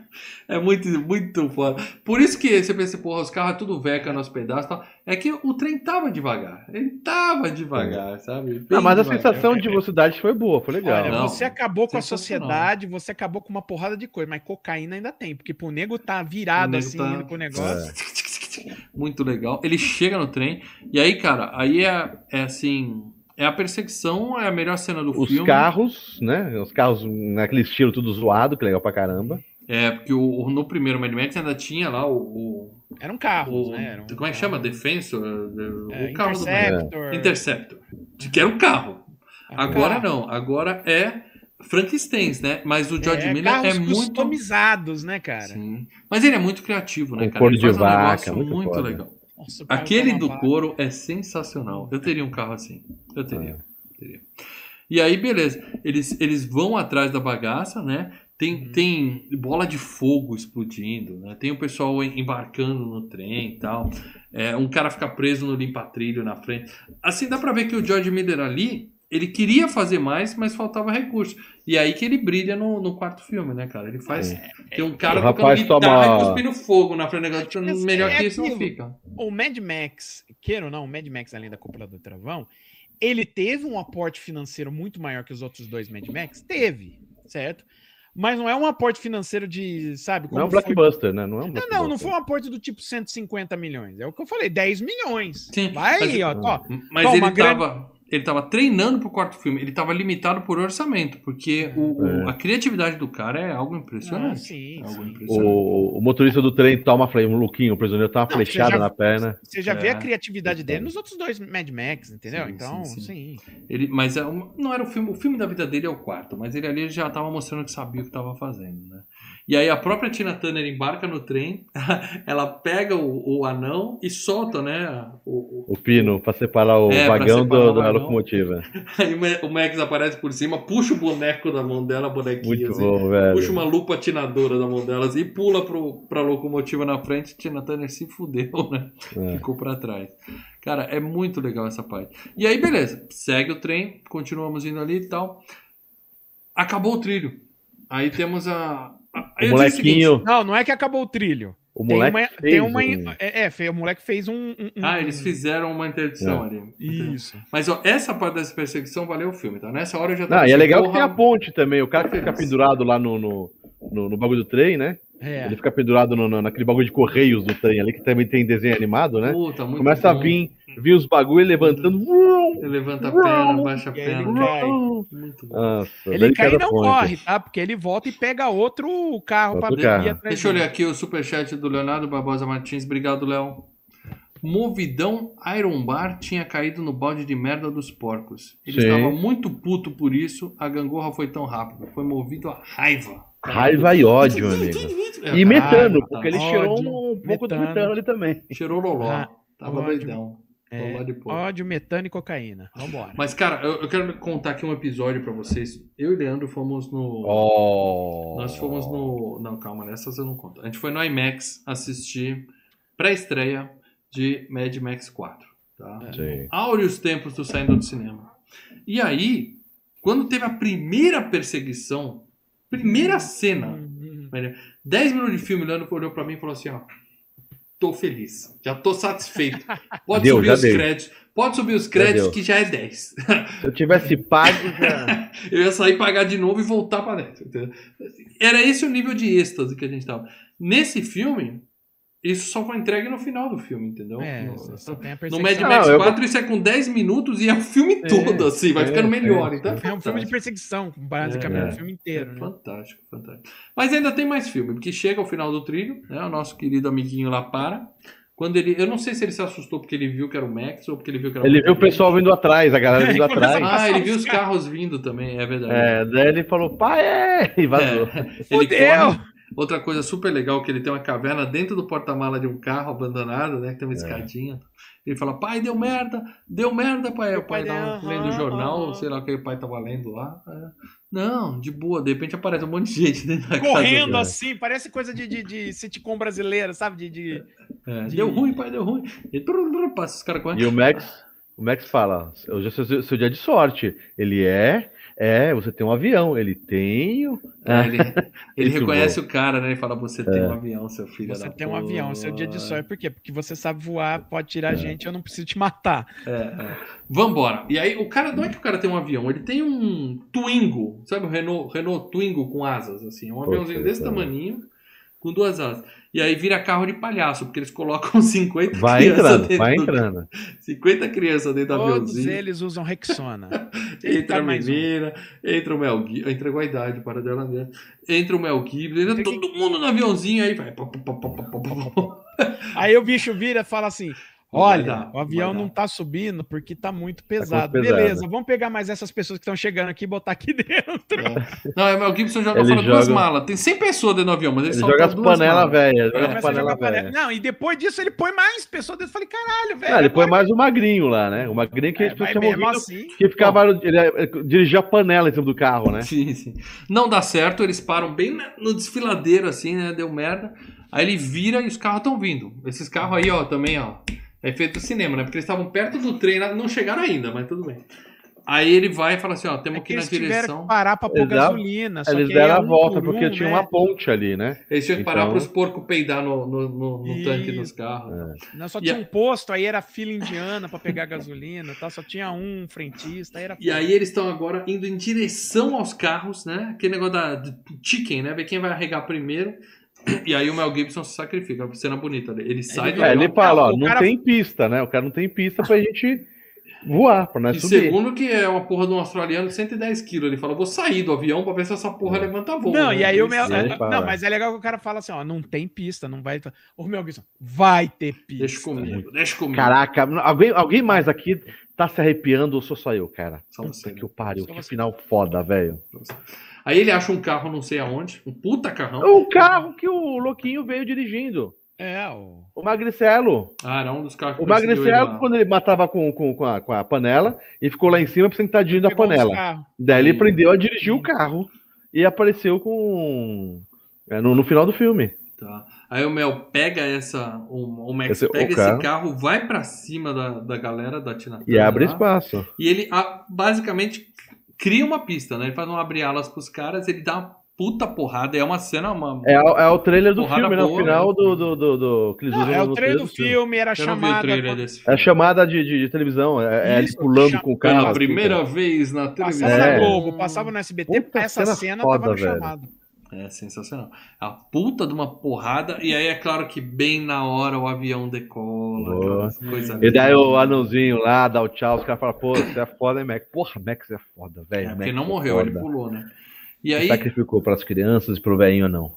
É muito, muito foda. Por isso que você pensa, porra, os carros é tudo veca nos pedaços e tal. É que o trem tava devagar. Ele tava devagar, sabe? Bem Ah, mas a devagar. sensação de velocidade foi boa, foi legal. Olha, Não, você acabou com a sociedade, você acabou com uma porrada de coisa, mas cocaína ainda tem, porque pro nego tá virado nego assim, tá- indo pro negócio. Muito legal. Ele chega no trem, e aí, cara, aí é, é assim. É a perseguição, é a melhor cena do Os filme. carros, né? Os carros naquele estilo tudo zoado, que legal pra caramba. É, porque o, o- no primeiro Mad Max ainda tinha lá o. o- Eram carros, o- né? Eram como é que chama? Defensor? O É, carro do Interceptor. Interceptor. Que era um carro. Era um Agora carro. não, agora é Frankensteins, né? Mas o George é, Miller é carros muito. customizados, né, cara? Sim. Mas ele é muito criativo, né, Com cara? cor Ele de faz um vaca, negócio muito muito legal. Nossa, Aquele tá do couro é sensacional. Eu teria um carro assim. Eu teria. É. teria. E aí, beleza. Eles, eles vão atrás da bagaça, né? Tem, Uhum. tem bola de fogo explodindo, né? Tem o pessoal em- embarcando no trem e tal. É, um cara fica preso no limpa-trilho na frente. Assim, dá pra ver que o George Miller ali, ele queria fazer mais, mas faltava recurso. E aí que ele brilha no, no quarto filme, né, cara? Ele faz... Tem um cara rapaz tocando guitarra toma- e cuspindo fogo na frente do negócio. Mas Melhor é que isso não fica. O Mad Max, queira ou não, o Mad Max, além da Cúpula do Travão, ele teve um aporte financeiro muito maior que os outros dois Mad Max? Teve, certo? Mas não é um aporte financeiro de, sabe? Não é um foi- blockbuster, né? Não é um Não, não, não foi um aporte do tipo 150 milhões. É o que eu falei, 10 milhões. Sim, Vai mas- aí, ó. ó. Mas Toma, ele grande- tava, ele tava treinando pro quarto filme. Ele tava limitado por orçamento, porque o, o- É. a criatividade do cara é algo Ah, impressionante. sim, é algo sim. impressionante. O, o motorista do trem toma fle- um Luquinho, o prisioneiro toma uma Não, flechada já- na perna. Você já vê É. a criatividade dele nos outros dois Mad Max, entendeu? Sim, então, sim, sim. sim. Ele, mas é uma- não era o filme. O filme da vida dele é o quarto, mas ele ali já tava mostrando que sabia o que tava fazendo, né? E aí a própria Tina Turner embarca no trem, ela pega o, o anão e solta, né? O, o- O pino, pra separar o É, vagão separar do- da locomotiva. Aí o Ma- o Max aparece por cima, puxa o boneco da mão dela, bonequinha Muito assim. bom, velho. Puxa uma lupa atinadora da mão delas e pula pro, pra locomotiva na frente. Tina Turner se fudeu, né? É. Ficou pra trás. Cara, é muito legal essa parte. E aí, beleza. Segue o trem, continuamos indo ali e tal. Acabou o trilho. Aí temos a. aí O eu disse seguinte, molequinho, Não, não é que acabou o trilho. o Tem moleque uma, fez tem uma, um- é, é, o moleque fez um. um- um- Ah, eles fizeram uma interdição É. ali. Isso. Mas ó, essa parte dessa perseguição valeu o filme, tá? Nessa hora eu já tava. Não, e é assim, legal que porra, tem a ponte também. O cara que fica pendurado lá no, no, no, no bagulho do trem, né? É. Ele fica pendurado no- no- naquele bagulho de correios do trem ali, que também tem desenho animado, né? Puta, muito Começa a bom. vir, vir os bagulho levantando. Ele levanta a perna, baixa a aí ele perna. cai. Muito bom. Nossa, Ele cai e não ponte. morre, tá? Porque ele volta e pega outro carro pra Outro vir Deixa eu ler aqui o superchat do Leonardo Barbosa Martins. Obrigado, Léo. Movidão Iron Bar tinha caído no balde de merda dos porcos. Ele Sim. estava muito puto por isso. A gangorra foi tão rápida. Foi movido a raiva. Raiva e ódio, amigo. É, E metano, tá. porque ele Ódio, cheirou um pouco do metano. metano ali também. Cheirou loló. Ah, Tava ódio. doidão. É, de ódio, metano e cocaína. Vambora. Mas, cara, eu, eu quero contar aqui um episódio pra vocês. Eu e o Leandro fomos no. Oh. Nós fomos no. Não, calma, nessas eu não conto. A gente foi no IMAX assistir pré-estreia de Mad Max 4. Tá? Sim. Áureos tempos do saindo do cinema. E aí, quando teve a primeira perseguição, primeira cena, Hum, velho, 10 minutos de filme, o Leandro olhou pra mim e falou assim: ó. Tô feliz, já tô satisfeito. Pode Deu, subir já os deu. créditos. Pode subir os créditos deu. que já é 10. Se eu tivesse pago, já. Eu ia sair, pagar de novo e voltar pra dentro. entendeu? Era esse o nível de êxtase que a gente tava. Nesse filme, isso só foi entregue no final do filme, entendeu? É, no, só tem a no. Mad Não, Max eu- 4 isso é com 10 minutos e é o filme todo, assim, vai é, ficando melhor. é, então é, É um filme de perseguição, basicamente, É. o filme É inteiro. né? fantástico, fantástico. Mas ainda tem mais filme, porque chega ao final do trilho, né? O nosso querido amiguinho lá para. Quando ele. Eu não sei se ele se assustou porque ele viu que era o Max ou porque ele viu que era Ele viu o pessoal vindo atrás, a galera vindo atrás. Ah, ele viu os carros vindo também, é verdade. É, daí ele falou, pai, é! E vazou. É, ele Fudeu! corre. Outra coisa super legal que ele tem uma caverna dentro do porta-mala de um carro abandonado, né? Que tem uma É. escadinha. Ele fala, pai, deu merda, deu merda, pai. O pai tava deu, lendo jornal, sei lá o que o pai tava lendo lá. É. Não, de boa, de repente aparece um monte de gente dentro da Correndo casa. assim, parece coisa de, de, de sitcom brasileira, sabe? De, de... É, de- Deu ruim, pai, deu ruim. E passa os caras com E o Max, o Max fala, hoje é seu, seu dia de sorte. Ele é, é, você tem um avião. Ele tem. o- É, ele ele Muito reconhece o cara, né? E fala: Você tem É. um avião, seu filho. Você da tem um avião, seu dia de porra." sorte. Por quê? Porque você sabe voar, pode tirar a gente, eu não preciso te matar. É, é. Vambora. E aí, o cara, não é que o cara tem um avião, ele tem um Twingo, sabe o Renault, Renault Twingo com asas, assim, um aviãozinho desse sei, tamaninho, com duas asas. E aí vira carro de palhaço, porque eles colocam 50 Vai crianças entrando, dentro vai do- entrando. 50 crianças dentro do Todos aviãozinho. eles usam Rexona. Entra a mais um. menina, entra o Mel Gibson, entregou a idade para dela mesmo. Entra o Mel Gibson, entra que- todo mundo no aviãozinho aí vai. Aí o bicho vira e fala assim: Olha, dar, o avião não tá subindo porque tá muito pesado. pesado. Beleza, vamos pegar mais essas pessoas que estão chegando aqui e botar aqui dentro. Não, é o Gibson joga Ele fora duas joga- malas. Tem 100 pessoas dentro do avião, mas ele, Ele solta joga as duas panelas velhas, joga as panelas panela. velhas. Não, e depois disso ele põe mais pessoas dentro. Eu falei, caralho, velho. Ah, ele põe mais o magrinho lá, né? O magrinho que É, a gente ouvido assim. que ficava. Ele eh, dirigia a panela em cima do carro, né? Sim, sim. Não dá certo, eles param bem no desfiladeiro, assim, né? Deu merda. Aí ele vira e os carros estão vindo. Esses carros aí, ó, também, ó. É feito cinema, né? Porque eles estavam perto do trem, né? não chegaram ainda, mas tudo bem. Aí ele vai e fala assim, ó, É temos que que ir na direção. que parar pra pôr gasolina. só Eles deram é a um volta, por porque um, tinha né? uma ponte ali, né? Eles tinham que parar Então- para os porcos peidar no, no, no- no tanque dos carros. Não, só E tinha a- um posto, aí era fila indiana pra pegar gasolina, tá? só tinha um frentista, aí era E aí eles estão agora indo em direção aos carros, né? Aquele negócio da do chicken, né? Ver quem vai arregar primeiro. E aí o Mel Gibson se sacrifica. Cena bonita. Ele sai do É, avião. ele fala, ó, o não cara- tem pista, né? O cara não tem pista pra gente voar, pra nós E subir. segundo que é uma porra de um australiano de 110 quilos. Ele fala, vou sair do avião pra ver se essa porra levanta voo. Não, né? e aí o Ele Mel. Ele fala. Não, mas é legal que o cara fala assim, ó, não tem pista, não vai. O Mel Gibson, vai ter pista. Deixa comigo, deixa comigo. Caraca, alguém, alguém mais aqui tá se arrepiando ou sou só eu, cara? Só Puta você, né? que o pariu, Só que você. final foda, velho. Aí ele acha um carro não sei aonde, um puta carrão. O carro que o louquinho veio dirigindo. É, o. O Magricelo. Ah, era um dos carros que O ele Magricelo, lá. quando ele matava com, com, com, a, com a panela, e ficou lá em cima pra sentar dirigindo a panela. Daí ele Sim. aprendeu a dirigir o carro e apareceu com. é, no, no final do filme. Tá. Aí o Mel pega essa. O, o Max Esse- o pega esse carro. carro, vai pra cima da, da galera da Tina E abre lá, espaço. E ele ah, basicamente cria uma pista, né? Ele faz um abrir alas pros caras, ele dá uma puta porrada. É uma cena. Uma... É, o- é o trailer do filme, né? O final né? do, do, do, do- que eles Não, usam é o trailer do filme, era o chamada. É filme. a chamada de, de, de televisão. É, é ele Isso, pulando chama- com o carro. Pela primeira cara. vez na televisão. Passava É. na Globo, passava no SBT, Puta essa cena cena foda, tava no velho. chamado. É sensacional. A puta de uma porrada, e aí é claro que bem na hora o avião decola, coisas E daí o anãozinho lá dá o tchau, os caras falam, pô, você é foda, hein, Max? Porra, Max é foda, velho. É, porque Max não é morreu, ele pulou, né? E aí Sacrificou pras crianças e pro velhinho não.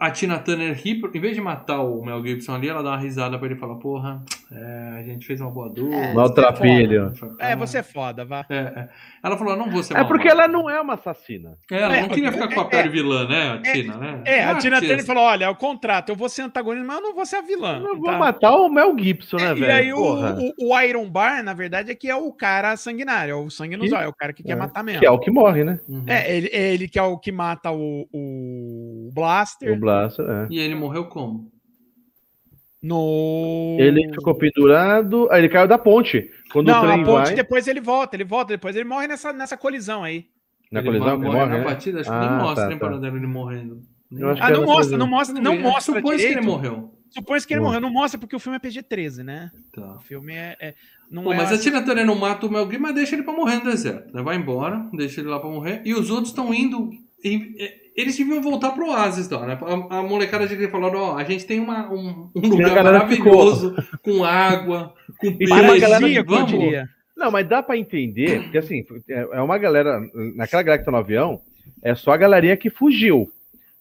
A Tina Turner ri, em vez de matar o Mel Gibson ali, ela dá uma risada pra ele e fala, porra, é, a gente fez uma boa dupla. É, Maltrapilho. É, você é foda, vá. É, é. Ela falou, não vou ser É porque malvada. ela não é uma assassina. É, ela É, não queria ficar com o é, papel é, de vilã, né, a Tina, né? É, a Ah, Tina Turner falou: olha, é o contrato, eu vou ser antagonista, mas eu não vou ser a vilã. Eu vou tá? matar o Mel Gibson, né, É, velho? e aí o, o, o Iron Bar, na verdade, é que é o cara sanguinário, é o sangue nos olhos, é o cara que quer é, matar mesmo. Que é o que morre, né? Uhum. É, ele, é ele que é o que mata o, o Blaster O Blaster, é. E ele morreu como? no. Ele ficou pendurado, aí ele caiu da ponte. Quando Não, o trem a ponte vai depois ele volta, ele volta, depois ele morre nessa, nessa colisão aí. na ele colisão, que morre morre, na né? batida? Acho que Ah, nem mostra, tá, hein, tá. Paradelo, ele morrendo. Acho Ah, que não mostra, não mostra, não mostra Supõe que ele morreu. Supõe que ele morreu, não mostra porque o filme é PG-13, né? Tá. O filme é. é- não Pô, é mas a assim- Tina Turner não mata o Mel Gibson, mas deixa ele pra morrer no deserto. Né? Vai embora, deixa ele lá pra morrer. E os outros estão indo. Eles deviam voltar pro Oasis, lá, né? A, a molecada de falou: ó, a gente tem uma, um, um lugar maravilhoso, com água, com uma peixe. galera Vamos. diria. Não, mas dá pra entender, porque assim, é é uma galera, naquela galera que tá no avião, é só a galerinha que fugiu.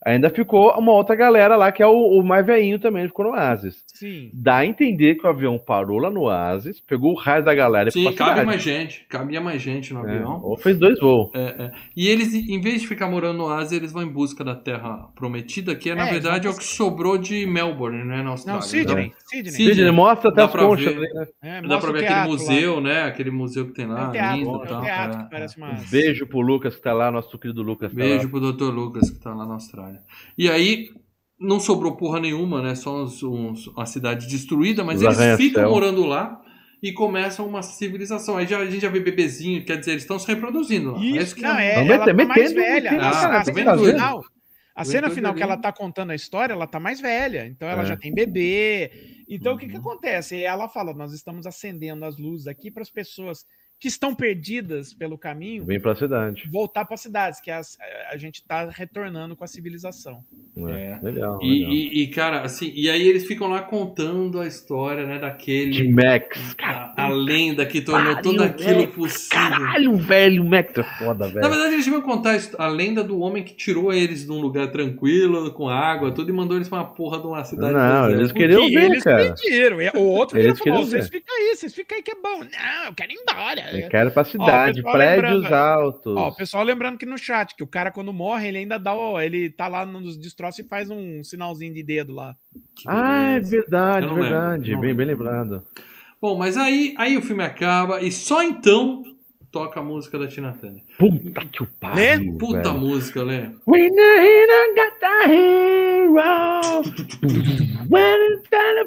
Ainda ficou uma outra galera lá, que é o, o mais velhinho também, ele ficou no Oasis. Sim. Dá a entender que o avião parou lá no Oasis, pegou o raio da galera e Sim, cabe cidade. mais gente. Cabia mais gente no É, avião. Ou fez dois voos. É, é. E eles, em vez de ficar morando no Oasis, eles vão em busca da Terra Prometida, que é, na É, verdade, é o que sobrou de Melbourne, né, na Austrália. Não, Sidney. Sidney. Sidney. Sidney, mostra até Dá as pra conchas ver. né? É, Dá pra ver aquele teatro lá. museu, né? Aquele museu que tem É lá, o teatro, lindo é e tal. teatro é, que parece é. uma. Beijo pro Lucas que tá lá, nosso querido Lucas. tá Beijo lá. pro Dr. Lucas, que tá lá na Austrália. E aí, não sobrou porra nenhuma, né? Só uns, uns- uma cidade destruída, mas Os eles ficam morando lá e começam uma civilização. Aí já, a gente já vê bebezinho, quer dizer, eles estão se reproduzindo lá. Isso, que não, é, Não, ela tá metendo- mais velha. metendo A- a a, cara, cena final, a cena final que ela tá contando a história, ela tá mais velha. Então ela É. já tem bebê. Então o que que Uhum. acontece? Ela fala, nós estamos acendendo as luzes aqui para as pessoas que estão perdidas pelo caminho Vem pra cidade. voltar para cidades, que as- a gente está retornando com a civilização. É. Legal. E, legal. e- e, cara, assim, e aí eles ficam lá contando a história, né, De daquele. Max. A, a lenda que tornou pariu, tudo aquilo velho. possível. Caralho, velho, Max é foda, Na velho. verdade, eles deviam contar a a lenda do homem que tirou eles de um lugar tranquilo, com água, tudo, e mandou eles pra uma porra de uma cidade. Não, deserta. eles queriam ver, eles cara. pediram. E O outro Eles eles falou, vocês ficam aí, vocês ficam aí que é bom. Não, eu quero ir embora. Eu quero pra cidade, pessoal prédios altos. Ó, o pessoal lembrando que no chat, que o cara quando morre, ele ainda dá, ó, ele tá lá nos destroços e faz um sinalzinho de dedo lá. Ah, é verdade, não verdade. não bem, bem lembrado. Bom, mas aí, aí o filme acaba e só então toca a música da Tina Turner. Puta que o pariu. Puta velho. música, Lê. We know got the hero.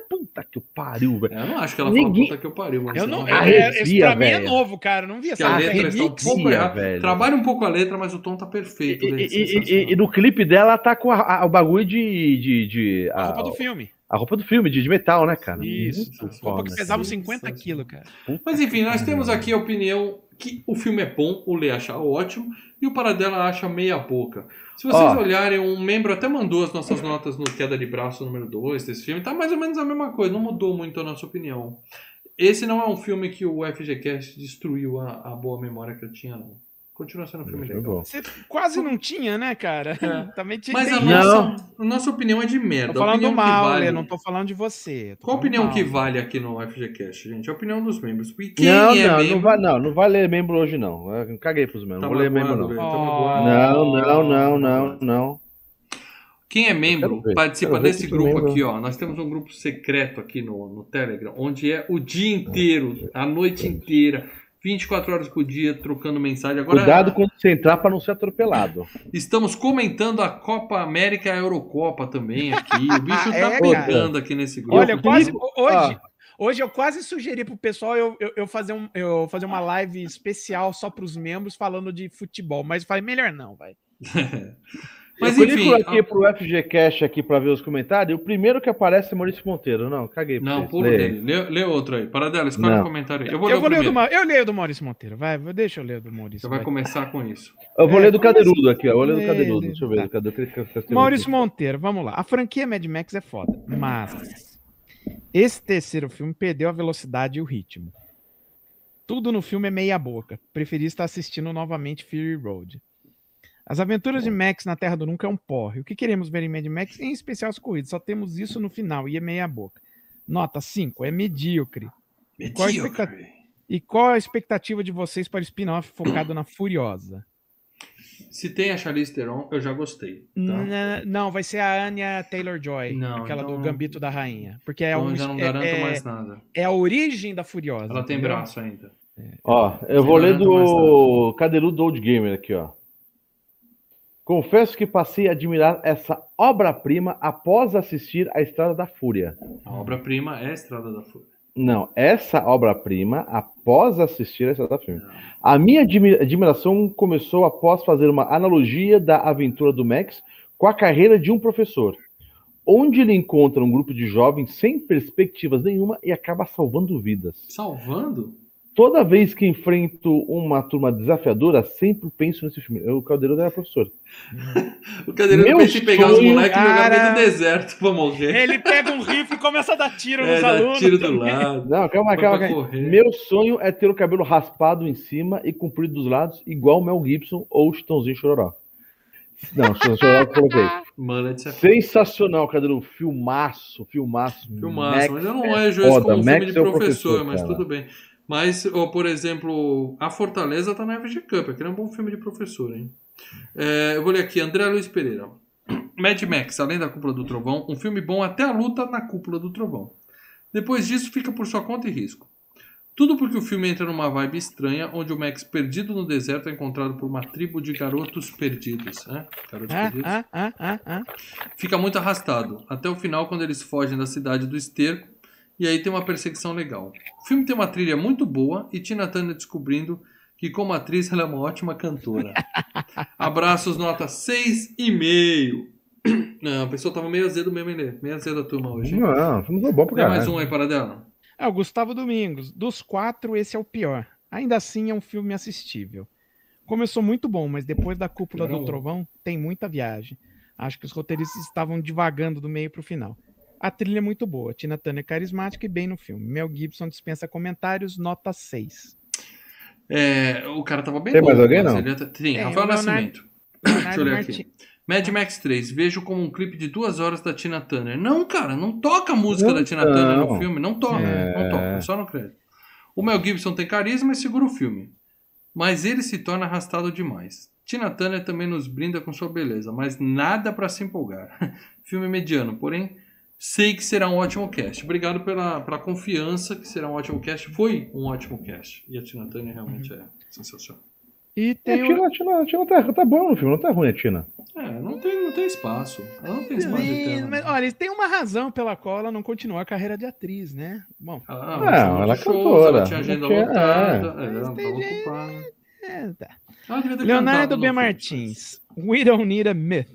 Puta que o pariu, velho. Eu não acho que ela Ninguém- fala puta que eu pariu, mas Eu não, ela- é, Arrepia, é, esse pra mim é novo, cara. eu Não vi que essa a letra está um remix. pouco Arrepia, velho. Trabalha um pouco a letra, mas o tom tá perfeito. e- Lê, e- e- e no clipe dela tá com a- a- o bagulho de. de, de- A roupa do filme. a roupa do filme, de, de metal, né, cara? Isso. Muito Roupa foda. que pesava Sim, 50 sim. quilos, cara. Mas enfim, nós temos aqui a opinião que o filme é bom, o Lê acha ótimo e o Paradela acha meia boca. Se vocês Ó. olharem, um membro até mandou as nossas notas no Queda de Braço número 2 desse filme, tá mais ou menos a mesma coisa, não mudou muito a nossa opinião. Esse não é um filme que o FGCast destruiu a, a boa memória que eu tinha, não. Continua sendo um filme Muito legal. bom. Você quase não tinha, né, cara? É. Também tinha Mas a nossa, a nossa opinião é de merda. Tô falando mal, vale... Lê, não tô falando de você. tô Qual a opinião mal. que vale aqui no FGCast, gente? A opinião dos membros. Porque quem Não, é não, membro... não vai, não, não vai ler membro hoje, não. Eu caguei pros membros. Tá não vou ler membro, não. Oh. Não, não, não, não, não. Quem é membro ver, participa desse esse grupo membro. aqui, ó. Nós temos um grupo secreto aqui no, no Telegram, onde é o dia inteiro, a noite inteira, 24 horas por dia, trocando mensagem. Agora Cuidado quando você entrar pra não ser atropelado. estamos comentando a Copa América e a Eurocopa também aqui. O bicho tá É, pegando aqui nesse grupo. Olha, quase hoje, Ah. hoje eu quase sugeri pro pessoal eu, eu, eu fazer um, eu fazer uma live especial só pros membros falando de futebol, mas falei melhor não, vai. Mas eu enfim, aqui ó, pro FGCast aqui pra ver os comentários. O primeiro que aparece é Maurício Monteiro. Não, caguei. não, pulo Lê. dele. Lê, lê outro aí. Paradela, escolhe um comentário aí. Eu vou ler Eu, vou ler o do, primeiro. Ma- eu leio do Maurício Monteiro, vai, deixa eu ler do Maurício. Você vai vai. começar com isso. Eu vou É, ler do Cadeirudo aqui, ó. Eu vou ler do Cadeirudo. Deixa eu ver. Tá. do Cadê- cadê- cadê- cadê- Maurício Monteiro, vamos lá. A franquia Mad Max é foda, mas esse terceiro filme perdeu a velocidade e o ritmo. Tudo no filme é meia boca. Preferi estar assistindo novamente Fury Road. As aventuras de Max na Terra do Nunca é um porre. O que queremos ver em Mad Max, em especial as corridas, só temos isso no final e é meia boca. Nota 5, é medíocre. Qual a Medíocre. E qual a expectativa de vocês para o spin-off focado na Furiosa? Se tem a Charlize Theron, eu já gostei. Tá? Não, vai ser a Anya Taylor-Joy, aquela então- do Gambito da Rainha. Porque é, Então um, já não é- garanto é, mais nada. é a origem da Furiosa. Ela tem entendeu? braço ainda. Ó, eu vou ler do Cadeirudo Old Gamer aqui, ó. Confesso que passei a admirar essa obra-prima após assistir A Estrada da Fúria. A obra-prima é a Estrada da Fúria. Não, essa obra-prima após assistir A Estrada da Fúria. A minha admi- admiração começou após fazer uma analogia da aventura do Max com a carreira de um professor, onde ele encontra um grupo de jovens sem perspectivas nenhuma e acaba salvando vidas. Salvando? Toda vez que enfrento uma turma desafiadora, sempre penso nesse filme. Eu, o Caldeirão era professor. O cadeireiro Meu pensa em pegar os moleques e jogar no meio cara. do deserto pra morrer. Ele pega um rifle e começa a dar tiro É, nos alunos. tiro do lado. Não, calma, calma, calma. Meu sonho é ter o cabelo raspado em cima e comprido dos lados, igual o Mel Gibson ou o Chitãozinho Chororó. Não, Chororó que eu coloquei. Mano, é de ser Sensacional, Cadeiro. Filmaço, filmaço. filmaço. Max Mas eu não é vejo isso foda. como um filme de é o professor, mas cara. tudo bem. Mas, ó, por exemplo, A Fortaleza tá na FG Cup. Aquele é um bom filme de professor, hein? É, eu vou ler aqui, André Luiz Pereira. Mad Max, Além da Cúpula do Trovão, um filme bom até a luta na Cúpula do Trovão. Depois disso, fica por sua conta e risco. Tudo porque o filme entra numa vibe estranha, onde o Max, perdido no deserto, é encontrado por uma tribo de garotos perdidos. né? Garotos Ah, perdidos. ah, ah, ah. Fica muito arrastado, até o final, quando eles fogem da cidade do esterco, e aí tem uma perseguição legal. O filme tem uma trilha muito boa e Tina Turner descobrindo que, como atriz, ela é uma ótima cantora. Abraços, nota 6,5. Não, a pessoa tava meio azedo mesmo, ele. Meio azedo a turma hoje. Não, não foi bom pra Tem mais um aí para dela. É o Gustavo Domingos. Dos quatro, esse é o pior. Ainda assim, é um filme assistível. Começou muito bom, mas depois da cúpula do trovão, tem muita viagem. Acho que os roteiristas estavam divagando do meio pro final. A trilha é muito boa. Tina Turner é carismática e bem no filme. Mel Gibson dispensa comentários, nota 6. É, o cara tava bem Tem mais bom, alguém, mas não? ele Tem, Tem, Rafael Leonardo- Nascimento. Deixa eu ler aqui. Mad Max 3, vejo como um clipe de duas horas da Tina Turner. Não, cara, não toca a música Não, da Tina Turner no não. filme. Não toca, É. não toca, só no crédito. O Mel Gibson tem carisma e segura o filme. Mas ele se torna arrastado demais. Tina Turner também nos brinda com sua beleza, mas nada pra se empolgar. filme mediano, porém, sei que será um ótimo cast. Obrigado pela, pela confiança que será um ótimo cast. Foi um ótimo cast. E a Tina Turner realmente é sensacional. E É, tem a. Tina, a Tina, a Tina tá, tá bom no filme, não tá ruim a Tina. É, não tem, não tem espaço. Ela não tem espaço de Sim, tela. mas, olha, tem uma razão pela qual ela não continuou a carreira de atriz, né? Bom, Ah, Não, ela, tinha ela é cantora. ela tinha agenda tinha- lotada, é, Mas ela tem tava gente- ocupada. é, tá. Leonardo B. no filme. Martins. We Don't Need a Myth.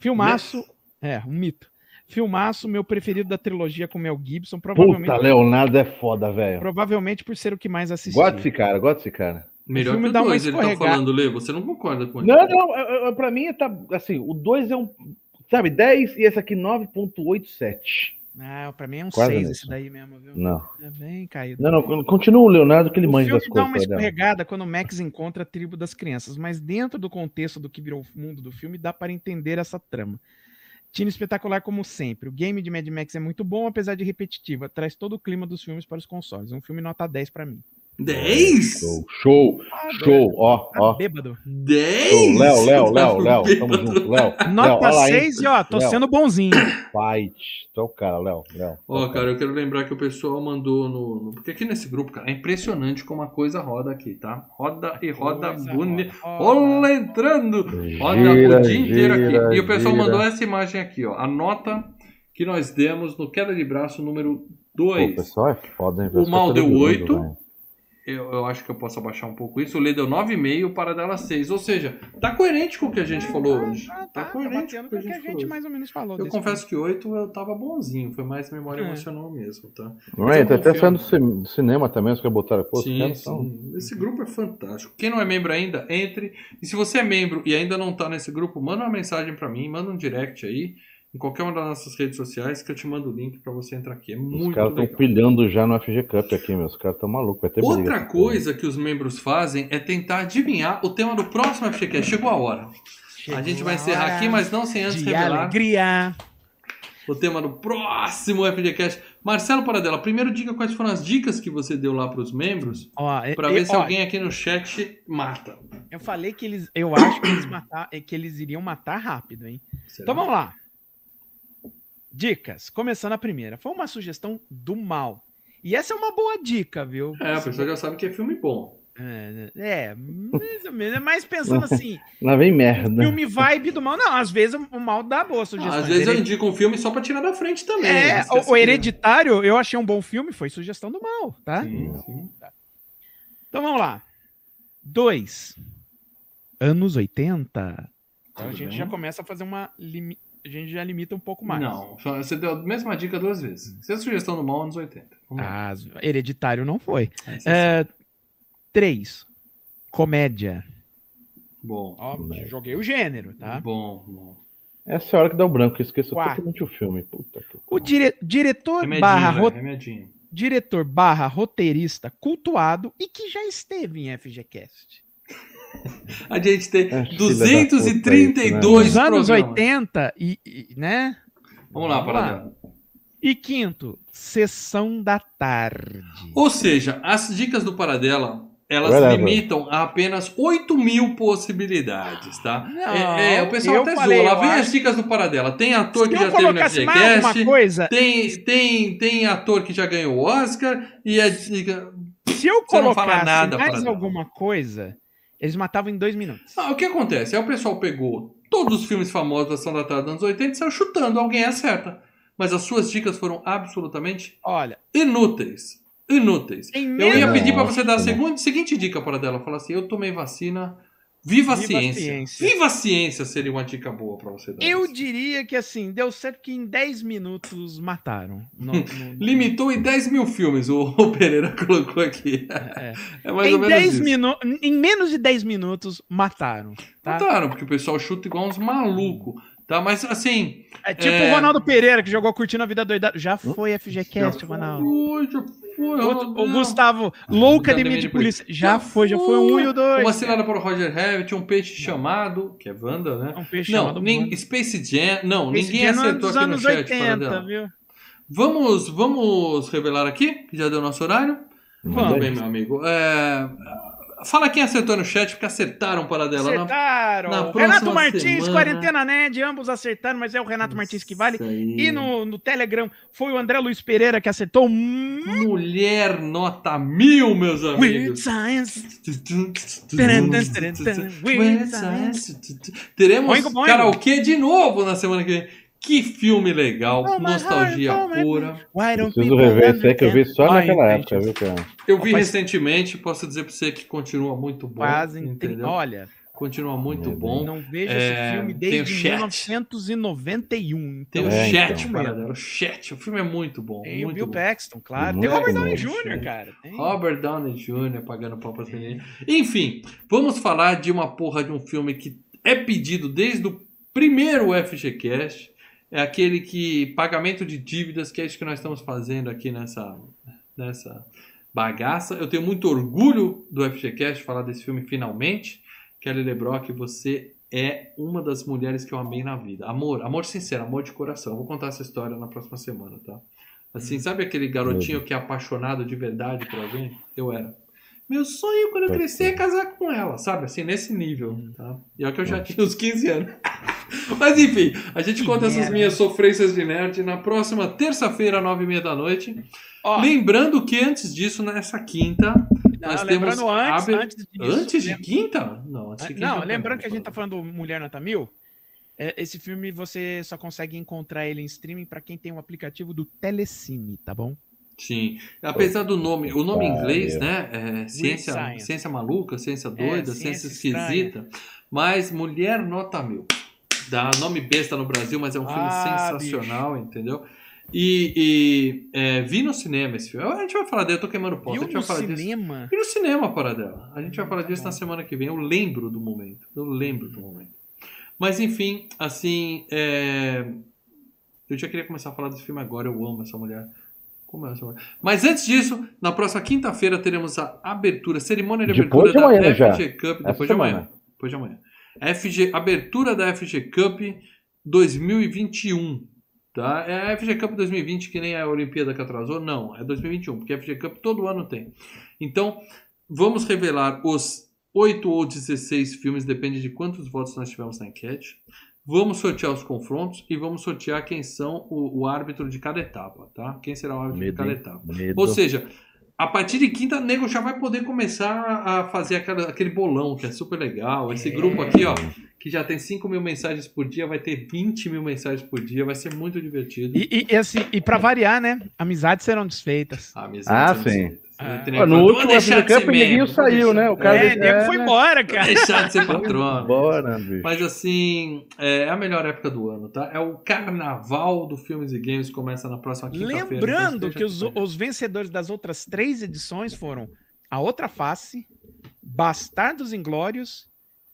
Filmaço. É, um mito. Filmaço, meu preferido da trilogia com Mel Gibson. Provavelmente, Puta, Leonardo é foda, velho. provavelmente por ser o que mais assisti. Gosto desse cara, gosto desse cara. Melhor filme que o dá uma 2, ele tá falando, Lê, você não concorda com ele. Não, não, pra mim tá assim, o 2 é um, sabe, 10 e esse aqui 9.87. Ah, pra mim é um Quase 6 nisso. esse daí mesmo, viu? Não. É bem caído. Não, não, continua o Leonardo que ele O manja filme das dá uma coisas. Fredão. escorregada quando o Max encontra a tribo das crianças, mas dentro do contexto do que virou o mundo do filme, dá para entender essa trama. Tina espetacular como sempre. O game de Mad Max é muito bom, apesar de repetitiva. Traz todo o clima dos filmes para os consoles. Um filme nota 10 para mim. 10? Show, show, show, ó, Tá ó. bêbado. 10? Show. Léo, Léo, Tá Léo, Léo, tamo junto, Léo. Nota olha lá, hein? 6 e ó, tô Léo. sendo bonzinho. Fight. Tu é o cara, Léo, Léo. Ó, cara, eu quero lembrar que o pessoal mandou no, no- Porque aqui nesse grupo, cara, é impressionante como a coisa roda aqui, tá? Roda e roda bonita. Rola entrando! Roda Gira, o dia inteiro gira, aqui. E o pessoal gira. mandou essa imagem aqui, ó. A nota que nós demos no queda de braço número Pô, 2. o pessoal é foda, hein? O mal deu doido, oito. velho. Eu, eu acho que eu posso abaixar um pouco isso. O Lê deu 9,5, o Paradela 6. Ou seja, tá coerente com o que a gente falou hoje. Ah, Tá tá, tá coerente com o que a gente falou. hoje. mais ou menos falou. Eu confesso que 8 eu tava bonzinho. Foi mais memória É. emocional mesmo, tá? Não Mas é, tá até saindo do cin- do cinema também, os que botaram. Pô, sim, caras são- sim. Esse grupo é fantástico. Quem não é membro ainda, entre. E se você é membro e ainda não tá nesse grupo, manda uma mensagem pra mim, manda um direct aí, em qualquer uma das nossas redes sociais, que eu te mando o link pra você entrar aqui. É Os muito caras estão legal. pilhando já no FG Cup aqui, meus. Os caras estão malucos. Vai ter briga Outra coisa que os membros fazem é tentar adivinhar o tema do próximo FGCast. Chegou a hora. Chegou a gente vai encerrar aqui, mas não sem antes de revelar alegria. o tema do próximo FGCast. Marcelo Paradela, primeiro diga quais foram as dicas que você deu lá pros membros, Ó, pra eu, ver se ó, alguém aqui no chat mata. eu falei que eles, eu acho que eles matar, é que eles iriam matar rápido, hein? Então vamos lá. Dicas. Começando a primeira. Foi uma sugestão do mal. E essa é uma boa dica, viu? É, a pessoa já sabe que é filme bom. É, é, mais ou menos. Mas pensando assim, Lá vem merda. filme vibe do mal. Não, às vezes o mal dá boa sugestão. Às vezes eu indico um filme só pra tirar da frente também. É, né? O, o Hereditário, eu achei um bom filme, foi sugestão do mal, tá? Sim, sim. Então vamos lá. Dois. Anos 80. Então a gente bem. já começa a fazer uma. limi- A gente já limita um pouco mais. Não, você deu a mesma dica duas vezes. Você é sugestão do mal anos 80. Vamos lá. Ah, hereditário não foi. Essa É, três. Comédia. Bom, Ó, joguei o gênero, tá? bom, bom. Essa é a hora que dá o branco, eu esqueço Quatro. totalmente o filme. Puta que O dire- diretor Remedinho, barra, ro- remedinho. diretor barra roteirista cultuado e que já esteve em FGCast. A gente tem É, filha da 232 puta Nos anos programas. 80 e, e- né? Vamos lá, Paradela. E quinto, sessão da tarde. Ou seja, as dicas do Paradela, elas Whatever. limitam a apenas 8 mil possibilidades, tá? Não, é, é, o pessoal até falei, zoa. Lá vem acho- as dicas do Paradela. Tem ator que Se eu já teve no FGCast, coisa, tem, tem, tem ator que já ganhou o Oscar, e a dica... se eu colocasse nada, mais Paradela. alguma coisa, eles matavam em dois minutos. Ah, o que acontece? Aí o pessoal pegou todos os filmes famosos da Ação da Tarde dos anos 80 e saiu chutando, alguém acerta. Mas as suas dicas foram absolutamente Olha, inúteis. Inúteis. Eu ia pedir pra você dar a segunda, seguinte dica para dela. Falar assim: eu tomei vacina Viva a Viva a ciência. ciência. Viva a ciência seria uma dica boa pra você dar. Eu diria que assim, deu certo que em 10 minutos mataram. No- no- Limitou em 10 mil filmes, o, o Pereira colocou aqui. É. É mais ou em, menos 10 isso. minu... em menos de 10 minutos, mataram. Tá? Mataram, porque o pessoal chuta igual uns malucos. Tá, mas assim. É tipo É. o Ronaldo Pereira, que jogou curtindo a vida doida. Já foi FGCast, já Ronaldo. foi, já foi, o Gustavo, louca Academia Academia de de Polícia. Já foi, já foi 1 e o 2. Uma assinada para o Roger Rabbit, um peixe chamado, que é Wanda, né? Um peixe não, chamado nem. Space Jam. Não, Esse ninguém não é acertou aqui no chat. 80, Paradela. viu? Vamos, vamos revelar aqui, que já deu nosso horário. Muito Manda bem, meu amigo. É, Fala quem acertou no chat, porque acertaram para dela. Na... Acertaram. na próxima Renato Martins, semana- Quarentena Ned, ambos acertaram, mas é o Renato Martins que vale. Isso aí. E no, no Telegram foi o André Luiz Pereira que acertou. Mulher nota mil, meus Weird amigos. Science. Teremos Boingo, boingo. karaokê de novo na semana que vem. Que filme legal, Oh, nostalgia heart, pura. Why don't Preciso rever esse aí que eu vi só naquela época, viu, cara? Eu vi Rapaz, recentemente, posso dizer pra você que continua muito bom. Quase entendeu? Olha, Continua muito Meu bom. não vejo É, esse filme o desde chat. 1991. Tem o Então, É, chat, então. o chat. O filme é muito bom. Tem o muito Bill bom. Paxton, claro. Muito Tem o Robert. Downey Jr., cara. Tem. Robert Downey Jr. pagando pau pra menina. Enfim, vamos falar de uma porra de um filme que é pedido desde o primeiro FGCast. É aquele que pagamento de dívidas, que é isso que nós estamos fazendo aqui nessa, nessa bagaça. Eu tenho muito orgulho do FGCast falar desse filme finalmente. Kelly LeBrock, você é uma das mulheres que eu amei na vida. Amor, amor sincero, amor de coração. Eu vou contar essa história na próxima semana, tá? Assim, sabe aquele garotinho que é apaixonado de verdade por alguém? Eu era. Meu sonho quando eu crescer é casar com ela, sabe? Assim, nesse nível, tá? E é que eu já tinha uns 15 anos. Mas enfim, a gente Que conta essas merda. minhas sofrências de nerd na próxima terça-feira, nove e meia da noite. Ó, Lembrando que antes disso, nessa quinta, não, nós lembrando temos antes, abre- antes disso. antes de quinta? Não, antes de quinta. Não, lembrando que a gente tá falando Mulher Nota Mil, é, esse filme você só consegue encontrar ele em streaming pra quem tem o aplicativo do Telecine, tá bom? Sim. Apesar do nome, o nome em inglês, né? É ciência, Science. ciência maluca, ciência doida, É, ciência, ciência esquisita. Mas Mulher Nota Mil. Dá nome besta no Brasil, mas é um filme Ah, sensacional, entendeu? E, e, é, vi no cinema esse filme. A gente vai falar dele, eu tô queimando ponto. A gente no vai falar disso. cinema? Vi no cinema, para dela. A gente vai falar Tá disso na semana que vem. Eu lembro do momento. Eu lembro do momento. Mas enfim, assim. é, Eu já queria começar a falar desse filme agora. Eu amo essa mulher. Como é essa mulher? Mas antes disso, na próxima quinta-feira teremos a abertura, cerimônia de Depois abertura de amanhã da. FG Cup. Essa Depois de amanhã. semana. Depois de amanhã. FG, abertura da FG Cup 2021. Tá? É a FG Cup 2020, que nem a Olimpíada que atrasou? Não, é 2021, porque a FG Cup todo ano tem. Então, vamos revelar os 8 ou 16 filmes, depende de quantos votos nós tivemos na enquete. Vamos sortear os confrontos e vamos sortear quem são o, o árbitro de cada etapa, tá? Quem será o árbitro de Medo, cada hein? etapa. Medo. Ou seja, a partir de quinta, nego já vai poder começar a fazer aquela- aquele bolão, que é super legal. Esse É. grupo aqui, ó, que já tem 5 mil mensagens por dia, vai ter 20 mil mensagens por dia, vai ser muito divertido. E, e, e assim, e pra variar, né? Amizades serão desfeitas. Ah, Ah, sim. Ah. No último o Neguinho saiu, né? O cara É, nego foi embora, Vou cara. deixar de ser patrono. Bora, bicho. Mas assim, é a melhor época do ano, tá? É o carnaval do Filmes e Games, começa na próxima quinta-feira. Lembrando então que os, os vencedores das outras três edições foram A Outra Face, Bastardos Inglórios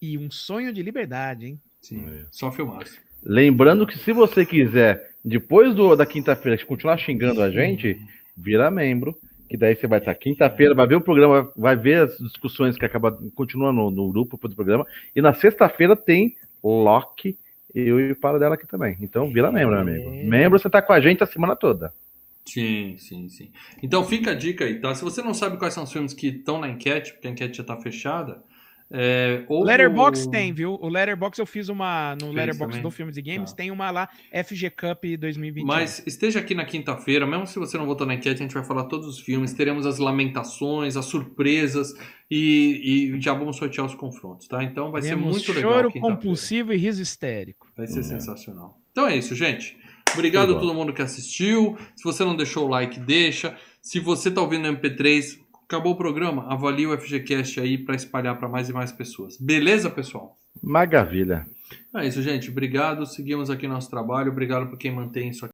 e Um Sonho de Liberdade, hein? Sim, só filmaço. Lembrando que se você quiser, depois do, da quinta-feira, continuar xingando a gente, vira membro. Que daí você vai estar quinta-feira, vai ver o programa, vai ver as discussões que acaba continuando no, no grupo do programa. E na sexta-feira tem Loki, eu e o Para dela aqui também. Então vira membro, meu amigo. É. Membro, você tá com a gente a semana toda. Sim, sim, sim. Então fica a dica aí, tá? Se você não sabe quais são os filmes que estão na enquete, porque a enquete já tá fechada, é, O ouve Letterbox o- tem, viu? O Letterbox eu fiz uma no Letterbox também? do Filmes e Games, Tá. tem uma lá FG Cup 2021. Mas esteja aqui na quinta-feira, mesmo se você não votou na enquete, a gente vai falar todos os filmes, teremos as lamentações, as surpresas e, e já vamos sortear os confrontos, tá? Então vai ser muito legal. choro compulsivo e riso histérico. Vai ser sensacional. Então é isso, gente. Obrigado a todo mundo que assistiu. Se você não deixou o like, deixa. Se você tá ouvindo no MP3, Acabou o programa? Avalie o FGCast aí para espalhar para mais e mais pessoas. Beleza, pessoal? Maravilha. É isso, gente. Obrigado. Seguimos aqui nosso trabalho. Obrigado por quem mantém isso aqui.